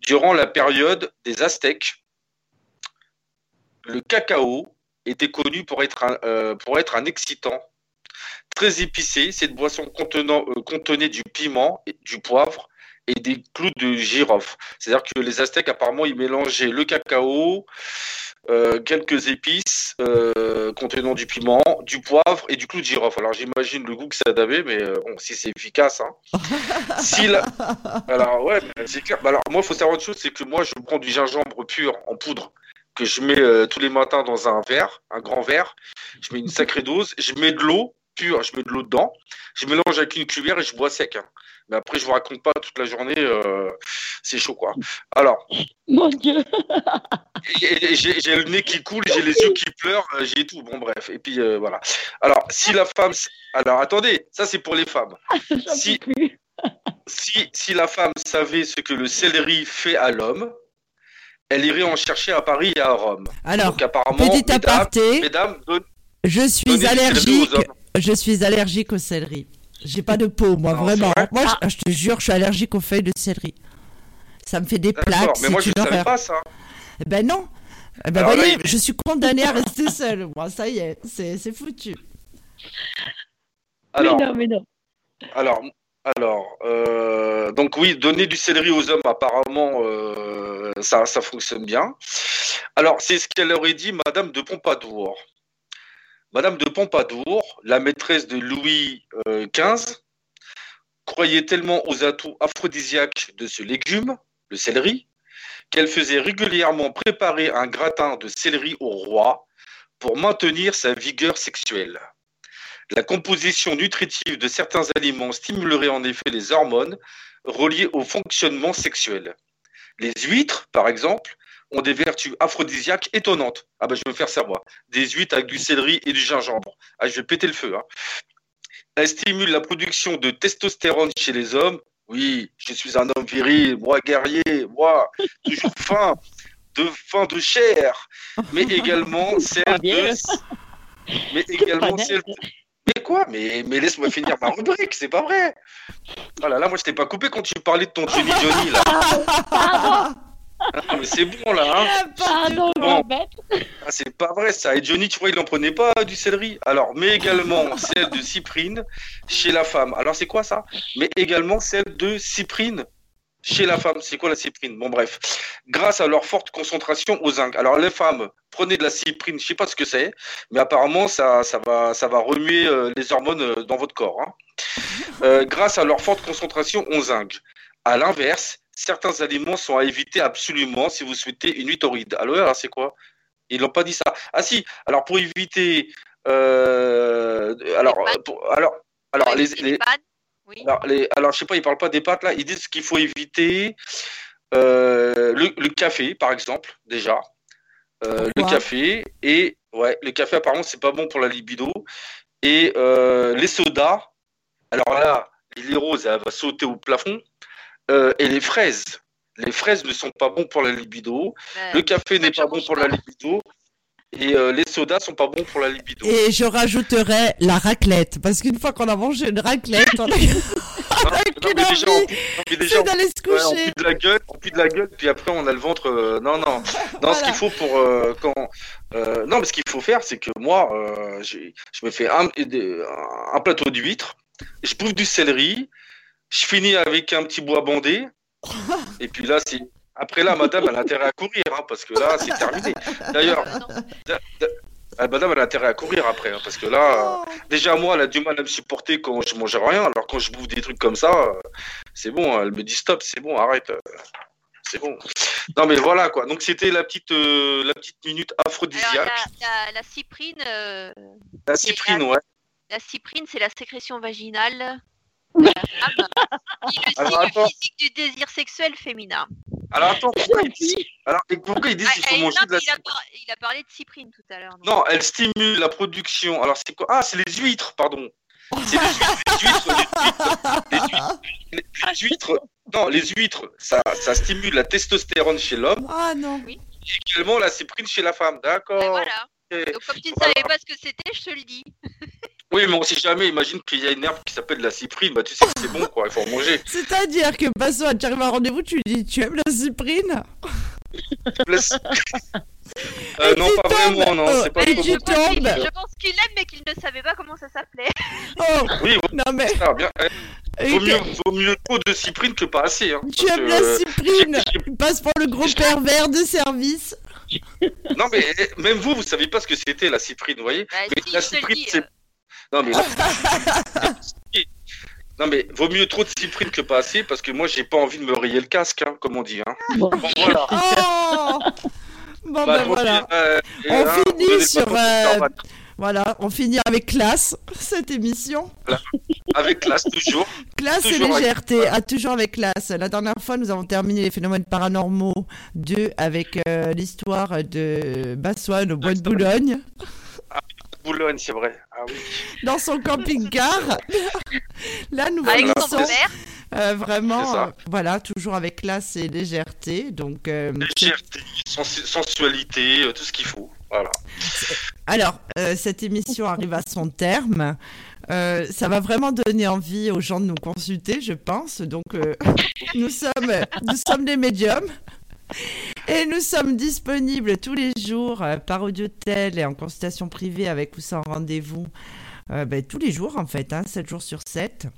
Speaker 4: Durant la période des Aztèques, le cacao était connu pour être un, euh, excitant très épicé. Cette boisson euh, contenait du piment, du poivre et des clous de girofle. C'est-à-dire que les Aztèques, apparemment, ils mélangeaient le cacao, euh, quelques épices euh, contenant du piment, du poivre et du clou de girofle. Alors j'imagine le goût que ça avait, mais euh, bon, si c'est efficace. Hein. <laughs> si Alors ouais, c'est clair. Bah, alors moi, il faut savoir autre chose, c'est que moi, je prends du gingembre pur en poudre que je mets tous les matins dans un verre, un grand verre. Je mets une sacrée dose. Je mets de l'eau pure, je mets de l'eau dedans. Je mélange avec une cuillère et je bois sec. hein. Mais après, je vous raconte pas toute la journée. euh, c'est chaud, quoi. Alors,
Speaker 6: Mon Dieu.
Speaker 4: j'ai le nez qui coule, j'ai les yeux qui pleurent, euh, j'ai tout. Bon, bref. Et puis, euh, voilà. Alors, si la femme. Alors, attendez, ça, c'est pour les femmes.
Speaker 6: J'en
Speaker 4: Si-. Si, si la femme savait ce que le céleri fait à l'homme, elle irait en chercher à Paris et à Rome.
Speaker 3: Alors,
Speaker 4: Donc, apparemment,
Speaker 3: petit
Speaker 4: mesdames,
Speaker 3: aparté,
Speaker 4: mesdames, don-
Speaker 3: je suis allergique. Je suis allergique au céleri. J'ai pas de peau, moi,
Speaker 4: Non,
Speaker 3: vraiment. Moi, je, je te jure, je suis allergique aux feuilles de céleri. Ça me fait des plaques,
Speaker 4: mais
Speaker 3: c'est
Speaker 4: moi, je
Speaker 3: une
Speaker 4: ne savais
Speaker 3: horreur.
Speaker 4: pas ça.
Speaker 3: Eh Ben non. Eh ben
Speaker 4: Alors là,
Speaker 3: voyez,
Speaker 4: il-
Speaker 3: je suis condamnée à rester seule. Moi, ça y est, c'est c'est foutu.
Speaker 4: Alors,
Speaker 6: Mais non, mais non.
Speaker 4: alors, alors euh, donc oui, donner du céleri aux hommes, apparemment, euh, ça, ça fonctionne bien. Alors, c'est ce qu'elle aurait dit Madame de Pompadour. Madame de Pompadour, la maîtresse de Louis euh, XV, croyait tellement aux atouts aphrodisiaques de ce légume, le céleri, qu'elle faisait régulièrement préparer un gratin de céleri au roi pour maintenir sa vigueur sexuelle. La composition nutritive de certains aliments stimulerait en effet les hormones reliées au fonctionnement sexuel. Les huîtres, par exemple, ont des vertus aphrodisiaques étonnantes. Ah ben je vais me faire savoir. Des huîtres avec du céleri et du gingembre. Ah je vais péter le feu. Hein. Elles stimulent la production de testostérone chez les hommes. Oui, je suis un homme viril, moi guerrier, moi toujours <laughs> faim, de faim de chair, mais <laughs> également celle de, mais également celle mais quoi? Mais, mais laisse-moi finir ma rubrique, c'est pas vrai. Oh là là, moi je t'ai pas coupé quand tu parlais de ton <laughs> Johnny Johnny là. Ah, mais c'est bon là, hein
Speaker 6: pardon, je
Speaker 4: Bon.
Speaker 6: m'embête.
Speaker 4: Ah, c'est pas vrai ça. Et Johnny, tu vois, il en prenait pas du céleri. Alors, mais également celle de cyprine chez la femme. Alors c'est quoi ça? Mais également celle de cyprine chez la femme. C'est quoi la cyprine? Bon bref, grâce à leur forte concentration au zinc. Alors les femmes, prenez de la cyprine, je sais pas ce que c'est, mais apparemment ça, ça va, ça va remuer euh, les hormones euh, dans votre corps. hein. Euh, grâce à leur forte concentration au zinc. À l'inverse, certains aliments sont à éviter absolument si vous souhaitez une nuit torride. Alors, alors c'est quoi? Ils n'ont pas dit ça. Ah si, alors pour éviter... euh, alors,
Speaker 5: Les
Speaker 4: pour- alors, alors,
Speaker 5: Ouais,
Speaker 4: les, les-.
Speaker 5: Oui.
Speaker 4: alors, les- alors, je sais pas, ils parlent pas des pâtes là. Ils disent qu'il faut éviter euh, le, le café, par exemple, déjà. Euh, le café et ouais, le café apparemment c'est pas bon pour la libido et euh, les sodas. Alors là, l'île rose elle va sauter au plafond Euh, et les fraises. Les fraises ne sont pas bons pour la libido.
Speaker 5: Euh,
Speaker 4: Le café n'est pas bon pour
Speaker 5: pas.
Speaker 4: la libido. Et euh, les sodas sont pas bons pour la libido.
Speaker 3: Et je rajouterais la raclette, parce qu'une fois qu'on a mangé une raclette, on a, <laughs> on a
Speaker 4: Non,
Speaker 3: qu'une
Speaker 4: mais déjà, on,
Speaker 3: envie,
Speaker 4: non, mais déjà,
Speaker 3: c'est
Speaker 4: on-
Speaker 3: d'aller se
Speaker 4: ouais, on
Speaker 3: coucher.
Speaker 4: pue de la gueule, on pue de la gueule, puis après on a le ventre. euh, non, non, non. Ce
Speaker 3: Voilà.
Speaker 4: qu'il faut pour euh, quand. euh, non, mais ce qu'il faut faire, c'est que moi, euh, j'ai- je me fais un, des- un plateau d'huîtres, je bouffe du céleri, je finis avec un petit bois bandé, <laughs> et puis là, c'est. Après là, madame, elle a intérêt à courir, hein, parce que là, c'est terminé. D'ailleurs, <laughs> ah, madame, elle a intérêt à courir après, hein, parce que là, euh, déjà, moi, elle a du mal à me supporter quand je mange rien, alors quand je bouffe des trucs comme ça, euh, c'est bon, elle me dit stop, c'est bon, arrête. euh, C'est bon. Non, mais voilà, quoi. Donc, c'était la petite, euh, la petite minute
Speaker 5: Alors,
Speaker 4: aphrodisiaque.
Speaker 5: la, la, la cyprine, euh,
Speaker 4: La cyprine, ouais.
Speaker 5: la cyprine, c'est la sécrétion vaginale la femme qui le
Speaker 4: Alors,
Speaker 5: signe
Speaker 4: attends.
Speaker 5: physique du désir sexuel féminin.
Speaker 4: Alors, attends, pourquoi ils disent, alors, et pourquoi ils disent
Speaker 5: Ah,
Speaker 4: qu'il faut
Speaker 5: eh,
Speaker 4: manger
Speaker 5: non,
Speaker 4: de la
Speaker 5: mais il, a par- il a parlé de cyprine tout à l'heure. non
Speaker 4: Non, elle stimule la production. Alors, c'est quoi? Ah, c'est les huîtres, pardon. C'est les huîtres, les huîtres, les huîtres, les huîtres, les huîtres. Non, les huîtres, ça, ça stimule la testostérone chez l'homme
Speaker 3: Ah non.
Speaker 4: et également la cyprine chez la femme.
Speaker 5: Ben
Speaker 4: D'accord.
Speaker 5: voilà.
Speaker 4: ok.
Speaker 5: Donc, comme tu ne
Speaker 4: Voilà.
Speaker 5: savais pas ce que c'était, je te le dis. <laughs>
Speaker 4: Oui, mais on sait jamais. Imagine qu'il y a une herbe qui s'appelle la cyprine. Bah, tu sais que c'est bon, quoi. Il faut en manger. <laughs>
Speaker 3: C'est-à-dire que Basso, tu arrives à un rendez-vous, tu lui dis Tu aimes la cyprine
Speaker 4: La <laughs> Euh, non, pas
Speaker 3: tombes.
Speaker 4: vraiment, non.
Speaker 3: Oh,
Speaker 4: C'est pas
Speaker 3: et
Speaker 4: trop
Speaker 3: tu
Speaker 4: bon.
Speaker 5: Je pense qu'il-
Speaker 3: tombes.
Speaker 5: je pense qu'il aime, mais qu'il ne savait pas comment ça s'appelait.
Speaker 3: Oh
Speaker 4: Oui, oui,
Speaker 3: Non mais.
Speaker 4: ça, bien. Eh, Vaut mieux, vaut mieux trop de cyprine que pas assez. Hein,
Speaker 3: Tu aimes
Speaker 4: que,
Speaker 3: la
Speaker 4: euh,
Speaker 3: cyprine Tu passes pour le gros pervers de service.
Speaker 4: Non, mais eh, même vous, vous savez pas ce que c'était la cyprine, vous voyez?
Speaker 5: Bah,
Speaker 4: Mais
Speaker 5: si,
Speaker 4: la cyprine, c'est. Non, mais. <laughs> non, mais vaut mieux trop de cyprine que pas assez parce que moi, j'ai pas envie de me rayer le casque, hein, comme on dit. Hein.
Speaker 6: Bon.
Speaker 4: Bon, voilà. <laughs>
Speaker 3: Oh Bon,
Speaker 4: Bah,
Speaker 3: ben voilà.
Speaker 4: euh, et,
Speaker 3: On
Speaker 4: hein,
Speaker 3: finit sur, euh. Voilà, on finit avec classe <laughs> cette émission.
Speaker 4: Avec classe, toujours.
Speaker 3: Classe et
Speaker 4: Toujours avec-
Speaker 3: légèreté, ah, toujours avec classe. La dernière fois, nous avons terminé les phénomènes paranormaux 2 avec euh, l'histoire de Bassoine au bois de Boulogne,
Speaker 4: Boulogne, c'est vrai. Ah oui.
Speaker 3: dans son camping-car. <laughs> Là, nous
Speaker 5: Avec son père.
Speaker 3: euh, vraiment, euh, voilà, toujours avec classe et légèreté. Donc, euh,
Speaker 4: Légèreté, sens- sensualité, euh, tout ce qu'il faut. Voilà.
Speaker 3: Alors, euh, cette émission arrive à son terme. Euh, ça va vraiment donner envie aux gens de nous consulter, je pense. Donc, euh, nous, sommes, nous sommes des médiums. <laughs> Et nous sommes disponibles tous les jours euh, par audiotel et en consultation privée avec ou sans rendez-vous. euh, ben, tous les jours, en fait, hein, 7 jours sur 7.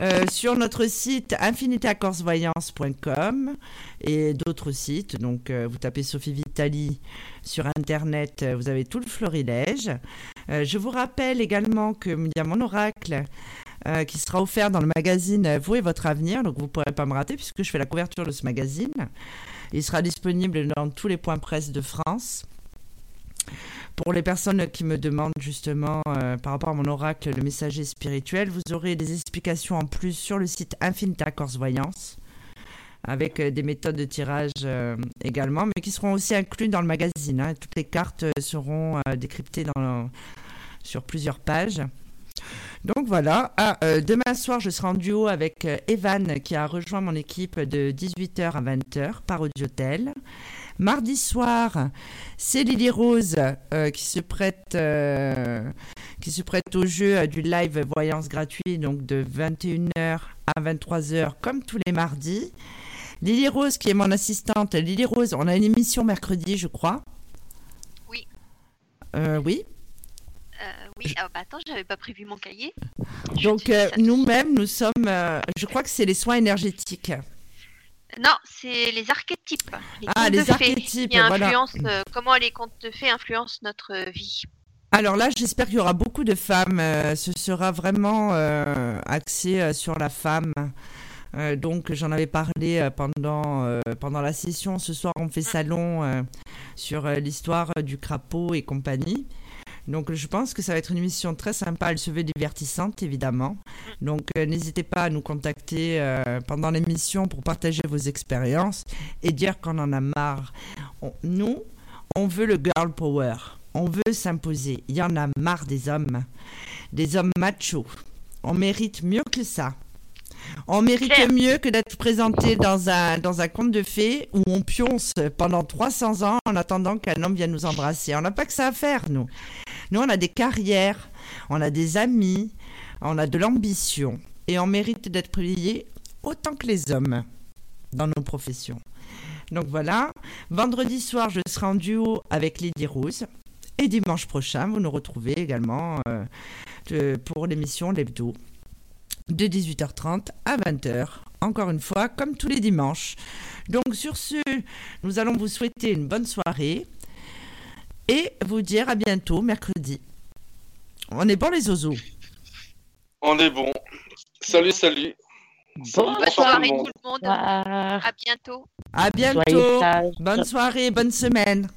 Speaker 3: Euh, sur notre site infinitacorsevoyance.com et d'autres sites. Donc, euh, vous tapez Sophie Vitali sur Internet, vous avez tout le florilège. Je vous rappelle également qu'il y a mon oracle euh, qui sera offert dans le magazine euh, Vous et votre avenir. Donc, vous ne pourrez pas me rater puisque je fais la couverture de ce magazine. Il sera disponible dans tous les points presse de France. Pour les personnes qui me demandent justement euh, par rapport à mon oracle, le messager spirituel, vous aurez des explications en plus sur le site Infinita Corse Voyance, avec des méthodes de tirage également, mais qui seront aussi inclus dans le magazine. hein. Toutes les cartes seront décryptées sur plusieurs pages. Donc voilà, Ah, euh, demain soir je serai en duo avec euh, Evan qui a rejoint mon équipe de 18h à 20h par Audiotel. Mardi soir, c'est Lily Rose euh, qui se prête euh, qui se prête au jeu du live voyance gratuit donc de 21h à 23h comme tous les mardis. Lily Rose qui est mon assistante. Lily Rose, on a une émission mercredi, je crois.
Speaker 5: Oui.
Speaker 3: Euh, oui.
Speaker 5: Oui, ah, bah, attends, j'avais pas prévu mon cahier.
Speaker 3: Donc euh, nous-mêmes, nous sommes, euh, je crois que c'est les soins énergétiques.
Speaker 5: Non, c'est les archétypes. Les
Speaker 3: Ah, les archétypes,
Speaker 5: qui
Speaker 3: voilà.
Speaker 5: influencent, euh, comment les contes de fées influencent notre vie.
Speaker 3: Alors là, j'espère qu'il y aura beaucoup de femmes. ce sera vraiment axé sur la femme. Donc j'en avais parlé pendant, pendant la session. Ce soir, on fait salon euh, sur l'histoire du crapaud et compagnie. Donc je pense que ça va être une émission très sympa. Elle se veut divertissante, évidemment. Donc euh, n'hésitez pas à nous contacter euh, pendant l'émission pour partager vos expériences et dire qu'on en a marre. Nous, on veut le girl power. On veut s'imposer. Il y en a marre des hommes. Des hommes machos. On mérite mieux que ça. On mérite mieux que d'être présenté dans un, dans un conte de fées où on pionce pendant 300 ans en attendant qu'un homme vienne nous embrasser. On n'a pas que ça à faire, nous. Nous, on a des carrières, on a des amis, on a de l'ambition. Et on mérite d'être privilégié autant que les hommes dans nos professions. Donc voilà, vendredi soir, je serai en duo avec Lydie Rose. Et dimanche prochain, vous nous retrouvez également euh, de- pour l'émission L'Hebdo de 18h30 à 20h. Encore une fois, comme tous les dimanches. Donc sur ce, nous allons vous souhaiter une bonne soirée et vous dire à bientôt mercredi. On est bon les oiseaux.
Speaker 4: On est bon. Salut, salut. Salut,
Speaker 6: Bonne
Speaker 5: soirée
Speaker 4: tout
Speaker 5: tout
Speaker 4: le monde.
Speaker 5: le monde. À bientôt.
Speaker 3: À bientôt. Bonne soirée, bonne semaine.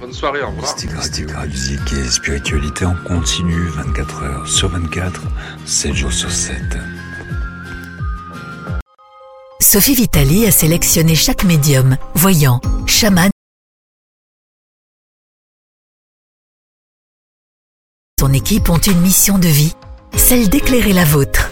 Speaker 4: Bonne soirée, au revoir.
Speaker 2: Mystique Radio, musique et spiritualité en continu 24 heures sur 24, 7 jours sur 7.
Speaker 1: Sophie Vitali a sélectionné chaque médium, voyant, chaman. Son équipe ont une mission de vie, celle d'éclairer la vôtre.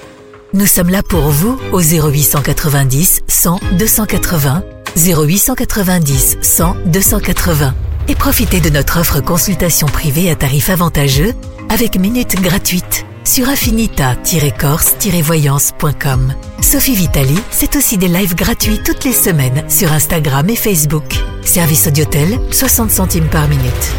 Speaker 1: Nous sommes là pour vous au 0890 100 280, 0890 100 280 et profitez de notre offre consultation privée à tarif avantageux avec minutes gratuites sur affinita-corse-voyance.com. Sophie Vitali, c'est aussi des lives gratuits toutes les semaines sur Instagram et Facebook. Service Audiotel, 60 centimes par minute.